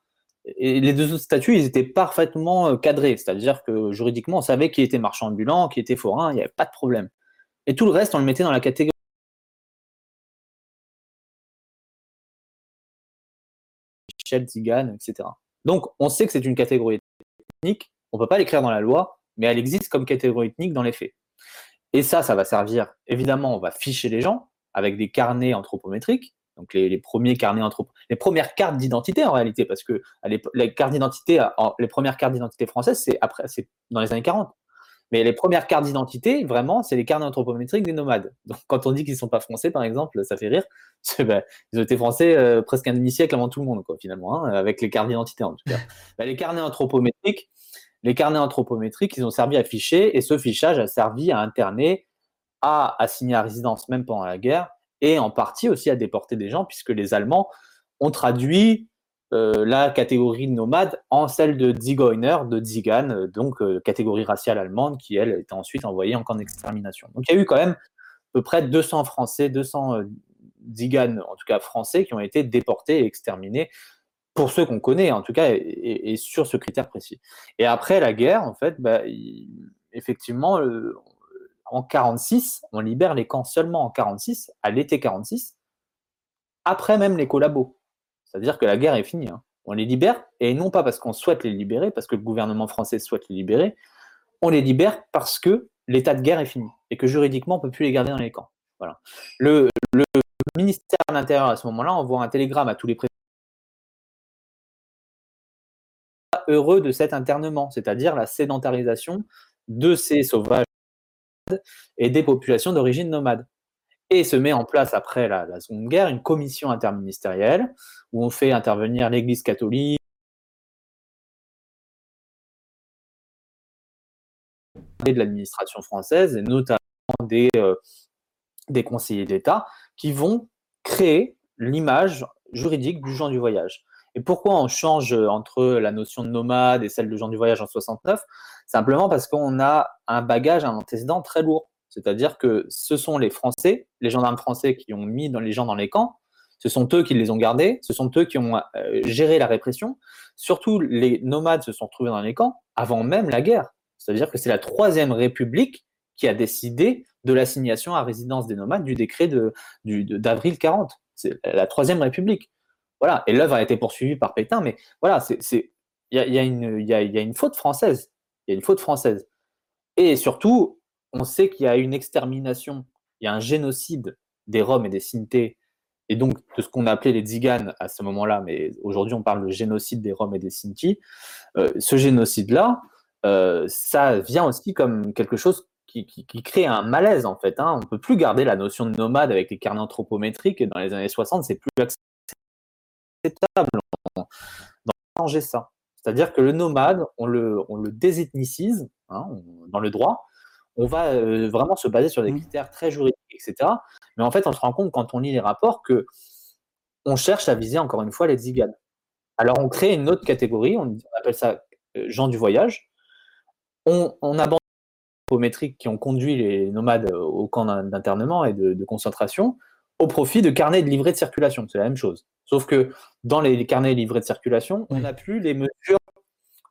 Speaker 5: Et les deux autres statuts, ils étaient parfaitement euh, cadrés, c'est-à-dire que juridiquement, on savait qui était marchand ambulant, qui était forain, il n'y avait pas de problème. Et tout le reste, on le mettait dans la catégorie Zigane, etc. Donc, on sait que c'est une catégorie ethnique, on ne peut pas l'écrire dans la loi, mais elle existe comme catégorie ethnique dans les faits. Et ça, ça va servir, évidemment, on va ficher les gens avec des carnets anthropométriques, donc les, premiers carnets les premières cartes d'identité en réalité, parce que les cartes d'identité, les premières cartes d'identité françaises, c'est après, c'est dans les années 40. Mais les premières cartes d'identité, vraiment, c'est les carnets anthropométriques des nomades. Donc, quand on dit qu'ils ne sont pas français, par exemple, ça fait rire. Ben, ils ont été français euh, presque un demi-siècle avant tout le monde, quoi, finalement, hein, avec les cartes d'identité, en tout cas. Ben, les carnets anthropométriques, les carnets anthropométriques, ils ont servi à ficher, et ce fichage a servi à interner, à assigner à résidence même pendant la guerre, et en partie aussi à déporter des gens, puisque les Allemands ont traduit la catégorie nomade en celle de Zigeuner, de Zigan, euh, donc euh, catégorie raciale allemande qui, elle, était ensuite envoyée en camp d'extermination. Donc il y a eu quand même à peu près 200 Français, 200 Zigan, en tout cas français, qui ont été déportés et exterminés, pour ceux qu'on connaît, en tout cas, et, sur ce critère précis. Et après la guerre, en fait, bah, effectivement, en 46, on libère les camps seulement en 46, à l'été 46, après même les collabos. C'est-à-dire que la guerre est finie. Hein. On les libère, et non pas parce qu'on souhaite les libérer, parce que le gouvernement français souhaite les libérer, on les libère parce que l'état de guerre est fini, et que juridiquement, on ne peut plus les garder dans les camps. Voilà. Le, ministère de l'Intérieur, à ce moment-là, envoie un télégramme à tous les présidents heureux de cet internement, c'est-à-dire la sédentarisation de ces sauvages et des populations d'origine nomade. Et se met en place après la, Seconde Guerre une commission interministérielle où on fait intervenir l'Église catholique, de l'administration française et notamment des, euh, des conseillers d'État qui vont créer l'image juridique du gens du voyage. Et pourquoi on change entre la notion de nomade et celle de gens du voyage en 69 Simplement parce qu'on a un bagage, un antécédent très lourd. C'est-à-dire que ce sont les Français, les gendarmes français qui ont mis dans les gens dans les camps, ce sont eux qui les ont gardés, ce sont eux qui ont euh, géré la répression. Surtout, les nomades se sont trouvés dans les camps avant même la guerre. C'est-à-dire que c'est la Troisième République qui a décidé de l'assignation à résidence des nomades du décret d'avril de, d'avril 40. C'est la Troisième République. Voilà. Et l'œuvre a été poursuivie par Pétain, mais voilà, il y a une faute française. Il y a une faute française. Et surtout, on sait qu'il y a une extermination, il y a un génocide des Roms et des Sintés, et donc de ce qu'on appelait les Tziganes à ce moment-là, mais aujourd'hui on parle de génocide des Roms et des Sinti. Euh, ce génocide-là, euh, ça vient aussi comme quelque chose qui, crée un malaise en fait. Hein. On ne peut plus garder la notion de nomade avec les carnets anthropométriques, et dans les années 60, c'est plus acceptable d'en changer ça. C'est-à-dire que le nomade, on le, désethnicise hein, dans le droit, on va euh, vraiment se baser sur des
Speaker 1: Mmh.
Speaker 5: critères très juridiques, etc. Mais en fait, on se rend compte quand on lit les rapports que on cherche à viser encore une fois les tziganes. Alors, on crée une autre catégorie, on, appelle ça euh, gens du voyage. On, on abandonne les anthropométriques qui ont conduit les nomades euh, au camp d'in- d'internement et de, de concentration au profit de carnets de livrets de circulation. C'est la même chose. Sauf que dans les carnets de livrets de circulation, on n'a plus les mesures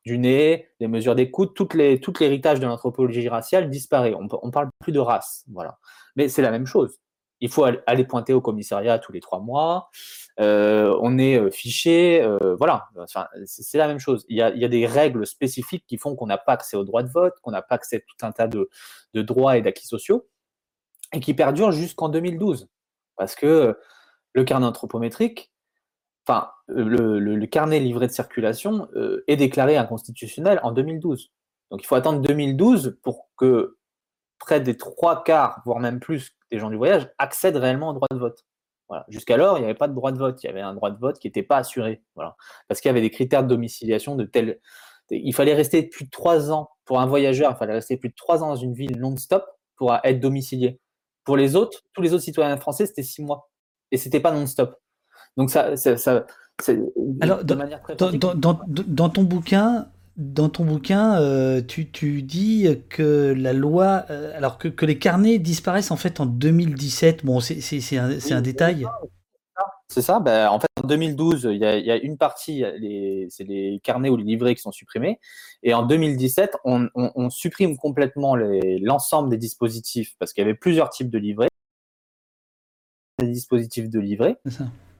Speaker 5: du nez, les mesures d'écoute, toutes les, tout l'héritage de l'anthropologie raciale disparaît. On, on parle plus de race, voilà. Mais c'est la même chose. Il faut aller- pointer au commissariat tous les trois mois. Euh, on est euh, fiché, euh, voilà. C'est la même chose. Il y, a, des règles spécifiques qui font qu'on n'a pas accès au droit de vote, qu'on n'a pas accès à tout un tas de, de droits et d'acquis sociaux, et qui perdurent jusqu'en 2012. Parce que le carnet anthropométrique, enfin, euh, le, le- carnet livré de circulation euh, est déclaré inconstitutionnel en 2012. Donc il faut attendre 2012 pour que près des trois quarts, voire même plus, des gens du voyage accèdent réellement au droit de vote. Voilà. Jusqu'alors, il n'y avait pas de droit de vote. Il y avait un droit de vote qui n'était pas assuré. Voilà. Parce qu'il y avait des critères de domiciliation de tel. Il fallait rester plus de trois ans pour un voyageur. Il fallait rester plus de trois ans dans une ville non-stop pour être domicilié. Pour les autres, tous les autres citoyens français, c'était six mois. Et c'était pas non-stop. Donc ça, ça,
Speaker 1: Alors,
Speaker 5: de
Speaker 1: dans-
Speaker 5: manière très
Speaker 1: Dans, ton bouquin, dans ton bouquin, euh, tu, tu dis que la loi, euh, alors que, que les carnets disparaissent en fait en 2017. Bon, c'est un, détail.
Speaker 5: C'est ça. Ben, en fait, en 2012, il y a, il y a une partie, c'est les carnets ou les livrets qui sont supprimés. Et en 2017, on, on- on supprime complètement l'ensemble des dispositifs parce qu'il y avait plusieurs types de livrets. Des dispositifs de livrets.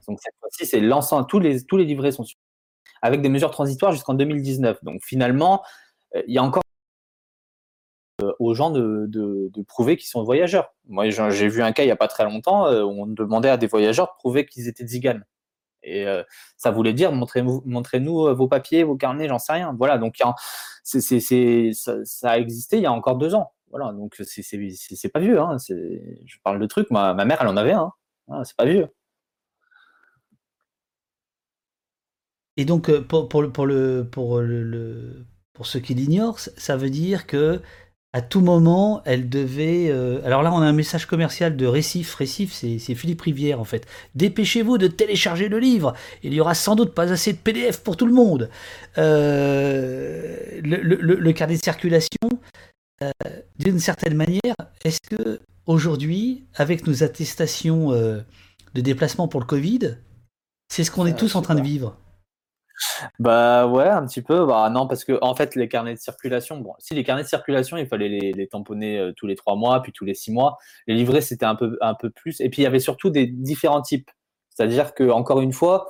Speaker 5: Donc cette fois-ci, c'est l'ensemble, tous les, tous les livrets sont supprimés avec des mesures transitoires jusqu'en 2019. Donc finalement, euh, il y a encore euh, aux gens de, de- prouver qu'ils sont voyageurs. Moi, j'ai vu un cas il n'y a pas très longtemps euh, où on demandait à des voyageurs de prouver qu'ils étaient tziganes. Et ça voulait dire montrez-nous montrez -nous vos papiers, vos carnets, j'en sais rien. Voilà, donc ça, a existé il y a encore deux ans. Voilà, donc c'est- pas vieux. Hein. Je parle de trucs, ma, ma mère, elle en avait un. Hein. Voilà, c'est pas vieux.
Speaker 1: Et donc, euh, pour, pour, le, pour, le, pour, le, le- pour ceux qui l'ignorent, ça- veut dire que à tout moment, elle devait. euh, alors là, on a un message commercial de Récif. Récif, c'est Philippe Rivière, en fait. Dépêchez-vous de télécharger le livre. Il y aura sans doute pas assez de PDF pour tout le monde. Euh, le, le- le- carnet de circulation, euh, d'une certaine manière, est-ce que aujourd'hui, avec nos attestations de déplacement pour le Covid, c'est ce qu'on est tous en train de vivre?
Speaker 5: Bah ouais, un petit peu. Bah non, parce que en fait, les carnets de circulation, bon, si les carnets de circulation, il fallait les, tamponner euh, tous les trois mois, puis tous les six mois. Les livrets, c'était un peu, un peu plus. Et puis, il y avait surtout des différents types. C'est-à-dire que, encore une fois,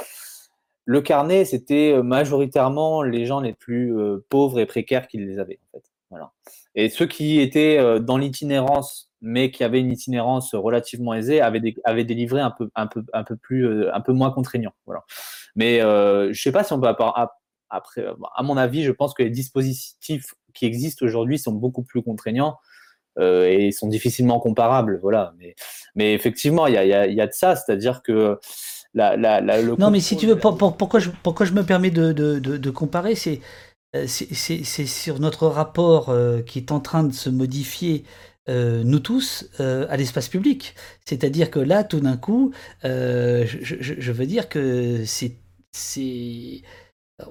Speaker 5: le carnet, c'était euh, majoritairement les gens les plus euh, pauvres et précaires qui les avaient, en fait. Voilà. Et ceux qui étaient dans l'itinérance, mais qui avaient une itinérance relativement aisée, avaient des, avaient des livrets un peu, un peu, un peu plus, euh, un peu moins contraignants. Voilà. Mais euh, je sais pas si on peut Après, à mon avis, je pense que les dispositifs qui existent aujourd'hui sont beaucoup plus contraignants et sont difficilement comparables. Voilà. Mais, mais effectivement, il y a, y a, de ça, c'est-à-dire que la, la, le
Speaker 1: non, mais si tu veux, pourquoi, je, pourquoi je me permets de, de, de, comparer, c'est c'est sur notre rapport qui est en train de se modifier euh, nous tous euh, à l'espace public. C'est-à-dire que là, tout d'un coup, euh, je, veux dire que c'est,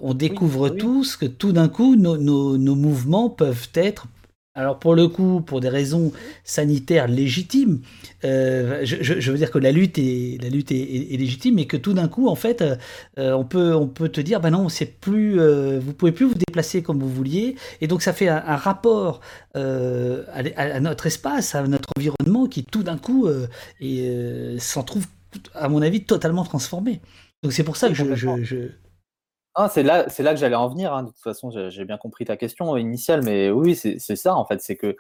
Speaker 1: on découvre tous que tout d'un coup, nos, nos, mouvements peuvent être alors pour le coup, pour des raisons sanitaires légitimes, euh, je, veux dire que la lutte est la lutte est, légitime, mais que tout d'un coup, en fait, euh, on peut on peut te dire, bah non, c'est plus, euh, vous pouvez plus vous déplacer comme vous vouliez, et donc ça fait un, rapport à, notre espace, à notre environnement, qui tout d'un coup s'en trouve, à mon avis, totalement transformé. Donc c'est pour ça que je
Speaker 5: ah, c'est là, c'est là que j'allais en venir. Hein. De toute façon, j'ai bien compris ta question initiale, mais oui, c'est ça en fait. C'est que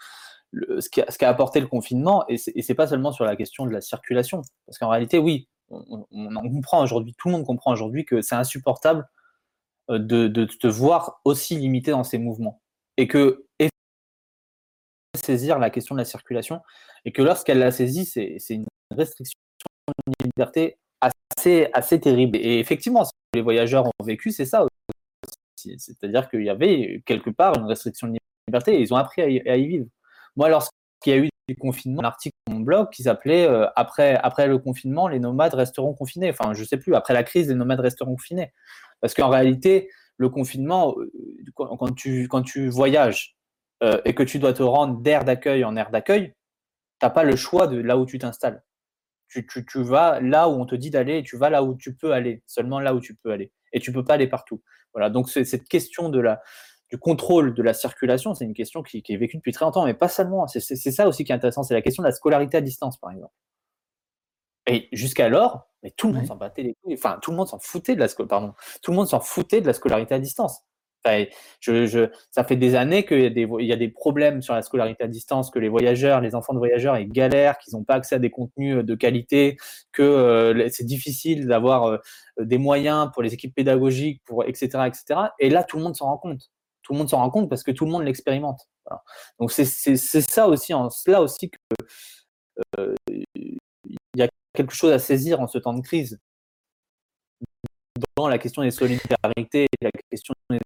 Speaker 5: ce qu'a ce apporté le confinement, et c'est pas seulement sur la question de la circulation, parce qu'en réalité, oui, on, comprend aujourd'hui, tout le monde comprend aujourd'hui que c'est insupportable euh, de, te voir aussi limité dans ses mouvements, et que saisir la question de la circulation, et que lorsqu'elle l'a saisie, c'est une restriction de liberté assez, assez terrible. Et effectivement, les voyageurs ont vécu, c'est ça. C'est-à-dire qu'il y avait quelque part une restriction de liberté et ils ont appris à y, vivre. Moi, lorsqu'il y a eu du confinement, un article dans mon blog qui s'appelait euh, après, le confinement, les nomades resteront confinés. Enfin, je sais plus, après la crise, les nomades resteront confinés. Parce qu'en réalité, le confinement, euh, quand tu, voyages euh, et que tu dois te rendre d'air d'accueil en air d'accueil, tu n'as pas le choix de là où tu t'installes tu, vas là où on te dit d'aller et tu vas là où tu peux aller, seulement là où tu peux aller. Et tu peux pas aller partout. Voilà. Donc, cette question de la, du contrôle de la circulation, c'est une question qui, est vécue depuis très longtemps, mais pas seulement. C'est ça aussi qui est intéressant, c'est la question de la scolarité à distance, par exemple. Et jusqu'alors, mais tout le monde s'en battait les couilles. Enfin, tout le monde s'en foutait de la pardon, tout le monde s'en foutait de la scolarité à distance ça fait des années qu'il y, a des, problèmes sur la scolarité à distance, que les voyageurs, les enfants de voyageurs, ils galèrent, qu'ils n'ont pas accès à des contenus euh, de qualité, que euh, c'est difficile d'avoir euh, des moyens pour les équipes pédagogiques, pour etc., etc. Et là, tout le monde s'en rend compte. Tout le monde s'en rend compte parce que tout le monde l'expérimente. Donc c'est ça aussi, en cela aussi que il y a quelque chose à saisir en ce temps de crise dans la question des solidarités, la question des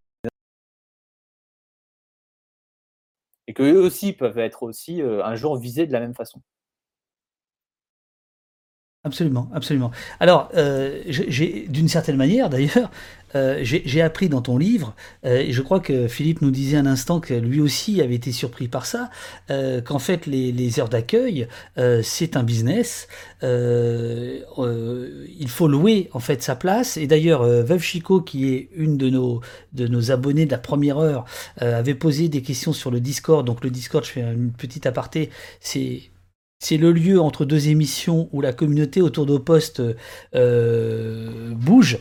Speaker 5: et qu'eux aussi peuvent être aussi euh, un jour visés de la même façon.
Speaker 1: Absolument, absolument. Alors, euh, d'une certaine manière, d'ailleurs, euh, j'ai appris dans ton livre, et je crois que Philippe nous disait un instant que lui aussi avait été surpris par ça, qu'en fait les, heures d'accueil, c'est un business. il faut louer en fait sa place. Et d'ailleurs, Veuve Chico, qui est une de nos, de nos abonnés de la première heure, avait posé des questions sur le Discord. Donc le Discord, je fais une petite aparté, c'est c'est le lieu entre deux émissions où la communauté autour de postes euh, bouge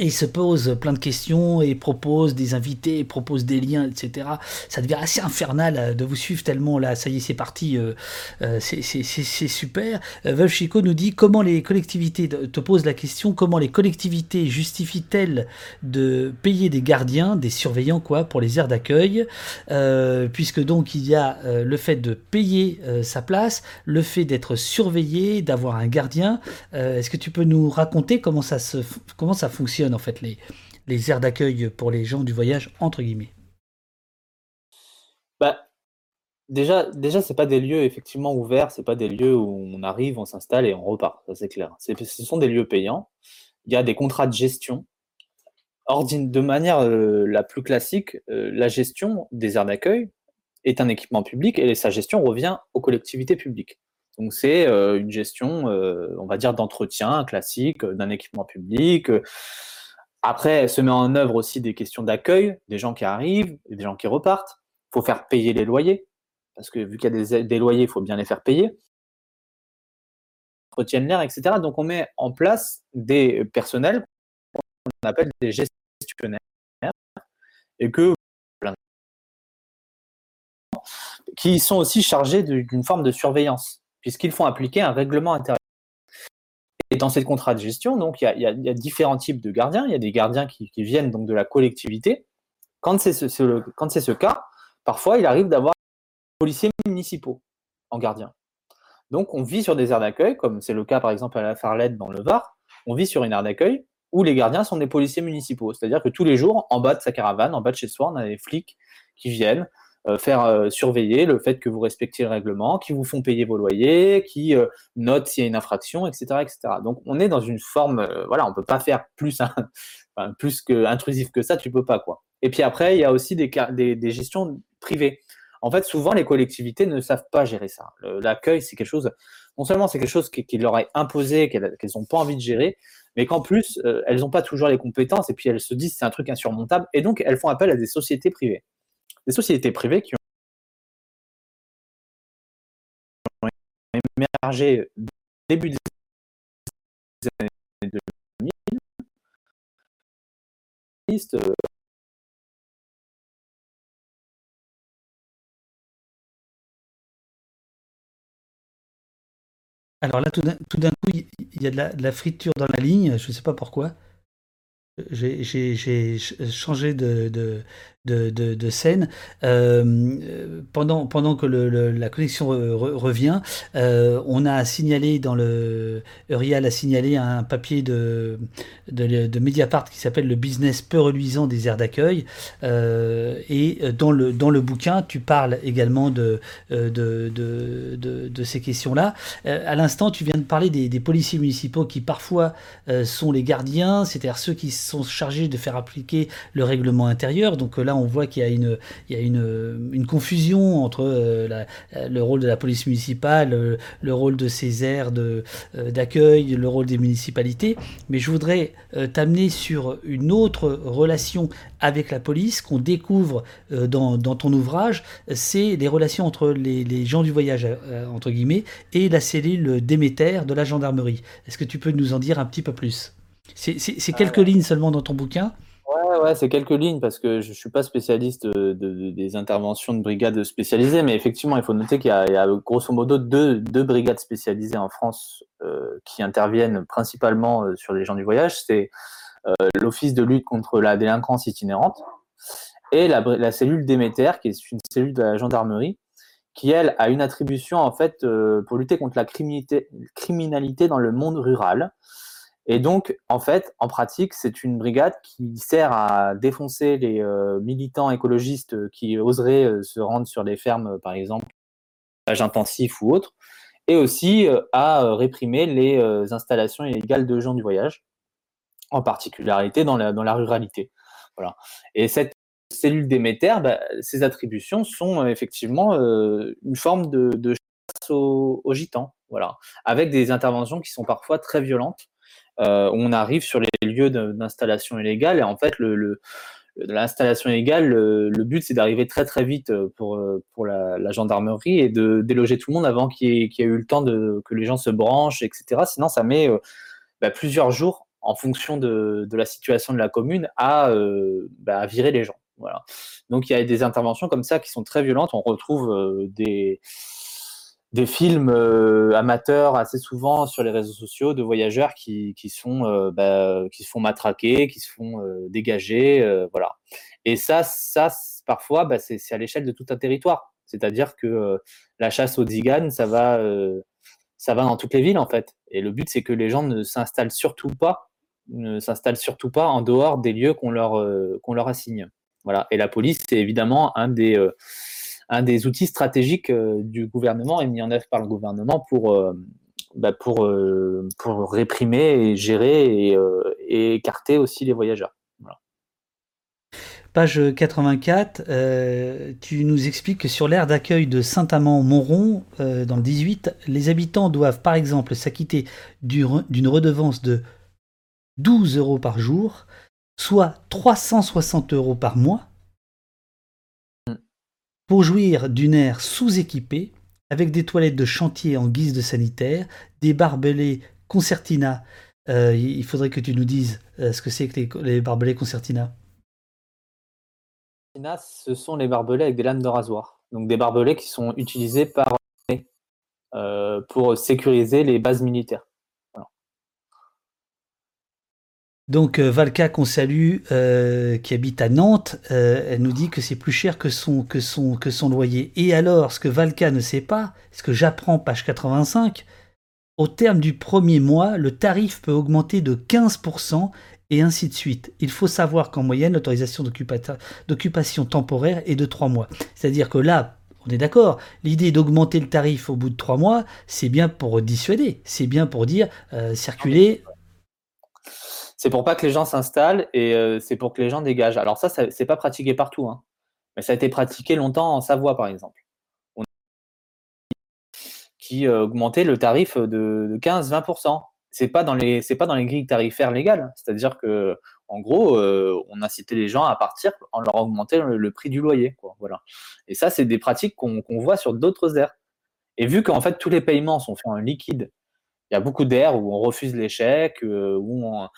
Speaker 1: et se pose plein de questions et propose des invités, propose des liens, etc. Ça devient assez infernal euh, de vous suivre tellement là, ça y est, c'est parti, euh, euh, c'est super. Veuve Chico nous dit comment les collectivités, te pose la question, comment les collectivités justifient-elles de payer des gardiens, des surveillants quoi, pour les aires d'accueil, puisque donc il y a le fait de payer sa place, le fait d'être surveillé, d'avoir un gardien. Est-ce que tu peux nous raconter comment ça, se, comment ça fonctionne? En fait les, les aires d'accueil pour les gens du voyage entre guillemets
Speaker 5: bah, Déjà, déjà c'est pas des lieux effectivement ouverts, c'est pas des lieux où on arrive, on s'installe et on repart, ça c'est clair. Ce sont des lieux payants. Il y a des contrats de gestion. de manière euh, la plus classique, euh, la gestion des aires d'accueil est un équipement public et sa gestion revient aux collectivités publiques. Donc c'est euh, une gestion, on va dire, d'entretien classique d'un équipement public. Après, elle se met en œuvre aussi des questions d'accueil, des gens qui arrivent, des gens qui repartent. Il faut faire payer les loyers, parce que vu qu'il y a des, loyers, il faut bien les faire payer. Retiennent l'air, etc. Donc on met en place des personnels qu'on appelle des gestionnaires, et que qui sont aussi chargés d'une forme de surveillance, puisqu'ils font appliquer un règlement intérieur. Dans ces contrats de gestion, donc il y, a, différents types de gardiens. Il y a des gardiens qui, viennent donc de la collectivité. Quand c'est ce, ce, cas, parfois il arrive d'avoir des policiers municipaux en gardien. Donc on vit sur des aires d'accueil, comme c'est le cas par exemple à la Farlette dans le Var. On vit sur une aire d'accueil où les gardiens sont des policiers municipaux. C'est-à-dire que tous les jours, en bas de sa caravane, en bas de chez soi, on a des flics qui viennent faire euh, surveiller le fait que vous respectiez le règlement, qui vous font payer vos loyers, qui euh, notent s'il y a une infraction, etc., etc. Donc on est dans une forme, voilà, on peut pas faire plus, plus que intrusif que ça, tu peux pas quoi. Et puis après, il y a aussi des, des, gestions privées. En fait, souvent, les collectivités ne savent pas gérer ça. L'accueil, c'est quelque chose, non seulement c'est quelque chose qui, leur est imposé, qu'elles n'ont pas envie de gérer, mais qu'en plus, elles n'ont pas toujours les compétences et puis elles se disent c'est un truc insurmontable et donc elles font appel à des sociétés privées des sociétés privées qui ont émergé début des années 2000. Euh,
Speaker 1: Alors là, tout d'un coup, il y a de la, friture dans la ligne, je ne sais pas pourquoi. J'ai changé de, de, scène. Euh, pendant, pendant que la connexion revient, euh, on a signalé dans le. Urial a signalé un papier de, de, Mediapart qui s'appelle Le business peu reluisant des aires d'accueil. Euh, et dans le, dans le bouquin, tu parles également de, de, de, de, ces questions-là. à l'instant, tu viens de parler des, des, policiers municipaux qui parfois sont les gardiens, c'est-à-dire ceux qui sont chargés de faire appliquer le règlement intérieur. Donc là, on voit qu'il y a une, il y a une, une confusion entre euh, le rôle de la police municipale, le, rôle de ces aires euh, d'accueil, le rôle des municipalités. Mais je voudrais euh, t'amener sur une autre relation avec la police qu'on découvre dans, dans, ton ouvrage, c'est les relations entre les, les gens du voyage, entre guillemets, et la cellule Déméter de la gendarmerie. Est-ce que tu peux nous en dire un petit peu plus? C'est quelques lignes seulement dans ton bouquin?
Speaker 5: Ouais, ouais, c'est quelques lignes parce que je ne suis pas spécialiste de, des interventions de brigades spécialisées, mais effectivement, il faut noter qu'il y, a grosso modo deux, brigades spécialisées en France euh, qui interviennent principalement euh, sur les gens du voyage. C'est euh, l'Office de lutte contre la délinquance itinérante et la, cellule Déméter, qui est une cellule de la gendarmerie, qui, elle, a une attribution en fait pour lutter contre la criminalité dans le monde rural. Et donc, en fait, en pratique, c'est une brigade qui sert à défoncer les euh, militants écologistes qui oseraient euh, se rendre sur les fermes, par exemple, intensif ou autre, et aussi euh, à réprimer les installations illégales de gens du voyage, en particularité dans la, dans la ruralité. Voilà. Et cette cellule bah, ses attributions sont effectivement une forme de, chasse aux, aux, gitans, voilà, avec des interventions qui sont parfois très violentes euh, on arrive sur les lieux d'installation illégale et en fait l'installation illégale, le, but c'est d'arriver très très vite euh, pour, euh, pour la, gendarmerie et de déloger tout le monde avant qu'il y, ait eu le temps de, que les gens se branchent, etc. Sinon, ça met bah, plusieurs jours en fonction de, la situation de la commune à, bah, à, virer les gens. Voilà. Donc il y a des interventions comme ça qui sont très violentes. On retrouve des des films euh, amateurs assez souvent sur les réseaux sociaux de voyageurs qui, qui sont euh, bah, qui se font matraquer, qui se font euh, dégager, voilà. Et ça, ça parfois, bah, c'est à l'échelle de tout un territoire. C'est-à-dire que la chasse aux tziganes, ça va, ça va dans toutes les villes en fait. Et le but, c'est que les gens ne s'installent surtout pas, ne s'installent surtout pas en dehors des lieux qu'on leur qu'on leur assigne. Voilà. Et la police, c'est évidemment un des un des outils stratégiques euh, du gouvernement et mis en œuvre par le gouvernement pour, euh, bah, pour, euh, pour réprimer et gérer et, écarter aussi les voyageurs.
Speaker 1: Page 84, tu nous expliques que sur l'aire d'accueil de Saint-Amand-Montrond, dans le 18, les habitants doivent par exemple s'acquitter d'une redevance de 12 euros par jour, soit 360 euros par mois, pour jouir d'une aire sous-équipée, avec des toilettes de chantier en guise de sanitaire, des barbelés concertina. Euh, il faudrait que tu nous dises euh, ce que c'est que les, barbelés concertina.
Speaker 5: Ce sont les barbelés avec des lames de rasoir. Donc des barbelés qui sont utilisés par euh, pour sécuriser les bases militaires.
Speaker 1: Donc Valka qu'on salue, qui habite à Nantes, elle nous dit que c'est plus cher que son, que, son, que son loyer. Et alors, ce que Valka ne sait pas, ce que j'apprends page 85, au terme du premier mois, le tarif peut augmenter de 15% et ainsi de suite. Il faut savoir qu'en moyenne, l'autorisation d'occupation temporaire est de 3 mois. C'est-à-dire que là, on est d'accord, l'idée d'augmenter le tarif au bout de 3 mois, c'est bien pour dissuader, c'est bien pour dire euh, circuler.
Speaker 5: C'est pour pas que les gens s'installent et euh, c'est pour que les gens dégagent. Alors ça, ça c'est pas pratiqué partout, hein. mais ça a été pratiqué longtemps en Savoie, par exemple. On qui euh, augmentait le tarif de, de 15-20% c'est pas dans les c'est pas dans les grilles tarifaires légales. C'est-à-dire que en gros, euh, on a cité les gens à partir en leur augmentant le, prix du loyer. Quoi, voilà. Et ça, c'est des pratiques qu'on voit sur d'autres aires. Et vu qu'en fait tous les paiements sont faits en liquide, il y a beaucoup d'aires où on refuse les chèques, où on,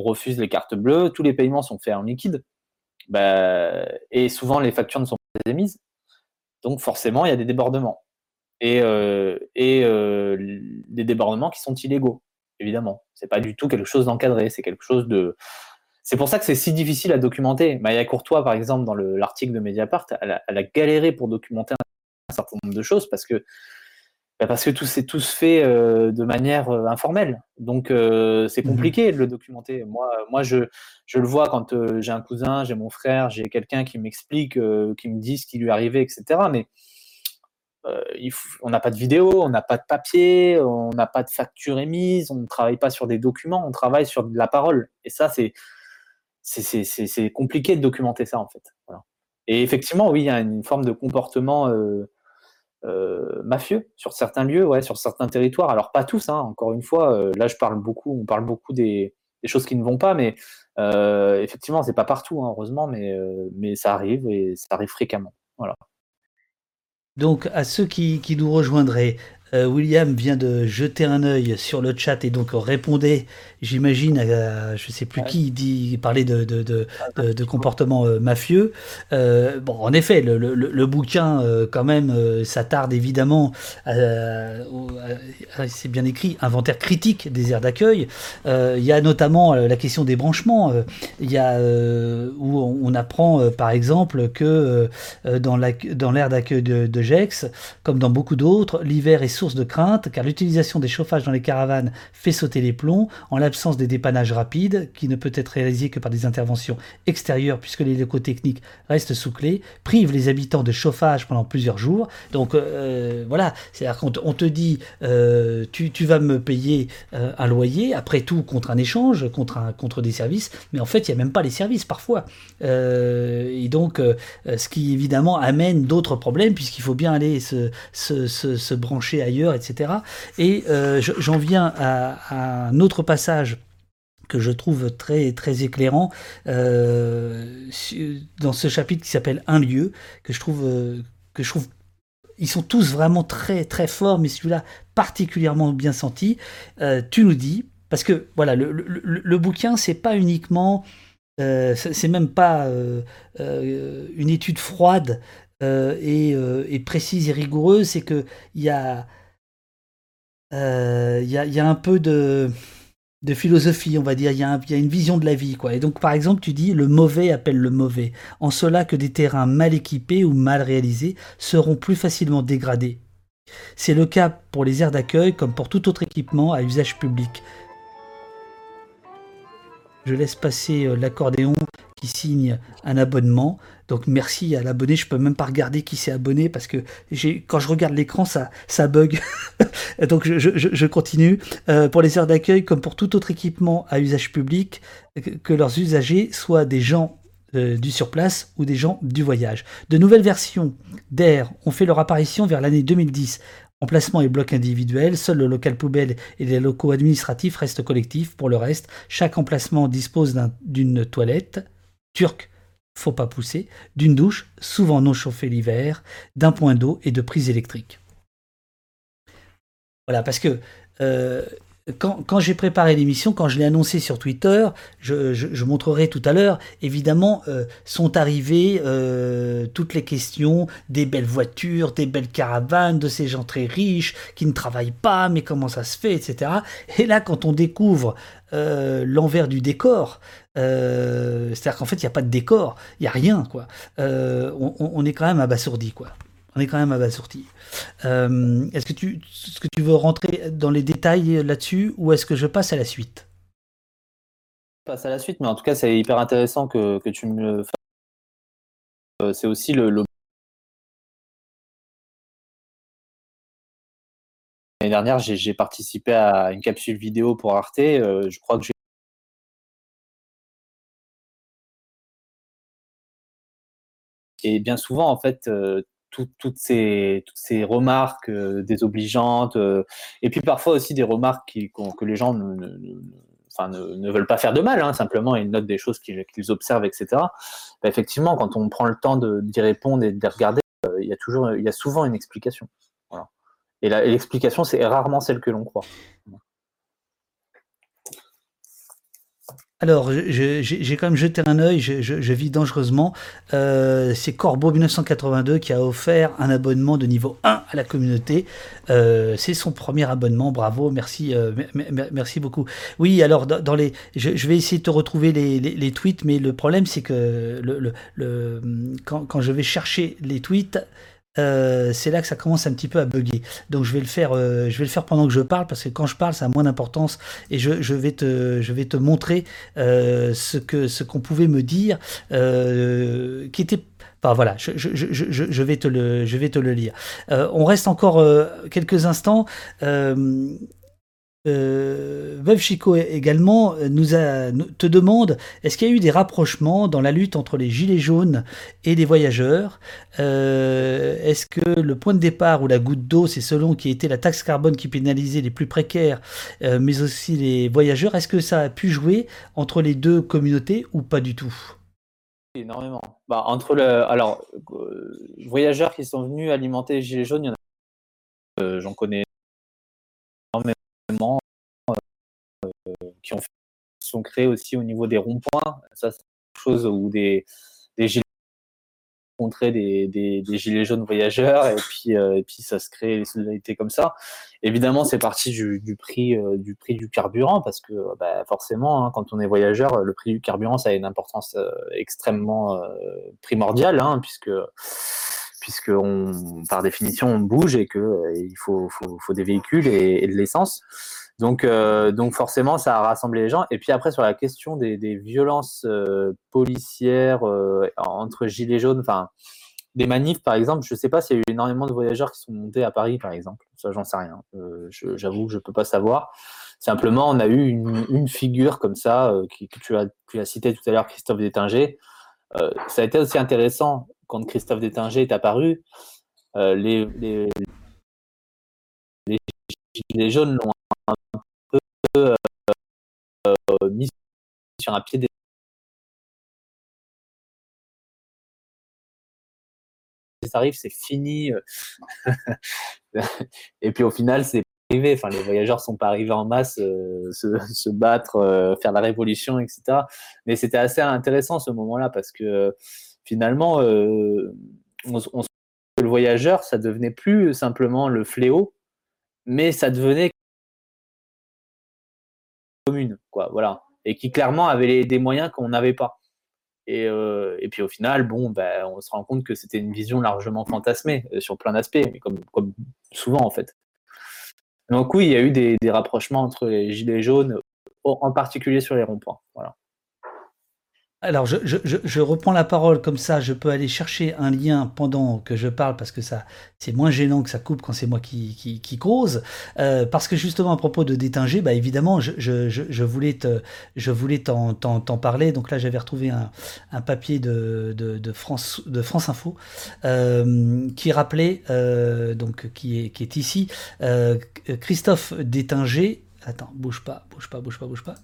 Speaker 5: refuse les cartes bleues, tous les paiements sont faits en liquide. Bah, et souvent les factures ne sont pas émises. Donc forcément, il y a des débordements. Et, euh, et des débordements qui sont illégaux évidemment. C'est pas du tout quelque chose d'encadré, c'est quelque chose de. C'est pour ça que c'est si difficile à documenter. Maya Courtois, par exemple, dans l'article de Mediapart, elle a, galéré pour documenter un certain nombre de choses parce que parce que tout, tout se fait euh, de manière euh, informelle. Donc euh, c'est mmh compliqué de le documenter. Moi, moi je, je le vois quand j'ai un cousin, j'ai mon frère, j'ai quelqu'un qui m'explique, qui me dit ce qui lui est arrivé, etc. Mais on n'a pas de vidéo, on n'a pas de papier, on n'a pas de facture émise, on ne travaille pas sur des documents, on travaille sur de la parole. Et ça, c'est c'est compliqué de documenter ça en fait. Et effectivement, oui, il y a une forme de comportement euh, euh, mafieux sur certains lieux, ouais, sur certains territoires. Alors pas tous, hein, encore une fois. là, je parle beaucoup, on parle beaucoup des, choses qui ne vont pas, mais effectivement, c'est pas partout, hein, heureusement, mais mais ça arrive et ça arrive fréquemment. Voilà.
Speaker 1: Donc à ceux qui, qui nous rejoindraient, euh, William vient de jeter un œil sur le chat et donc répondait, j'imagine, à, je sais plus qui dit parler de, de, de, de, comportement euh, mafieux. Euh, bon, en effet, le, le, le bouquin, quand même, s'attarde évidemment, c'est bien écrit, inventaire critique des aires d'accueil. Il y a notamment la question des branchements. Il y a où on, apprend, par exemple, que dans l'aire d'accueil de, de Gex, comme dans beaucoup d'autres, l'hiver est source de crainte car l'utilisation des chauffages dans les caravanes fait sauter les plombs en l'absence des dépannages rapides qui ne peut être réalisé que par des interventions extérieures puisque les locaux techniques restent sous clé, prive les habitants de chauffage pendant plusieurs jours. Donc euh, voilà, c'est-à-dire qu'on on te dit euh, tu, tu, vas me payer euh, un loyer, après tout contre un échange, contre, un, contre des services, mais en fait il n'y a même pas les services parfois. et donc ce qui évidemment amène d'autres problèmes puisqu'il faut bien aller se, se, se, se brancher à etc. Et euh, j'en viens à, un autre passage que je trouve très très éclairant euh, dans ce chapitre qui s'appelle Un lieu que je trouve euh, que je trouve ils sont tous vraiment très très forts mais celui-là particulièrement bien senti tu nous dis parce que voilà le, le, bouquin c'est pas uniquement c'est même pas une étude froide et, et, précise et rigoureuse c'est que il y a il euh, y, a, un peu de, philosophie, on va dire. Il y, a une vision de la vie. Et donc, par exemple, tu dis le mauvais appelle le mauvais, en cela que des terrains mal équipés ou mal réalisés seront plus facilement dégradés. C'est le cas pour les aires d'accueil comme pour tout autre équipement à usage public. Je laisse passer euh, l'accordéon qui signe un abonnement. Donc merci à l'abonné. Je peux même pas regarder qui s'est abonné parce que quand je regarde l'écran, ça, bug. Donc je, continue. Euh, pour les aires d'accueil, comme pour tout autre équipement à usage public, que leurs usagers soient des gens euh, du surplace ou des gens du voyage. De nouvelles versions d'air ont fait leur apparition vers l'année 2010 Emplacement et bloc individuel, seul le local poubelle et les locaux administratifs restent collectifs. Pour le reste, chaque emplacement dispose d'une toilette turque, faut pas pousser, d'une douche, souvent non chauffée l'hiver, d'un point d'eau et de prise électrique. Voilà, parce que euh, quand, j'ai préparé l'émission, quand je l'ai annoncé sur Twitter, je, montrerai tout à l'heure, évidemment, euh, sont arrivées euh, toutes les questions des belles voitures, des belles caravanes, de ces gens très riches qui ne travaillent pas, mais comment ça se fait, etc. Et là, quand on découvre euh, l'envers du décor, c'est-à-dire qu'en fait, il n'y a pas de décor, il n'y a rien, quoi. On, on, est quand même abasourdi, quoi. On est quand même abasourdi. Euh, est-ce que tu, ce que tu veux rentrer dans les détails là-dessus ou est-ce que je passe à la suite?
Speaker 5: Je passe à la suite, mais en tout cas, c'est hyper intéressant que, que tu me fasses. Euh, c'est aussi le, L'année dernière, j'ai participé à une capsule vidéo pour Arte. Euh, je crois que j'ai Et bien souvent, en fait, toutes, ces, ces remarques euh, désobligeantes, euh, et puis parfois aussi des remarques qui, que les gens ne, ne, veulent pas faire de mal, hein, simplement ils notent des choses qu'ils observent, etc. Bah, effectivement, quand on prend le temps d'y répondre et de les regarder, euh, il, y a toujours, il y a souvent une explication. Et l'explication, c'est rarement celle que l'on croit.
Speaker 1: Alors, j'ai quand même jeté un œil, je, vis dangereusement. Euh, c'est Corbeau 1982 qui a offert un abonnement de niveau 1 à la communauté. Euh, c'est son premier abonnement, bravo, merci, euh, beaucoup. Oui, alors dans, les, je, vais essayer de te retrouver les, tweets, mais le problème c'est que quand, je vais chercher les tweets, euh, c'est là que ça commence un petit peu à bugger. Donc je vais le faire, euh, je vais le faire pendant que je parle parce que quand je parle, ça a moins d'importance et je, vais te, je vais te montrer euh, ce que, ce qu'on pouvait me dire, qui était Enfin, voilà, je, je, je, je, vais te le, je vais te le lire. on reste encore quelques instants. Euh, Veuve Chico également euh, nous, te demande est-ce qu'il y a eu des rapprochements dans la lutte entre les gilets jaunes et les voyageurs? Euh, Est-ce que le point de départ ou la goutte d'eau, c'est selon qui était la taxe carbone qui pénalisait les plus précaires, euh, mais aussi les voyageurs? Est-ce que ça a pu jouer entre les deux communautés ou pas du tout?
Speaker 5: Énormément. Bah, entre le, alors, voyageurs qui sont venus alimenter les gilets jaunes, il y en a. J'en connais qui ont sont créés aussi au niveau des ronds-points. Ça, c'est quelque chose où des, des gilets des, des, des, gilets jaunes voyageurs et puis, euh, et puis ça se crée les solidarités comme ça. Évidemment, c'est parti du, prix, euh, du prix du carburant parce que bah, forcément, hein, quand on est voyageur, le prix du carburant, ça a une importance euh, extrêmement primordiale hein, puisque puisque par définition on bouge et que il faut, des véhicules et, de l'essence. Donc, euh, donc forcément, ça a rassemblé les gens. Et puis après, sur la question des, violences euh, policières euh, entre gilets jaunes, enfin, des manifs, par exemple, je ne sais pas s'il y a eu énormément de voyageurs qui sont montés à Paris, par exemple. Ça, j'en sais rien. J'avoue que je ne peux pas savoir. Simplement, on a eu une, figure comme ça, que tu as, tu as cité tout à l'heure, Christophe Détinger. ça a été aussi intéressant quand Christophe Détinger est apparu. les, les, les gilets jaunes l'ont euh, mis sur un pied des arrive, c'est fini. et puis au final, c'est arrivé. Enfin, les voyageurs sont pas arrivés en masse euh, se, battre, euh, faire la révolution, etc. Mais c'était assez intéressant ce moment-là parce que finalement, on, le voyageur, ça devenait plus simplement le fléau, mais ça devenait commune, quoi, voilà, et qui clairement avait des moyens qu'on n'avait pas. Et, euh, et, puis au final, bon, ben, on se rend compte que c'était une vision largement fantasmée euh, sur plein d'aspects, mais comme, comme, souvent en fait. Donc oui, il y a eu des, des rapprochements entre les gilets jaunes, en particulier sur les ronds-points. Voilà.
Speaker 1: Alors, je, je, je, reprends la parole comme ça, je peux aller chercher un lien pendant que je parle parce que ça, c'est moins gênant que ça coupe quand c'est moi qui, qui, qui cause. Euh, parce que justement, à propos de Détinger, bah évidemment, je, je, voulais te, je voulais t'en, parler. Donc là, j'avais retrouvé un, un papier de, de, France, de France Info euh, qui rappelait, euh, donc qui est, qui est ici, Christophe Détinger. Attends, bouge pas, bouge pas, bouge pas, bouge pas.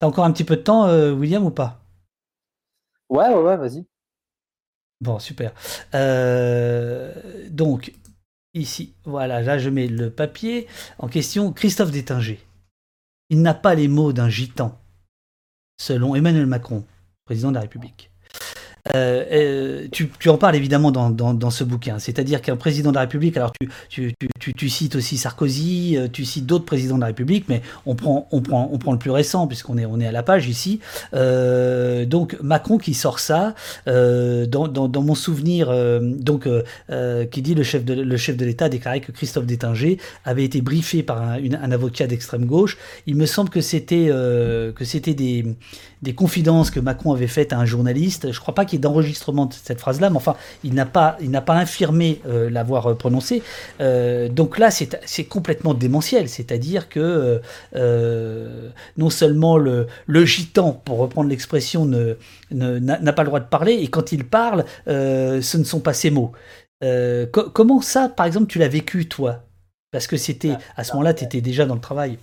Speaker 1: T'as encore un petit peu de temps, William, ou pas?
Speaker 5: Ouais, ouais, ouais, vas-y.
Speaker 1: Bon, super. Euh, donc, ici, voilà, là je mets le papier en question. Christophe Détinger. il n'a pas les mots d'un gitan, selon Emmanuel Macron, président de la République. Euh, euh, tu, en parles évidemment dans, ce bouquin. C'est-à-dire qu'un président de la République, alors tu, cites aussi Sarkozy, euh, tu cites d'autres présidents de la République, mais on prend, le plus récent puisqu'on est, à la page ici. Donc Macron qui sort ça, dans, mon souvenir, donc qui dit le chef de l'État a déclaré que Christophe Détinger avait été briefé par un, avocat d'extrême gauche. Il me semble que c'était des, des confidences que Macron avait faites à un journaliste. Je crois pas qu'il d'enregistrement de cette phrase-là, mais enfin, il n'a pas, il n'a pas infirmé euh, l'avoir euh, prononcé. Euh, donc là, c'est complètement démentiel, c'est-à-dire que non seulement le, le gitan, pour reprendre l'expression, n'a ne, pas le droit de parler, et quand il parle, ce ne sont pas ses mots. Co comment ça, par exemple, tu l'as vécu, toi? Parce que c'était à ce moment-là, tu étais déjà dans le travail.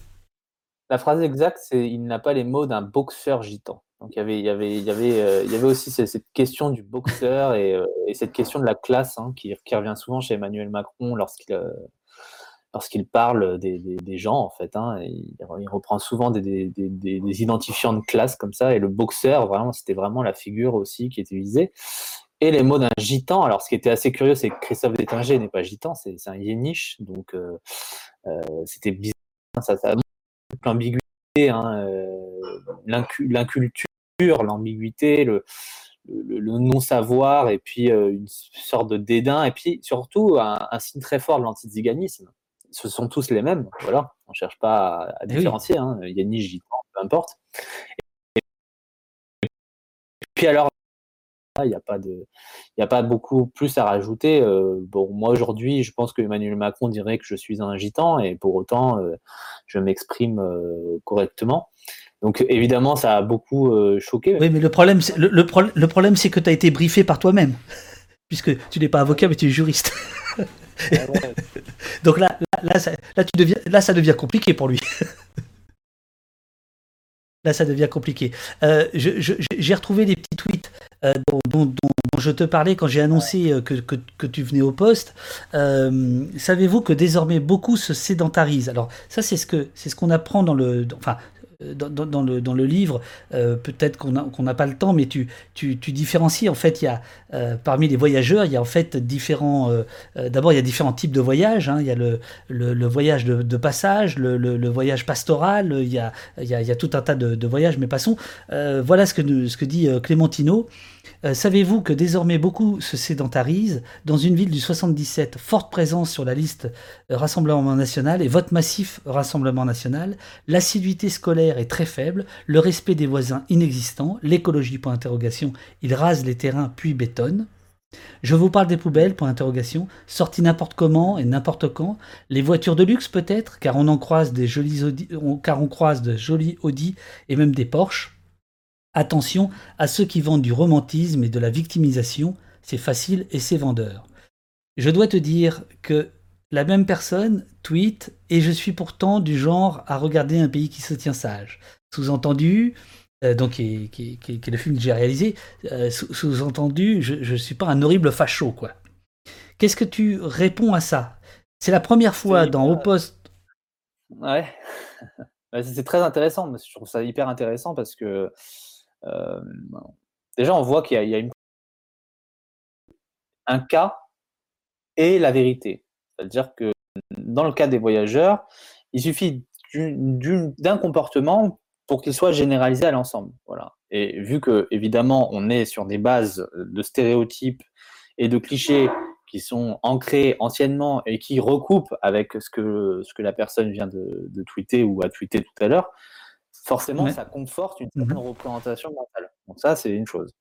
Speaker 5: La phrase exacte, c'est il n'a pas les mots d'un boxeur gitan. Donc il y avait, aussi cette, question du boxeur et, euh, et, cette question de la classe hein, qui, revient souvent chez Emmanuel Macron lorsqu'il euh, parle des, gens en fait. Hein, il, reprend souvent des, identifiants de classe comme ça et le boxeur vraiment c'était vraiment la figure aussi qui était visée. Et les mots d'un gitan. Alors ce qui était assez curieux, c'est que Christophe Détinger n'est pas gitan, c'est un yéniche, donc euh, c'était bizarre. Ça, ça l'ambiguïté, hein, l'inculture l'ambiguïté, le, le, non-savoir et puis euh, une sorte de dédain et puis surtout un, signe très fort de l'antiziganisme. Ce sont tous les mêmes, voilà. On ne cherche pas à, eh différencier. Hein. Yannis, Gitan, peu importe. Et, puis alors, il n'y a pas de, il a pas beaucoup plus à rajouter. Euh, bon, moi aujourd'hui, je pense que Emmanuel Macron dirait que je suis un gitan et pour autant, euh, je m'exprime correctement. Donc évidemment, ça a beaucoup euh, choqué.
Speaker 1: Oui, mais le problème, le, le, le problème, c'est que tu as été briefé par toi-même, puisque tu n'es pas avocat, mais tu es juriste. Ah Donc là, là, ça, là, tu deviens, là, ça devient compliqué pour lui. là, ça devient compliqué. Euh, j'ai retrouvé des petits tweets euh, dont, dont, dont, je te parlais quand j'ai annoncé euh, que, que, que, tu venais au poste. Savez-vous que désormais beaucoup se sédentarisent? Alors ça, c'est ce que c'est ce qu'on apprend dans le, enfin dans, dans, le, dans le livre, euh, peut-être qu'on n'a pas le temps, mais tu, tu, tu, différencies. En fait, il y a euh, parmi les voyageurs, il y a en fait différents. Euh, euh D'abord, il y a différents types de voyages. Hein. Il y a le, le, le voyage de, de passage, le, le, voyage pastoral. Il y, a, il, y a, il y a tout un tas de, de voyages, mais passons. Euh, voilà ce que, ce que dit Clémentino. Euh, savez-vous que désormais beaucoup se sédentarisent Dans une ville du 77, forte présence sur la liste euh, Rassemblement national et vote massif Rassemblement national, l'assiduité scolaire est très faible, le respect des voisins inexistant, l'écologie point d'interrogation, ils rasent les terrains puis bétonnent. Je vous parle des poubelles, point d'interrogation, sorties n'importe comment et n'importe quand, les voitures de luxe peut-être, car on en croise des jolis Audi, car on croise de jolis Audi et même des Porsche. Attention à ceux qui vendent du romantisme et de la victimisation, c'est facile et c'est vendeur. Je dois te dire que la même personne tweet et je suis pourtant du genre à regarder un pays qui se tient sage. Sous-entendu, euh, donc qui, qui, qui, qui, est le film que j'ai réalisé, euh, sous-entendu, je ne suis pas un horrible facho, quoi. Qu'est-ce que tu réponds à ça? C'est la première fois dans Au Poste.
Speaker 5: Ouais, c'est très intéressant, je trouve ça hyper intéressant parce que déjà, on voit qu'il y, a un cas et la vérité. C'est-à-dire que dans le cas des voyageurs, il suffit d'un comportement pour qu'il soit généralisé à l'ensemble. Voilà. Et vu que, évidemment, on est sur des bases de stéréotypes et de clichés qui sont ancrés anciennement et qui recoupent avec ce que, ce que la personne vient de tweeter ou a tweeté tout à l'heure, forcément, ouais. ça conforte une certaine mmh. représentation mentale. Donc ça, c'est une chose.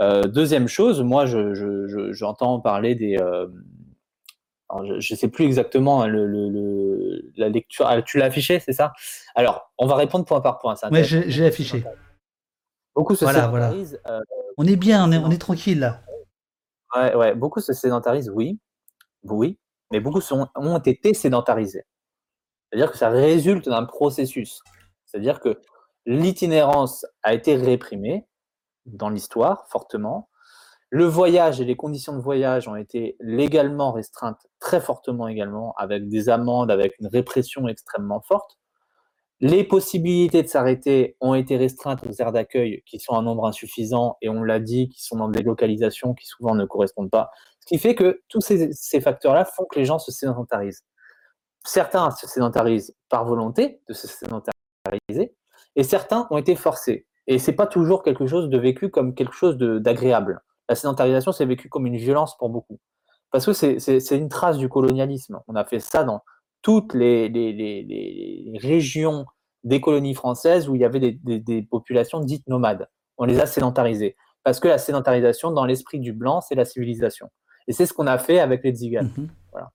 Speaker 5: Euh, deuxième chose, moi, j'entends je, je, je, parler des... Euh, alors, je ne sais plus exactement le, le, le la lecture. Ah, tu l'as affiché, c'est ça? Alors, on va répondre point par point.
Speaker 1: Oui, j'ai affiché.
Speaker 5: Beaucoup se
Speaker 1: voilà, voilà. Euh, on est bien, on est, on est, tranquille là.
Speaker 5: Ouais, ouais, beaucoup se sédentarisent, oui. Oui, mais beaucoup sont, ont été sédentarisés. C'est-à-dire que ça résulte d'un processus. C'est-à-dire que l'itinérance a été réprimée dans l'histoire fortement. Le voyage et les conditions de voyage ont été légalement restreintes très fortement également, avec des amendes, avec une répression extrêmement forte. Les possibilités de s'arrêter ont été restreintes aux aires d'accueil qui sont en nombre insuffisant et on l'a dit, qui sont dans des localisations qui souvent ne correspondent pas. Ce qui fait que tous ces, ces facteurs-là font que les gens se sédentarisent. Certains se sédentarisent par volonté de se sédentariser et certains ont été forcés. Et c'est pas toujours quelque chose de vécu comme quelque chose d'agréable. La sédentarisation, c'est vécu comme une violence pour beaucoup. Parce que c'est une trace du colonialisme. On a fait ça dans toutes les, les, les, régions des colonies françaises où il y avait des, des, populations dites nomades. On les a sédentarisées. Parce que la sédentarisation, dans l'esprit du blanc, c'est la civilisation. Et c'est ce qu'on a fait avec les tziganes. Mhm. Voilà.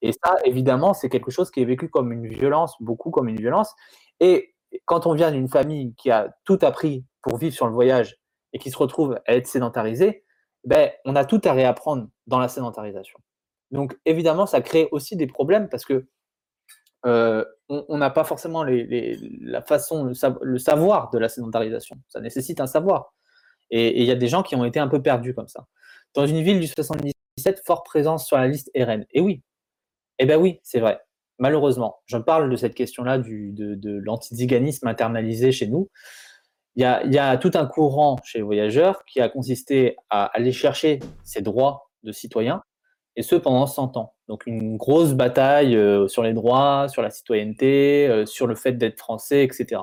Speaker 5: Et ça, évidemment, c'est quelque chose qui est vécu comme une violence, beaucoup comme une violence. Et quand on vient d'une famille qui a tout appris pour vivre sur le voyage et qui se retrouve à être sédentarisée, ben, on a tout à réapprendre dans la sédentarisation. Donc, évidemment, ça crée aussi des problèmes parce que euh, on n'a pas forcément la façon, le, savoir de la sédentarisation. Ça nécessite un savoir. Et il y a des gens qui ont été un peu perdus comme ça. Dans une ville du 77, forte présence sur la liste RN. Et oui, eh bien oui, c'est vrai. Malheureusement, je parle de cette question-là de, de l'antiziganisme internalisé chez nous. Il y, a, il y, a, tout un courant chez les voyageurs qui a consisté à aller chercher ses droits de citoyen et ce pendant 100 ans. Donc une grosse bataille euh, sur les droits, sur la citoyenneté, euh, sur le fait d'être français, etc.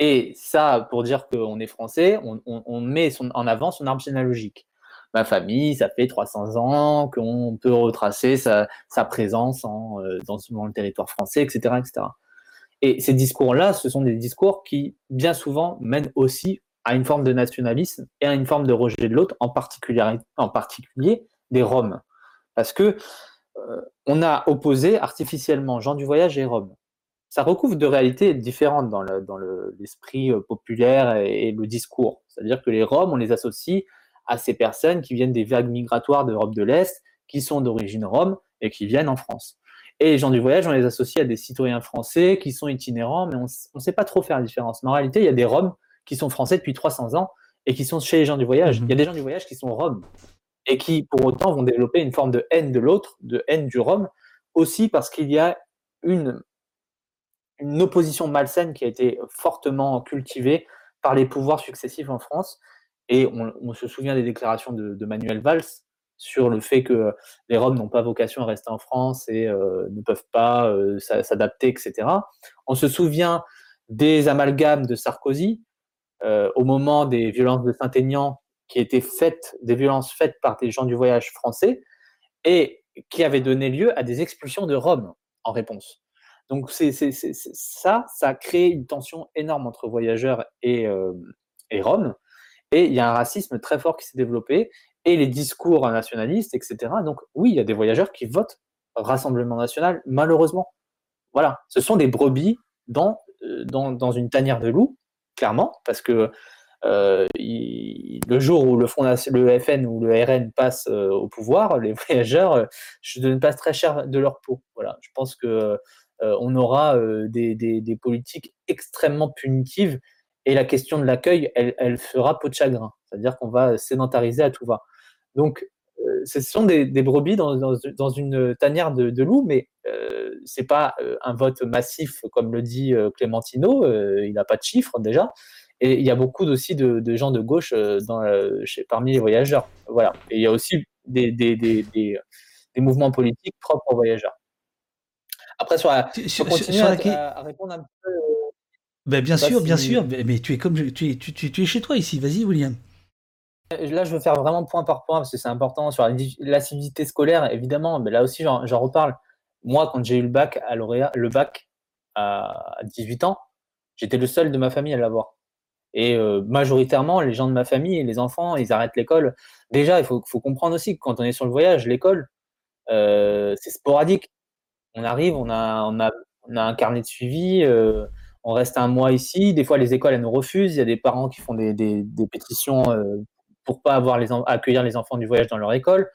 Speaker 5: Et ça, pour dire qu'on est français, on, met en avant son arbre généalogique. Ma famille, ça fait 300 ans qu'on peut retracer sa, présence en, euh, dans, le territoire français, etc. etc. Et ces discours-là, ce sont des discours qui, bien souvent, mènent aussi à une forme de nationalisme et à une forme de rejet de l'autre, en particulier, des Roms parce que euh, on a opposé artificiellement gens du voyage et Rome. Ça recouvre de réalités différentes dans, l'esprit euh, populaire et, le discours. C'est-à-dire que les Roms, on les associe à ces personnes qui viennent des vagues migratoires d'Europe de l'Est, qui sont d'origine Rome et qui viennent en France. Et les gens du voyage, on les associe à des citoyens français qui sont itinérants, mais on ne sait pas trop faire la différence. Mais en réalité, il y a des Roms qui sont français depuis 300 ans et qui sont chez les gens du voyage. Mhm. Il y a des gens du voyage qui sont Roms et qui pour autant vont développer une forme de haine de l'autre, de haine du Rhum, aussi parce qu'il y a une, une opposition malsaine qui a été fortement cultivée par les pouvoirs successifs en France. Et on, se souvient des déclarations de, Manuel Valls sur le fait que les Roms n'ont pas vocation à rester en France et euh, ne peuvent pas euh, s'adapter, etc. On se souvient des amalgames de Sarkozy euh, au moment des violences de Saint-Aignan qui étaient faites, des violences faites par des gens du voyage français et qui avaient donné lieu à des expulsions de Rome en réponse. Donc c'est, ça, ça a créé une tension énorme entre voyageurs et, euh, et Rome. Et il y a un racisme très fort qui s'est développé et les discours nationalistes, etc. Donc oui, il y a des voyageurs qui votent Rassemblement national, malheureusement. Voilà, ce sont des brebis dans, euh, dans, dans une tanière de loup, clairement, parce que euh, le jour où le, FN ou le RN passe euh, au pouvoir, les voyageurs euh, ne pas très cher de leur peau. Voilà, je pense que on aura des, des, politiques extrêmement punitives et la question de l'accueil, elle, elle, fera peau de chagrin. C'est-à-dire qu'on va sédentariser à tout va. Donc, ce sont des, des brebis dans, dans, dans, une tanière de, de loups, mais euh, c'est pas un vote massif comme le dit Clémentino. il n'a pas de chiffres déjà. Et il y a beaucoup aussi de, gens de gauche euh, dans, euh, chez, parmi les voyageurs. Voilà. Et il y a aussi des, des, des, des, mouvements politiques propres aux voyageurs. Après, sur la, sur, à, répondre un peu. Euh,
Speaker 1: ben, bien sûr, bien sûr. Mais tu es comme tu es, tu, tu, es chez toi ici. Vas-y, William.
Speaker 5: Là, je veux faire vraiment point par point parce que c'est important sur l'assiduité scolaire. Évidemment, mais là aussi, j'en reparle. Moi, quand j'ai eu le bac à lauréat, le bac à 18 ans, j'étais le seul de ma famille à l'avoir. Et euh, majoritairement, les gens de ma famille, les enfants, ils arrêtent l'école. Déjà, il faut, comprendre aussi que quand on est sur le voyage, l'école, euh, c'est sporadique. On arrive, on a, on a, on a un carnet de suivi, euh, on reste un mois ici. Des fois, les écoles, elles nous refusent. Il y a des parents qui font des, pétitions pour pas avoir les accueillir les enfants du voyage dans leur école.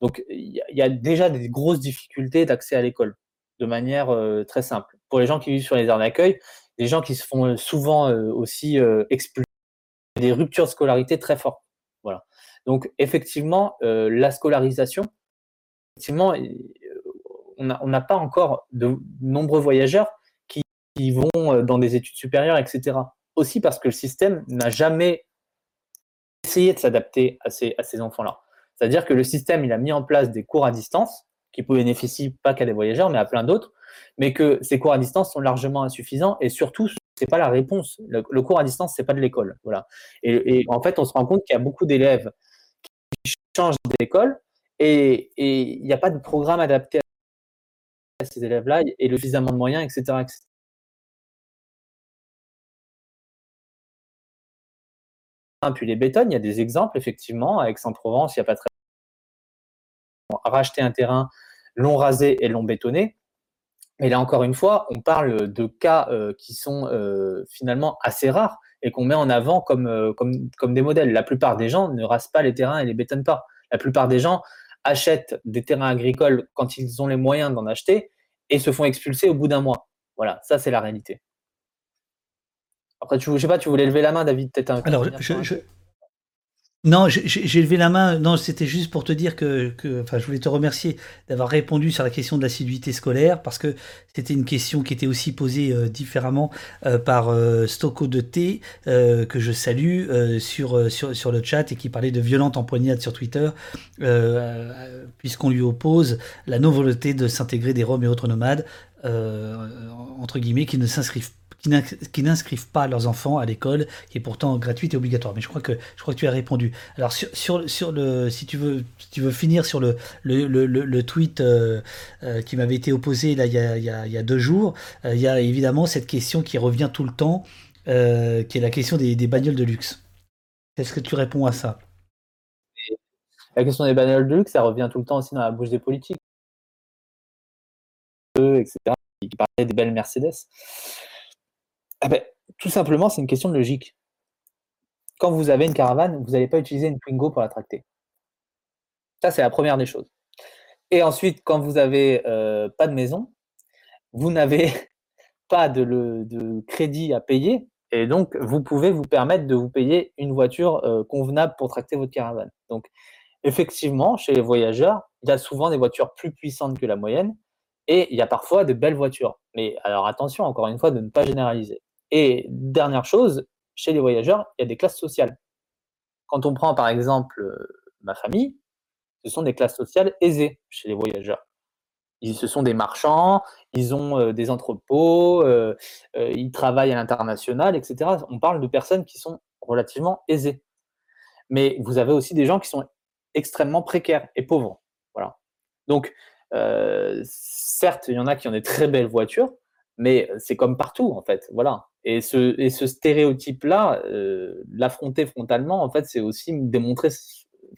Speaker 5: Donc, il y, a déjà des grosses difficultés d'accès à l'école de manière très simple. Pour les gens qui vivent sur les aires d'accueil, des gens qui se font euh, souvent euh, aussi euh, expulser, des ruptures de scolarité très fortes. Voilà. Donc effectivement, la scolarisation, effectivement, on n'a pas encore de nombreux voyageurs qui, vont dans des études supérieures, etc. Aussi parce que le système n'a jamais essayé de s'adapter à ces, enfants-là. C'est-à-dire que le système, il a mis en place des cours à distance qui bénéficient pas qu'à des voyageurs, mais à plein d'autres, mais que ces cours à distance sont largement insuffisants et surtout, c'est pas la réponse. Le, cours à distance, c'est pas de l'école, voilà. Et, en fait, on se rend compte qu'il y a beaucoup d'élèves qui changent d'école et il n'y a pas de programme adapté à ces élèves-là et le suffisamment de moyens, etc. Puis les bétonnes, il y a des exemples, effectivement, à Aix-en-Provence, il n'y a pas très racheté un terrain, l'ont rasé et l'ont bétonné. Mais là, encore une fois, on parle de cas euh, qui sont euh, finalement assez rares et qu'on met en avant comme, euh, comme, comme, des modèles. La plupart des gens ne rasent pas les terrains et les bétonnent pas. La plupart des gens achètent des terrains agricoles quand ils ont les moyens d'en acheter et se font expulser au bout d'un mois. Voilà, ça c'est la réalité. Après, tu, je sais pas, tu voulais lever la main, David, peut-être un.
Speaker 1: Alors, je, non, j'ai levé la main. Non, c'était juste pour te dire que, enfin, je voulais te remercier d'avoir répondu sur la question de l'assiduité scolaire parce que c'était une question qui était aussi posée euh, différemment euh, par euh, Stocco de T que je salue sur, sur sur le chat et qui parlait de violente empoignade sur Twitter puisqu'on lui oppose la non-volonté de s'intégrer des Roms et autres nomades entre guillemets qui ne s'inscrivent qui n'inscrivent pas leurs enfants à l'école, qui est pourtant gratuite et obligatoire. Mais je crois que je crois que tu as répondu. Alors sur, sur, le, si tu veux, tu veux finir sur le le, le, le tweet euh, euh, qui m'avait été opposé là il y a, il y a, deux jours, euh, il y a évidemment cette question qui revient tout le temps, qui est la question des, des bagnoles de luxe. Est-ce que tu réponds à ça?
Speaker 5: La question des bagnoles de luxe, ça revient tout le temps aussi dans la bouche des politiques, etc. Qui parlaient des belles Mercedes. Ah ben, tout simplement, c'est une question de logique. Quand vous avez une caravane, vous n'allez pas utiliser une Twingo pour la tracter. Ça, c'est la première des choses. Et ensuite, quand vous n'avez euh, pas de maison, vous n'avez pas de, crédit à payer, et donc vous pouvez vous permettre de vous payer une voiture euh, convenable pour tracter votre caravane. Donc, effectivement, chez les voyageurs, il y a souvent des voitures plus puissantes que la moyenne, et il y a parfois de belles voitures. Mais alors attention, encore une fois, de ne pas généraliser. Et dernière chose, chez les voyageurs, il y a des classes sociales. Quand on prend par exemple euh, ma famille, ce sont des classes sociales aisées chez les voyageurs. Ils, ce sont des marchands, ils ont euh, des entrepôts, euh, ils travaillent à l'international, etc. On parle de personnes qui sont relativement aisées. Mais vous avez aussi des gens qui sont extrêmement précaires et pauvres. Voilà. Donc, certes, il y en a qui ont des très belles voitures, mais c'est comme partout, en fait. Voilà. Et ce, et ce stéréotype-là, euh, l'affronter frontalement, en fait, c'est aussi démontrer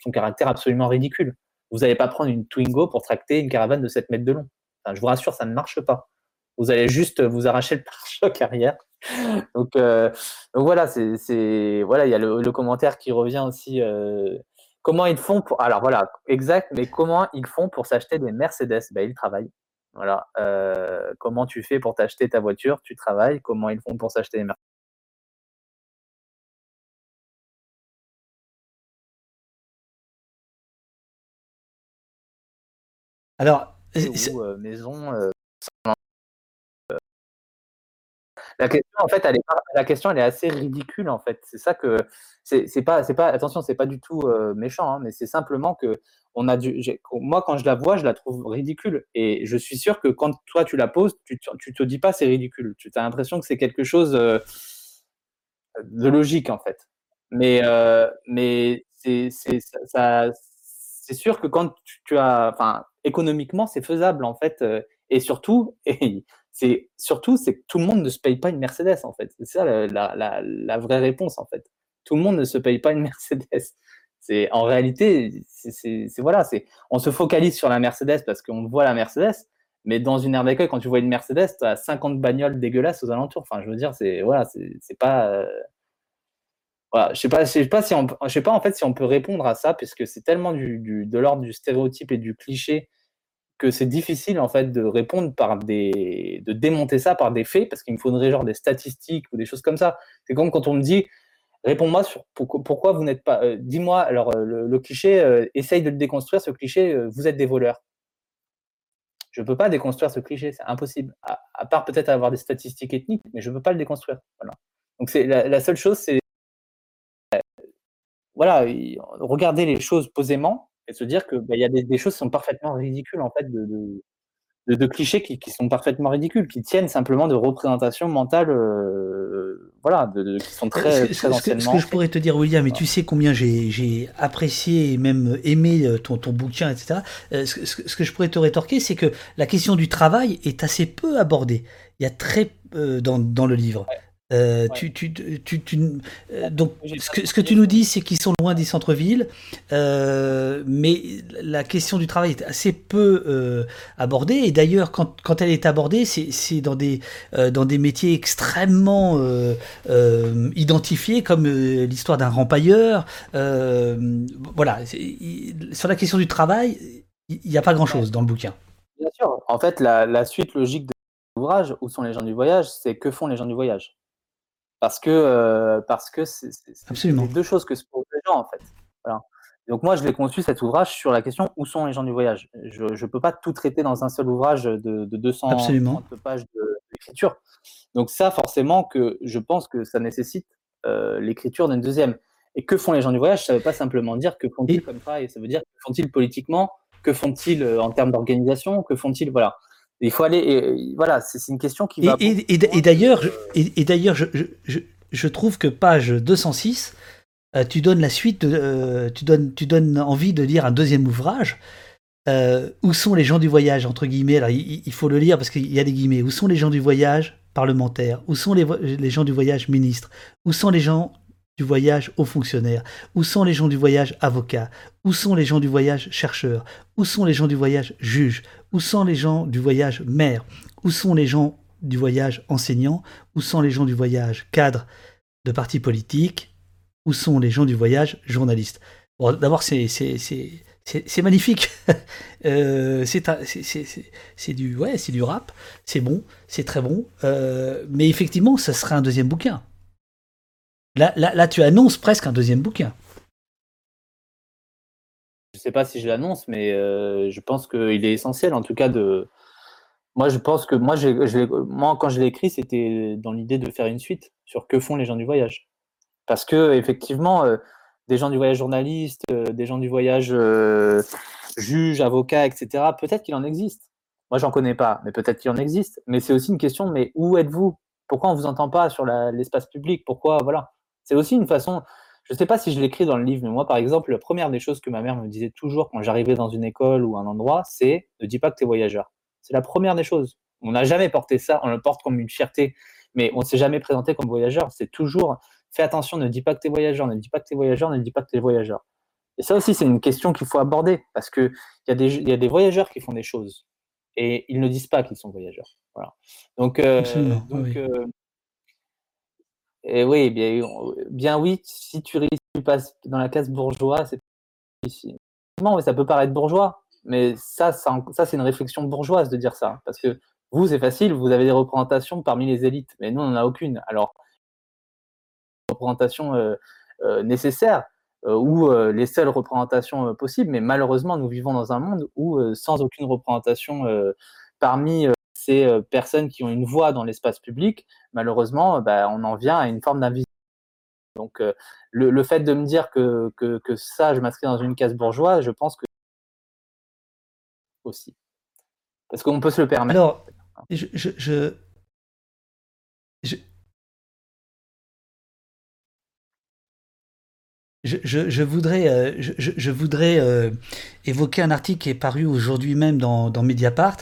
Speaker 5: son caractère absolument ridicule. Vous n'allez pas prendre une Twingo pour tracter une caravane de 7 mètres de long. je vous rassure, ça ne marche pas. Vous allez juste vous arracher le pare-choc arrière. Donc, euh, donc voilà, c'est voilà, il y a le, commentaire qui revient aussi. Euh, comment ils font pour alors voilà, exact, mais comment ils font pour s'acheter des Mercedes? Ben, ils travaillent. Voilà. Euh, comment tu fais pour t'acheter ta voiture? Tu travailles. Comment ils font pour s'acheter les Mercedes
Speaker 1: Alors,
Speaker 5: euh, maison. Euh, la question, en fait, est, la question, elle est assez ridicule, en fait. C'est ça que c'est pas, pas. Attention, c'est pas du tout méchant, hein, mais c'est simplement que on a moi, quand je la vois, je la trouve ridicule. Et je suis sûr que quand toi, tu la poses, tu, tu te dis pas c'est ridicule. Tu as l'impression que c'est quelque chose euh, de logique, en fait. Mais, euh, mais c'est sûr que quand tu, as. Enfin, économiquement, c'est faisable, en fait. Euh, et surtout, c'est surtout, c'est que tout le monde ne se paye pas une Mercedes, en fait. C'est ça la, la, la, vraie réponse, en fait. Tout le monde ne se paye pas une Mercedes. C'est en réalité, c'est voilà, c'est on se focalise sur la Mercedes parce qu'on voit la Mercedes, mais dans une aire d'accueil, quand tu vois une Mercedes, tu as 50 bagnoles dégueulasses aux alentours. Enfin, je veux dire, c'est voilà, c'est pas euh, voilà, je sais pas, je sais pas si on, je sais pas en fait si on peut répondre à ça puisque c'est tellement du, du de l'ordre du stéréotype et du cliché que c'est difficile en fait de répondre par des de démonter ça par des faits parce qu'il me faudrait genre des statistiques ou des choses comme ça. C'est comme quand on me dit Réponds-moi sur pourquoi vous n'êtes pas. Euh, dis-moi, alors euh, le, cliché, euh, essaye de le déconstruire, ce cliché, vous êtes des voleurs. Je ne peux pas déconstruire ce cliché, c'est impossible. À, part peut-être avoir des statistiques ethniques, mais je ne peux pas le déconstruire. Donc c'est la, seule chose, c'est voilà, regarder les choses posément et se dire que bah, il y a des, choses qui sont parfaitement ridicules en fait de, de, clichés qui, sont parfaitement ridicules, qui tiennent simplement de représentations mentales, euh, voilà, de, qui sont très,
Speaker 1: ce, ce, que, ce, que, je pourrais te dire, William, et tu sais combien j'ai apprécié et même aimé euh, ton, ton bouquin, etc. Euh, ce, que je pourrais te rétorquer, c'est que la question du travail est assez peu abordée. Il y a très dans, dans le livre. Euh, tu, tu, tu, euh, donc, ce que, ce que, tu nous dis, c'est qu'ils sont loin des centres-villes, euh, mais la question du travail est assez peu abordée. Et d'ailleurs, quand, quand, elle est abordée, c'est dans des, dans des métiers extrêmement identifiés, comme l'histoire d'un rempailleur. voilà, sur la question du travail, il n'y a pas grand-chose dans le bouquin.
Speaker 5: Bien sûr. En fait, la, la suite logique de l'ouvrage, où sont les gens du voyage, c'est que font les gens du voyage parce que euh, parce que c'est deux choses que se posent les gens en fait. Donc moi je l'ai conçu cet ouvrage sur la question où sont les gens du voyage? Je ne peux pas tout traiter dans un seul ouvrage de, de 200 pages d'écriture. Donc ça forcément que je pense que ça nécessite euh, l'écriture d'une deuxième. Et que font les gens du voyage? Ça ne veut pas simplement dire que font-ils comme ça, et ça veut dire que font-ils politiquement, que font-ils euh, en termes d'organisation, que font-ils? Voilà. Il faut aller. Et, voilà, c'est une question qui va.
Speaker 1: Et, d'ailleurs, et, d'ailleurs, je, je, je, trouve que page 206, euh, tu donnes la suite, euh, tu, donnes, tu donnes envie de lire un deuxième ouvrage. Euh, où sont les gens du voyage entre guillemets? Alors, il, faut le lire parce qu'il y a des guillemets. Où sont les gens du voyage parlementaires Où sont les, les gens du voyage ministres Où sont les gens du voyage aux fonctionnaires Où sont les gens du voyage avocats? Où sont les gens du voyage chercheurs? Où sont les gens du voyage juges? Où sont les gens du voyage maires? Où sont les gens du voyage enseignants? Où sont les gens du voyage cadres de partis politiques? Où sont les gens du voyage journalistes? D'abord, c'est magnifique. c'est du ouais, c'est du rap. C'est bon, c'est très bon. Euh, mais effectivement, ça serait un deuxième bouquin. Là, tu annonces presque un deuxième bouquin.
Speaker 5: Je ne sais pas si je l'annonce, mais euh, je pense qu'il est essentiel, en tout cas, de. Moi, je pense que moi, quand je l'ai écrit, c'était dans l'idée de faire une suite sur que font les gens du voyage. Parce que, effectivement, euh, des gens du voyage journalistes, euh, des gens du voyage juges, avocats, etc., peut-être qu'il en existe. Moi, j'en connais pas, mais peut-être qu'il en existe. Mais c'est aussi une question, mais où êtes-vous? Pourquoi on ne vous entend pas sur l'espace public? Pourquoi, voilà c'est aussi une façon, je ne sais pas si je l'écris dans le livre, mais moi, par exemple, la première des choses que ma mère me disait toujours quand j'arrivais dans une école ou un endroit, c'est ne dis pas que tu es voyageur. C'est la première des choses. On n'a jamais porté ça, on le porte comme une fierté, mais on ne s'est jamais présenté comme voyageur. C'est toujours fais attention, ne dis pas que tu es voyageur, ne dis pas que tu es voyageur, ne dis pas que tu es voyageur. Et ça aussi, c'est une question qu'il faut aborder parce qu'il y, a des, y a des voyageurs qui font des choses et ils ne disent pas qu'ils sont voyageurs. Voilà. Donc, euh, donc euh, et oui, bien, bien oui, si tu tu passes dans la classe bourgeois, c'est ici. Non, ça peut paraître bourgeois, mais ça, ça, c'est une réflexion bourgeoise de dire ça. Parce que vous, c'est facile, vous avez des représentations parmi les élites, mais nous, on n'en a aucune. Alors, représentation euh, euh, nécessaire euh, ou les seules représentations possibles, mais malheureusement, nous vivons dans un monde où, sans aucune représentation parmi ces euh, personnes qui ont une voix dans l'espace public, malheureusement, bah, on en vient à une forme d'invisibilité. Donc, euh, le, fait de me dire que, que, ça, je m'inscris dans une case bourgeoise, je pense que aussi. Parce qu'on peut se le permettre.
Speaker 1: Alors, je, je, je, Je, voudrais, euh, je, voudrais évoquer un article qui est paru aujourd'hui même dans Mediapart,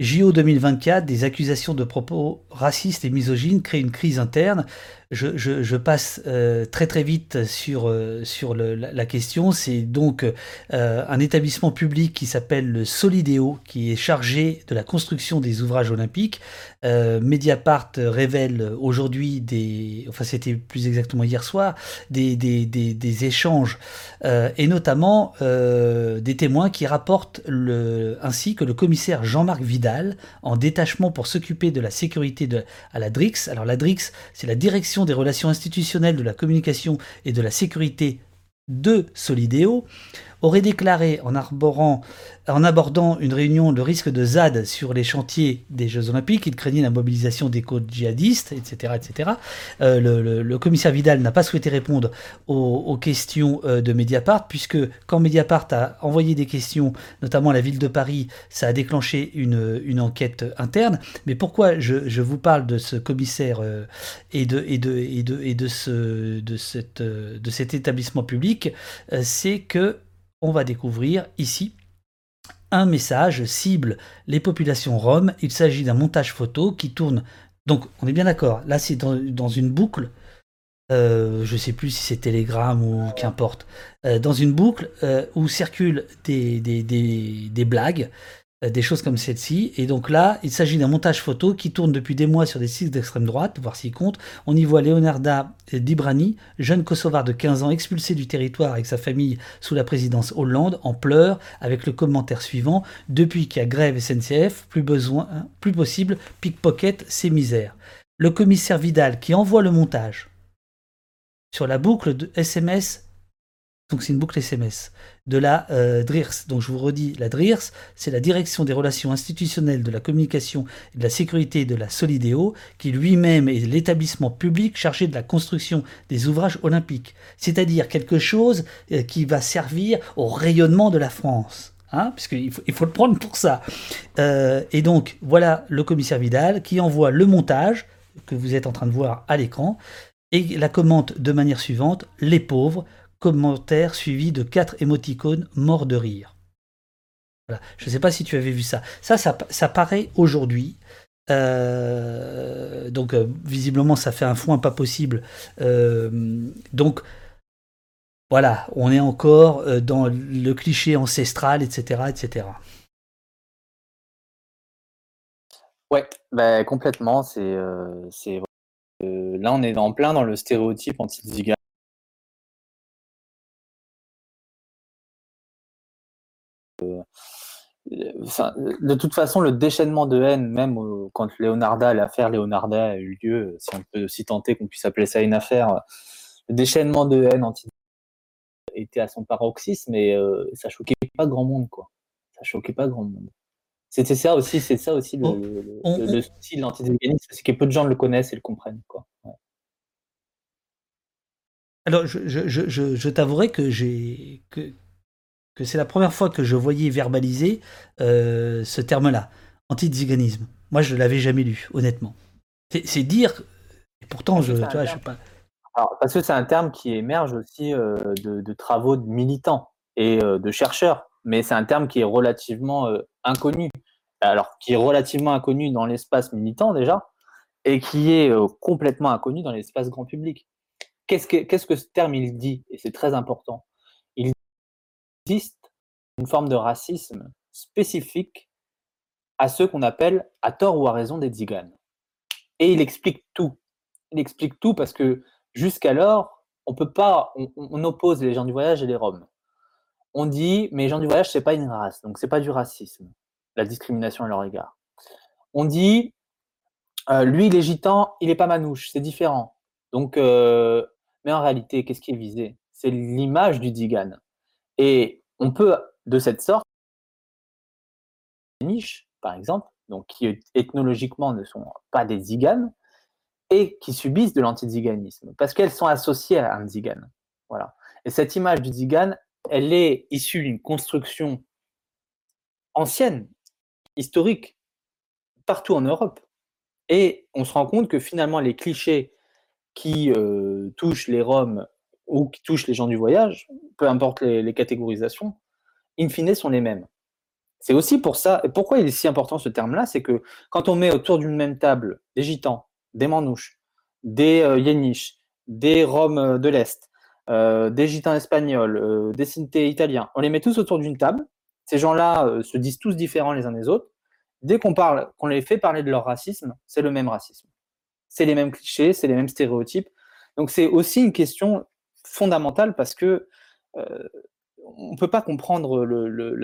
Speaker 1: JO 2024, des accusations de propos racistes et misogynes créent une crise interne je, passe euh, très très vite sur, euh, sur la, question. C'est donc euh, un établissement public qui s'appelle le Solidéo, qui est chargé de la construction des ouvrages olympiques. Mediapart révèle aujourd'hui des, enfin c'était plus exactement hier soir, des, échanges et notamment des témoins qui rapportent ainsi que le commissaire Jean-Marc Vidal, en détachement pour s'occuper de la sécurité à la DRIX. Alors la DRIX, c'est la direction des relations institutionnelles, de la communication et de la sécurité de Solidéo aurait déclaré en, arborant, en abordant une réunion le risque de ZAD sur les chantiers des Jeux Olympiques. Il craignait la mobilisation des côtes djihadistes, etc. etc. Euh, le, commissaire Vidal n'a pas souhaité répondre aux, questions euh, de Mediapart, puisque quand Mediapart a envoyé des questions, notamment à la ville de Paris, ça a déclenché une, enquête interne. Mais pourquoi je, vous parle de ce commissaire euh, et, de, cet établissement public? C'est que on va découvrir ici un message cible les populations roms. Il s'agit d'un montage photo qui tourne. Donc, on est bien d'accord. Là, c'est dans, une boucle. Euh, je ne sais plus si c'est Telegram ou qu'importe. Euh, dans une boucle euh, où circulent des, blagues des choses comme celle-ci. Et donc là, il s'agit d'un montage photo qui tourne depuis des mois sur des sites d'extrême droite, voir s'il compte. On y voit Leonarda Dibrani, jeune kosovar de 15 ans expulsé du territoire avec sa famille sous la présidence Hollande, en pleurs, avec le commentaire suivant Depuis qu'il y a grève SNCF, plus besoin, plus possible, pickpocket, c'est misère. Le commissaire Vidal qui envoie le montage sur la boucle de SMS donc c'est une boucle SMS de la euh, DRIRS. Donc je vous redis, la DRIRS, c'est la Direction des relations institutionnelles de la communication et de la sécurité de la Solidéo, qui lui-même est l'établissement public chargé de la construction des ouvrages olympiques. C'est-à-dire quelque chose euh, qui va servir au rayonnement de la France. Hein, puisqu'il faut, il faut le prendre pour ça. Euh, et donc, voilà le commissaire Vidal qui envoie le montage que vous êtes en train de voir à l'écran et la commente de manière suivante les pauvres, commentaire suivi de quatre émoticônes morts de rire. Je ne sais pas si tu avais vu ça. Ça, ça, paraît aujourd'hui. Euh, donc, euh, visiblement, ça fait un foin pas possible. Euh, donc, voilà, on est encore dans le cliché ancestral, etc. etc.
Speaker 5: Ouais, bah, complètement. Là, on est en plein dans le stéréotype anti-ziga de toute façon, le déchaînement de haine, même quand Leonarda, l'affaire Leonarda a eu lieu, si on peut s'y tenter qu'on puisse appeler ça une affaire, le déchaînement de haine anti était à son paroxysme, mais euh, ça choquait pas grand monde, quoi. Ça choquait pas grand monde. C'était ça aussi, c'est ça aussi le, le, style l'antisémitisme, c'est que peu de gens le connaissent et le comprennent, quoi.
Speaker 1: Alors, je, je, je, je t'avouerai que j'ai que, que c'est la première fois que je voyais verbaliser euh, ce terme-là, anti-ziganisme. Moi, je ne l'avais jamais lu, honnêtement. C'est dire, et pourtant, je ne sais pas.
Speaker 5: parce que c'est un terme qui émerge aussi euh, de, travaux de militants et euh, de chercheurs, mais c'est un terme qui est relativement inconnu. Alors, qui est relativement inconnu dans l'espace militant déjà, et qui est complètement inconnu dans l'espace grand public. Qu'est-ce que, qu'est-ce que ce terme il dit? Et c'est très important existe une forme de racisme spécifique à ceux qu'on appelle, à tort ou à raison, des tziganes. Et il explique tout. Il explique tout parce que jusqu'alors, on peut pas, on, oppose les gens du voyage et les Roms. On dit, mais les gens du voyage, c'est pas une race, donc c'est pas du racisme, la discrimination à leur égard. On dit, euh, lui, il est gitan, il est pas manouche, c'est différent. Donc, euh, mais en réalité, qu'est-ce qui est visé? C'est l'image du Digan. Et on peut, de cette sorte, niches, par exemple, donc qui ethnologiquement ne sont pas des ziganes, et qui subissent de l'anti-ziganisme, parce qu'elles sont associées à un zigan. Voilà. Et cette image du zigan, elle est issue d'une construction ancienne, historique, partout en Europe. Et on se rend compte que finalement, les clichés qui euh, touchent les Roms ou qui touchent les gens du voyage, peu importe les, catégorisations, in fine sont les mêmes. C'est aussi pour ça, et pourquoi il est si important ce terme-là, c'est que quand on met autour d'une même table des gitans, des manouches, des euh, yéniches, des roms euh, de l'Est, euh, des gitans espagnols, des sintés italiens, on les met tous autour d'une table, ces gens-là se disent tous différents les uns des autres, dès qu'on parle, qu'on les fait parler de leur racisme, c'est le même racisme. C'est les mêmes clichés, c'est les mêmes stéréotypes. Donc c'est aussi une question fondamentale parce que euh, on ne peut pas comprendre le,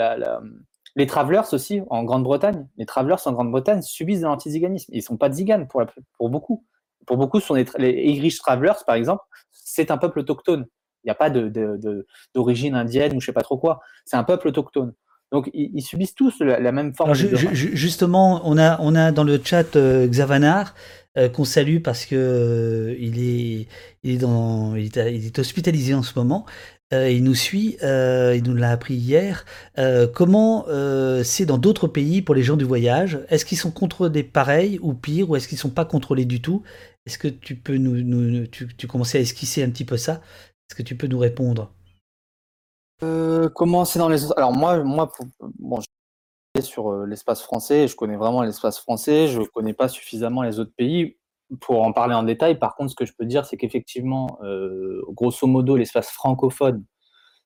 Speaker 5: les travelers aussi en Grande-Bretagne. Les travelers en Grande-Bretagne subissent de l'antiziganisme. Ils ne sont pas ziganes pour, pour beaucoup. Pour beaucoup, sont les, Irish travelers, par exemple, c'est un peuple autochtone. Il n'y a pas d'origine indienne ou je sais pas trop quoi. C'est un peuple autochtone. Donc ils, subissent tous la, même forme.
Speaker 1: justement, on a, on a dans le chat euh, Xavanar euh, qu'on salue parce que euh, il, est, il, est dans, il, est, hospitalisé en ce moment. il nous suit, il nous l'a appris hier. comment c'est dans d'autres pays pour les gens du voyage? Est-ce qu'ils sont contre des pareils ou pire, ou est-ce qu'ils sont pas contrôlés du tout? Est-ce que tu peux nous, tu, tu à esquisser un petit peu ça? Est-ce que tu peux nous répondre?
Speaker 5: Euh, comment c'est dans les autres? Alors moi, moi, bon, sur euh, l'espace français, je connais vraiment l'espace français, je connais pas suffisamment les autres pays pour en parler en détail. Par contre, ce que je peux dire, c'est qu'effectivement, euh, grosso modo, l'espace francophone,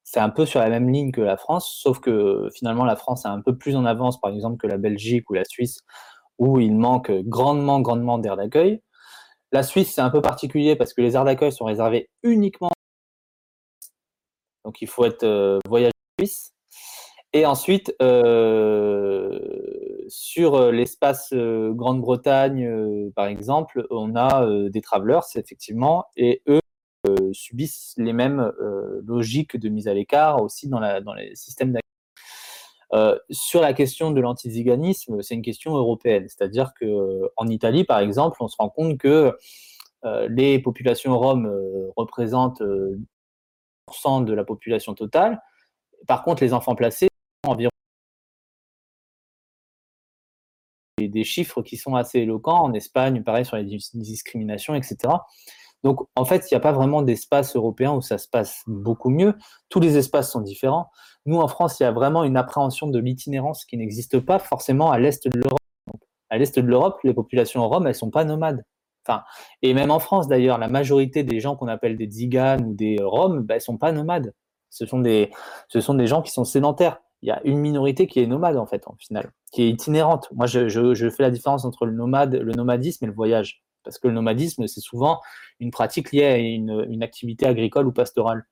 Speaker 5: c'est un peu sur la même ligne que la France, sauf que finalement, la France est un peu plus en avance, par exemple, que la Belgique ou la Suisse, où il manque grandement, grandement d'aires d'accueil. La Suisse, c'est un peu particulier parce que les aires d'accueil sont réservées uniquement donc il faut être euh, voyageur suisse. Et ensuite, euh, sur euh, l'espace Grande-Bretagne, par exemple, on a des travelers, effectivement, et eux subissent les mêmes logiques de mise à l'écart aussi dans, les systèmes d'accueil. sur la question de l'antiziganisme, c'est une question européenne. C'est-à-dire qu'en Italie, par exemple, on se rend compte que les populations roms représentent de la population totale. Par contre, les enfants placés, environ des chiffres qui sont assez éloquents. En Espagne, pareil sur les discriminations, etc. Donc, en fait, il n'y a pas vraiment d'espace européen où ça se passe beaucoup mieux. Tous les espaces sont différents. Nous, en France, il y a vraiment une appréhension de l'itinérance qui n'existe pas forcément à l'est de l'Europe. À l'est de l'Europe, les populations roms, elles ne sont pas nomades. Enfin, et même en France d'ailleurs, la majorité des gens qu'on appelle des Tziganes ou des Roms, ben, sont pas nomades. Ce sont, des, ce sont des gens qui sont sédentaires. Il y a une minorité qui est nomade en fait, en final, qui est itinérante. Moi, je, fais la différence entre le, nomade, le nomadisme et le voyage. Parce que le nomadisme, c'est souvent une pratique liée à une, activité agricole ou pastorale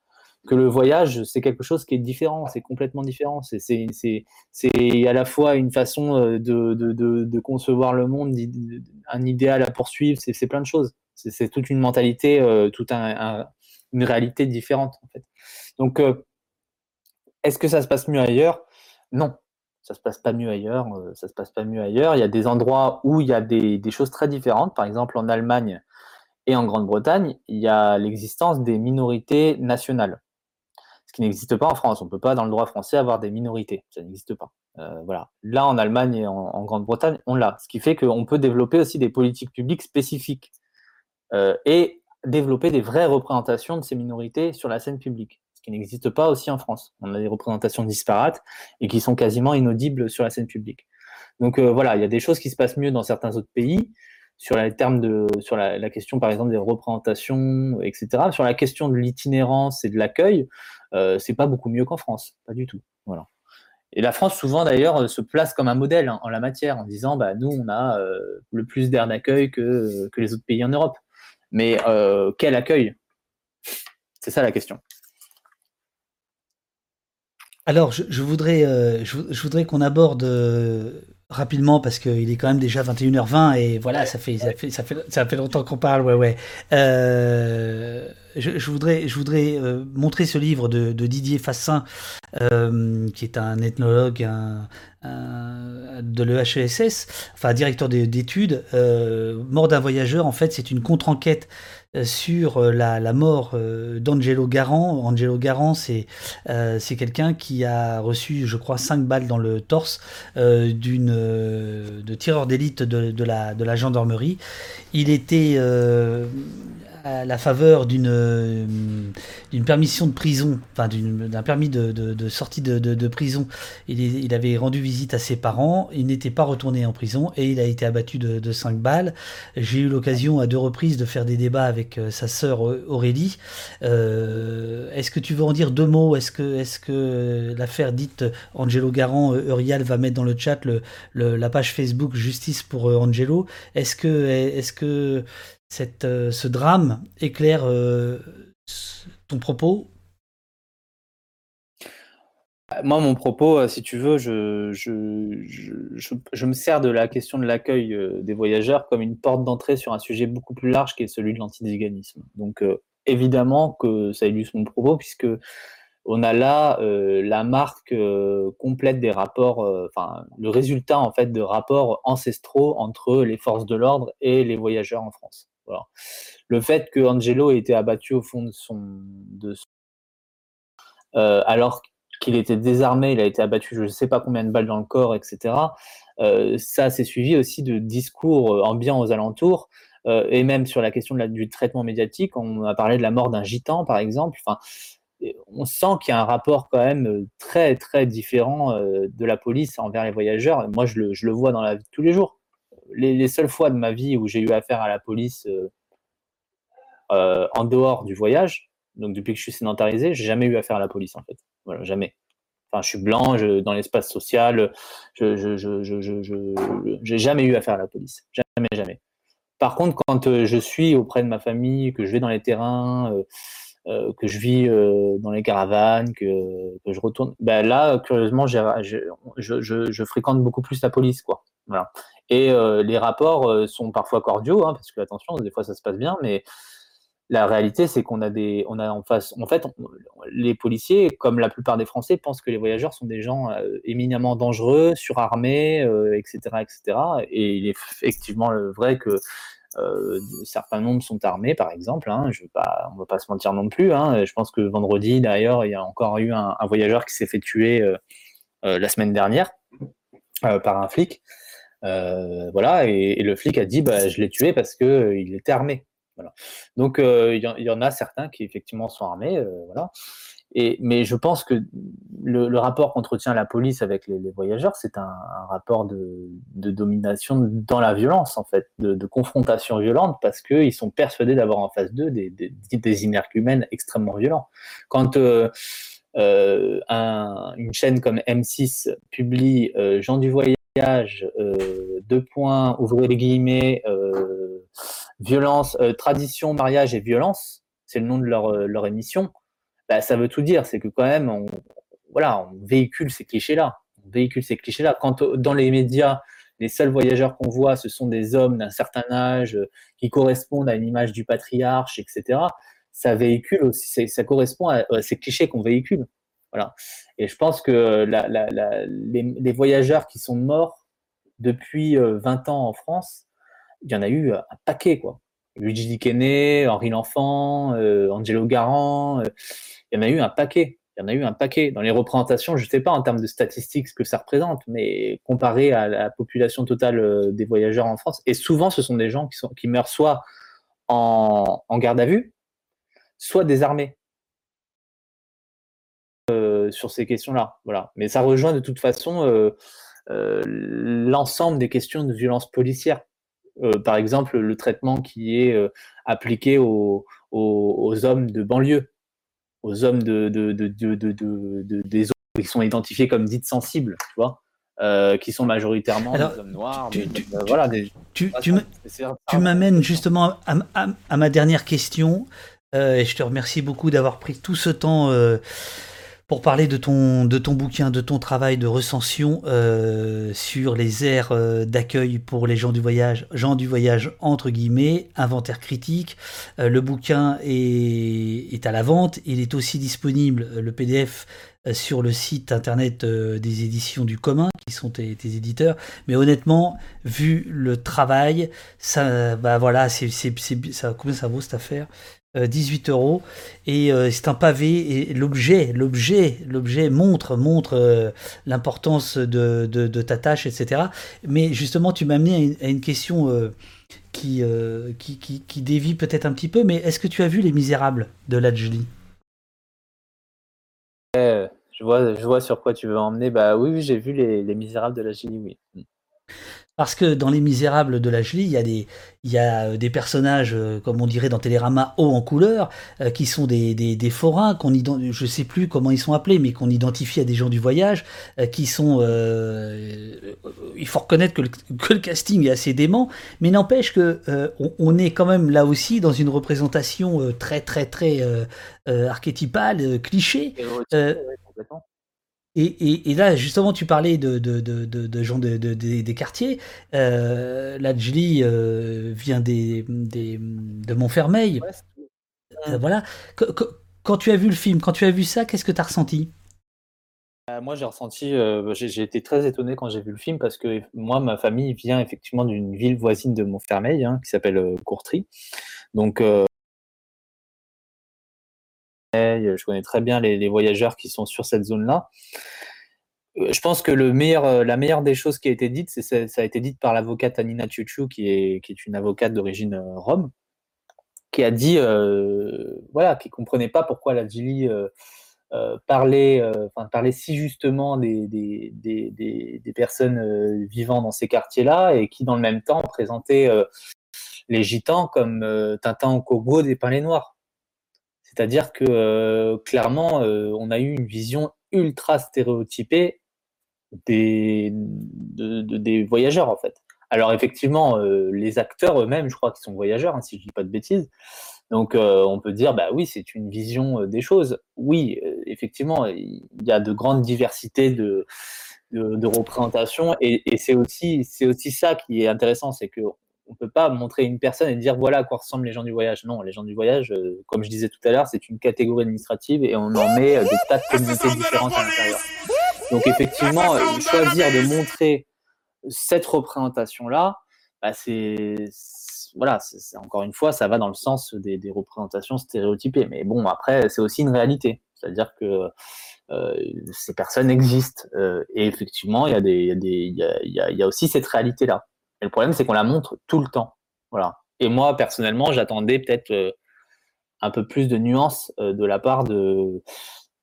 Speaker 5: que le voyage, c'est quelque chose qui est différent, c'est complètement différent. C'est à la fois une façon euh, de, concevoir le monde, un idéal à poursuivre, c'est plein de choses. C'est toute une mentalité, euh, toute un, une réalité différente, en fait. Donc, euh, est-ce que ça se passe mieux ailleurs? Non, ça se passe pas mieux ailleurs. ça se passe pas mieux ailleurs. Il y a des endroits où il y a des, choses très différentes. Par exemple, en Allemagne et en Grande-Bretagne, il y a l'existence des minorités nationales ce qui n'existe pas en France. On ne peut pas, dans le droit français, avoir des minorités. Ça n'existe pas. Euh, voilà. Là, en Allemagne et en, Grande-Bretagne, on l'a. Ce qui fait qu'on peut développer aussi des politiques publiques spécifiques euh, et développer des vraies représentations de ces minorités sur la scène publique, qui n'existe pas aussi en France. On a des représentations disparates et qui sont quasiment inaudibles sur la scène publique. Donc euh, voilà, il y a des choses qui se passent mieux dans certains autres pays sur la, de, sur la, question, par exemple, des représentations, etc. Sur la question de l'itinérance et de l'accueil, euh, c'est pas beaucoup mieux qu'en France, pas du tout. Voilà. Et la France, souvent d'ailleurs, se place comme un modèle hein, en la matière, en disant bah, nous, on a euh, le plus d'air d'accueil que, que, les autres pays en Europe. Mais euh, quel accueil? C'est ça la question.
Speaker 1: Alors, je, voudrais, je, voudrais qu'on aborde rapidement parce qu'il est quand même déjà 21h20 et voilà, ça fait, ça fait, ça fait, ça fait longtemps qu'on parle, ouais, ouais. Euh, je, voudrais, je voudrais euh, montrer ce livre de, Didier Fassin, euh, qui est un ethnologue un, de l'EHESS, enfin directeur d'études. Mort d'un voyageur, en fait, c'est une contre-enquête euh, sur euh, la, mort euh, d'Angelo Garant. Angelo Garant, c'est quelqu'un qui a reçu, je crois, 5 balles dans le torse d'une de tireur d'élite de la gendarmerie. Il était à la faveur d'une euh, d'une permission de prison, enfin d'un permis de, de, sortie de, de, prison. Il, il, avait rendu visite à ses parents, il n'était pas retourné en prison et il a été abattu de, de 5 balles. J'ai eu l'occasion à deux reprises de faire des débats avec euh, sa sœur Aurélie. Euh, est-ce que tu veux en dire deux mots? Est-ce que, est -ce que l'affaire dite Angelo Garant, Urial va mettre dans le chat le, la page Facebook Justice pour Angelo? Est-ce que, est -ce que euh, ce drame éclaire euh, ton propos?
Speaker 5: Moi, mon propos, euh, si tu veux, je, je, me sers de la question de l'accueil des voyageurs comme une porte d'entrée sur un sujet beaucoup plus large qui est celui de l'antiziganisme. Donc, évidemment que ça illustre mon propos, puisque on a là la marque complète des rapports, enfin le résultat en fait de rapports ancestraux entre les forces de l'ordre et les voyageurs en France. Le fait que Angelo ait été abattu au fond de son, de son alors qu'il était désarmé, il a été abattu je ne sais pas combien de balles dans le corps, etc. ça s'est suivi aussi de discours ambiants aux alentours. et même sur la question du traitement médiatique, on a parlé de la mort d'un gitan, par exemple. Enfin, on sent qu'il y a un rapport quand même euh, très très différent euh, de la police envers les voyageurs. Moi, je le, vois dans la vie de tous les jours. Les, seules fois de ma vie où j'ai eu affaire à la police euh, en dehors du voyage, donc depuis que je suis sédentarisé, j'ai jamais eu affaire à la police en fait. Voilà, jamais. Enfin, je suis blanc, dans l'espace social, je, je, j'ai jamais eu affaire à la police. Jamais, jamais. Par contre, quand je suis auprès de ma famille, que je vais dans les terrains, euh, que je vis euh, dans les caravanes, que, je retourne. Ben là, curieusement, je, je, fréquente beaucoup plus la police, quoi. Voilà. Et euh, les rapports sont parfois cordiaux, hein, parce que attention, des fois ça se passe bien, mais la réalité, c'est qu'on a des, on a en face, en fait, les policiers, comme la plupart des Français, pensent que les voyageurs sont des gens éminemment dangereux, surarmés, etc., etc. Et il est effectivement vrai que euh, certains nombres sont armés, par exemple. Hein, on ne va pas se mentir non plus. Hein. je pense que vendredi, d'ailleurs, il y a encore eu un, voyageur qui s'est fait tuer euh, euh, la semaine dernière par un flic. Voilà, et, le flic a dit bah, Je l'ai tué parce qu'il était armé. Voilà. Donc, il y, en a certains qui, effectivement, sont armés. voilà mais je pense que le, rapport qu'entretient la police avec les, voyageurs, c'est un, rapport de, domination dans la violence, en fait, de, confrontation violente, parce qu'ils sont persuadés d'avoir en face d'eux des, des, des extrêmement violents. Quand euh, euh, une chaîne comme M6 publie euh, Jean du Voyage, deux points, ouvrez les guillemets, violence, tradition, mariage et violence, c'est le nom de leur, émission bah, ça veut tout dire. C'est que quand même, on, voilà, on véhicule ces clichés-là. On véhicule ces clichés-là. Quand dans les médias, les seuls voyageurs qu'on voit, ce sont des hommes d'un certain âge euh, qui correspondent à une image du patriarche, etc. Ça véhicule aussi, ça correspond à, ces clichés qu'on véhicule. Voilà. Et je pense que les, voyageurs qui sont morts depuis 20 euh, ans en France, il y en a eu un paquet, quoi. Luigi Di Henri L'Enfant, euh, Angelo Garant il y en a eu un paquet. Y en a eu un paquet. Dans les représentations, je ne sais pas en termes de statistiques ce que ça représente, mais comparé à la population totale euh, des voyageurs en France, et souvent ce sont des gens qui meurent soit en, garde à vue, soit désarmés. Euh, sur ces questions-là. Voilà. Mais ça rejoint de toute façon euh, l'ensemble des questions de violence policière. par exemple, le traitement qui est appliqué aux, hommes de banlieue aux hommes de, de, de, des hommes qui sont identifiés comme dites sensibles, tu vois, euh, qui sont majoritairement des hommes noirs. Tu,
Speaker 1: voilà, tu, tu m'amènes justement à, ma dernière question, euh, je te remercie beaucoup d'avoir pris tout ce temps. Euh, pour parler de ton, de ton bouquin, de ton travail de recension euh, sur les aires d'accueil pour les gens du voyage, gens du voyage entre guillemets, inventaire critique. Le bouquin est, est, à la vente, il est aussi disponible, le PDF, sur le site internet des éditions du commun, qui sont tes, éditeurs. Mais honnêtement, vu le travail, ça, bah voilà, c'est, combien ça vaut cette affaire? 18 euh, euros. Et euh, c'est un pavé et l'objet l'objet l'objet montre montre euh, l'importance de, de, ta tâche etc mais justement tu m'as amené à une, question qui, qui, qui, dévie peut-être un petit peu mais est-ce que tu as vu Les Misérables de Lajli?
Speaker 5: Je vois je vois sur quoi tu veux emmener. Bah oui, j'ai vu les, les Misérables de Lajli oui
Speaker 1: parce que dans Les Misérables de Lajli, il y a des, il y a euh, des personnages, euh, comme on dirait dans Télérama, hauts en couleur, euh, qui sont des, des, des forains, qu'on je sais plus comment ils sont appelés, mais qu'on identifie à des gens du voyage, qui sont... il faut reconnaître que le, que le, casting est assez dément, mais n'empêche que on, est quand même là aussi dans une représentation très très très archétypale, cliché. Et, et, là, justement, tu parlais de, de, de, de gens des quartiers. Euh, la Julie euh, vient des, des, de Montfermeil. Euh, voilà. quand tu as vu le film, quand tu as vu ça, qu'est-ce que tu as ressenti
Speaker 5: moi, j'ai ressenti, j'ai été très étonné quand j'ai vu le film parce que moi, ma famille vient effectivement d'une ville voisine de Montfermeil hein, qui s'appelle Courtry. Donc, je connais très bien les, voyageurs qui sont sur cette zone-là. Euh, je pense que euh, la meilleure des choses qui a été dite, c'est, ça a été dit par l'avocate Anina Ciuciu, qui est, une avocate d'origine euh, rome, qui a dit, voilà, qui comprenait pas pourquoi la Gili parlait, si justement des, personnes vivant dans ces quartiers-là et qui, dans le même temps, présentait les gitans comme Tintin au Kogo des Palais Noirs. C'est-à-dire que clairement, on a eu une vision ultra stéréotypée des, voyageurs en fait. Alors effectivement, les acteurs eux-mêmes, je crois sont voyageurs, hein, si je dis pas de bêtises. Donc on peut dire, bah oui, c'est une vision des choses. Oui, effectivement, il y a de grandes diversités de, de, représentations et, et c'est aussi, aussi ça qui est intéressant, c'est que on peut pas montrer une personne et dire voilà à quoi ressemblent les gens du voyage. Non, les gens du voyage, euh, comme je disais tout à l'heure, c'est une catégorie administrative et on en met euh, des tas de communautés différentes à l'intérieur. Donc effectivement, euh, choisir de montrer cette représentation-là, bah, c'est voilà, c'est encore une fois, ça va dans le sens des, représentations stéréotypées. Mais bon, après, c'est aussi une réalité, c'est-à-dire que ces personnes existent et effectivement, il y a des, il y y y a aussi cette réalité-là. Et le problème, c'est qu'on la montre tout le temps. Voilà. Et moi, personnellement, j'attendais peut-être euh, un peu plus de nuances euh, de la part de,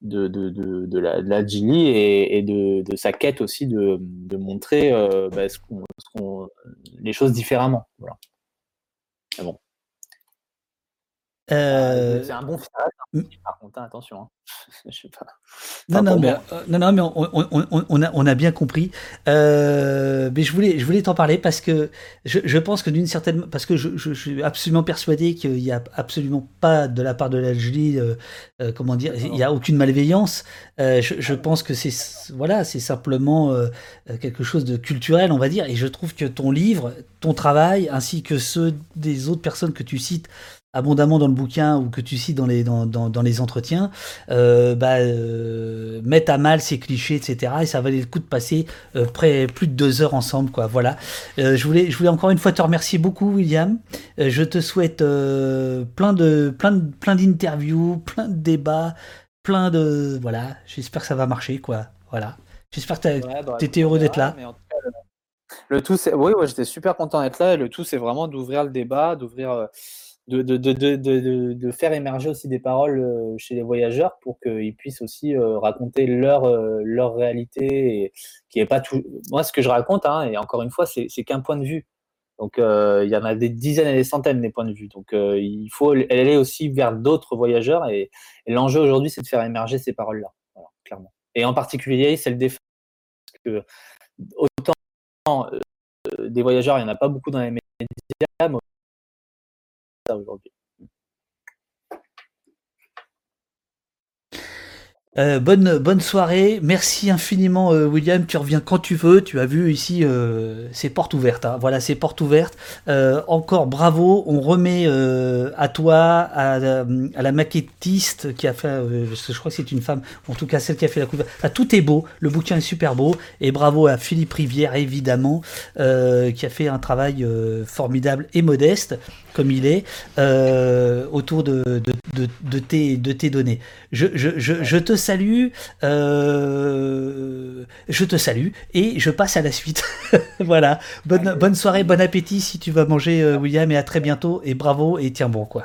Speaker 5: de, de, de, la, de Gilly et, de, sa quête aussi de, montrer euh, bah, les choses différemment. Voilà. Mais bon. Euh, c'est un bon final. Par contre, hein, attention. Hein. Je sais pas.
Speaker 1: Non, non, mais, euh, non, non, mais, on, a, on a bien compris. Euh, mais je voulais, je voulais t'en parler parce que je, je pense que d'une certaine, parce que je, je, suis absolument persuadé qu'il n'y a absolument pas de la part de l'Algérie, comment dire, il n'y a aucune malveillance. Je, je, pense que c'est, voilà, c'est simplement quelque chose de culturel, on va dire. Et je trouve que ton livre, ton travail, ainsi que ceux des autres personnes que tu cites abondamment dans le bouquin ou que tu cites dans les, dans, dans, les entretiens, euh, bah, euh, mettent à mal ces clichés, etc. Et ça valait le coup de passer euh, près, plus de deux heures ensemble. Quoi. Voilà. je, voulais, je voulais encore une fois te remercier beaucoup, William. je te souhaite plein de plein de, plein d'interviews, plein de débats, plein de voilà. J'espère que ça va marcher, quoi. Voilà. J'espère que tu bah, étais heureux d'être là.
Speaker 5: le tout, c'est oui, ouais, j'étais super content d'être là. le tout, c'est vraiment d'ouvrir le débat, d'ouvrir de, de, de, de, faire émerger aussi des paroles euh, chez les voyageurs pour qu'ils puissent aussi euh, raconter leur, euh, leur réalité, qui est pas tout. Moi, ce que je raconte, hein, et encore une fois, c'est qu'un point de vue. Donc, il y en a des dizaines et des centaines des points de vue. Donc, il faut aller aussi vers d'autres voyageurs. Et, l'enjeu aujourd'hui, c'est de faire émerger ces paroles-là, clairement. Et en particulier, c'est le défense. Parce que autant des voyageurs, il n'y en a pas beaucoup dans les médias, aujourd'hui.
Speaker 1: Euh, bonne, soirée, merci infiniment euh, William, tu reviens quand tu veux, tu as vu ici euh, c'est portes ouvertes, hein. voilà c'est portes ouvertes, encore bravo, on remet à toi, à, la maquettiste qui a fait, je crois que c'est une femme, en tout cas celle qui a fait la couverture, tout est beau, le bouquin est super beau, et bravo à Philippe Rivière évidemment, qui a fait un travail formidable et modeste, comme il est, autour de, tes, données. Salue, euh, je te salue et je passe à la suite. voilà. Bonne, bonne soirée, bon appétit si tu vas manger, euh, William, et à très bientôt. Et bravo et tiens bon, quoi.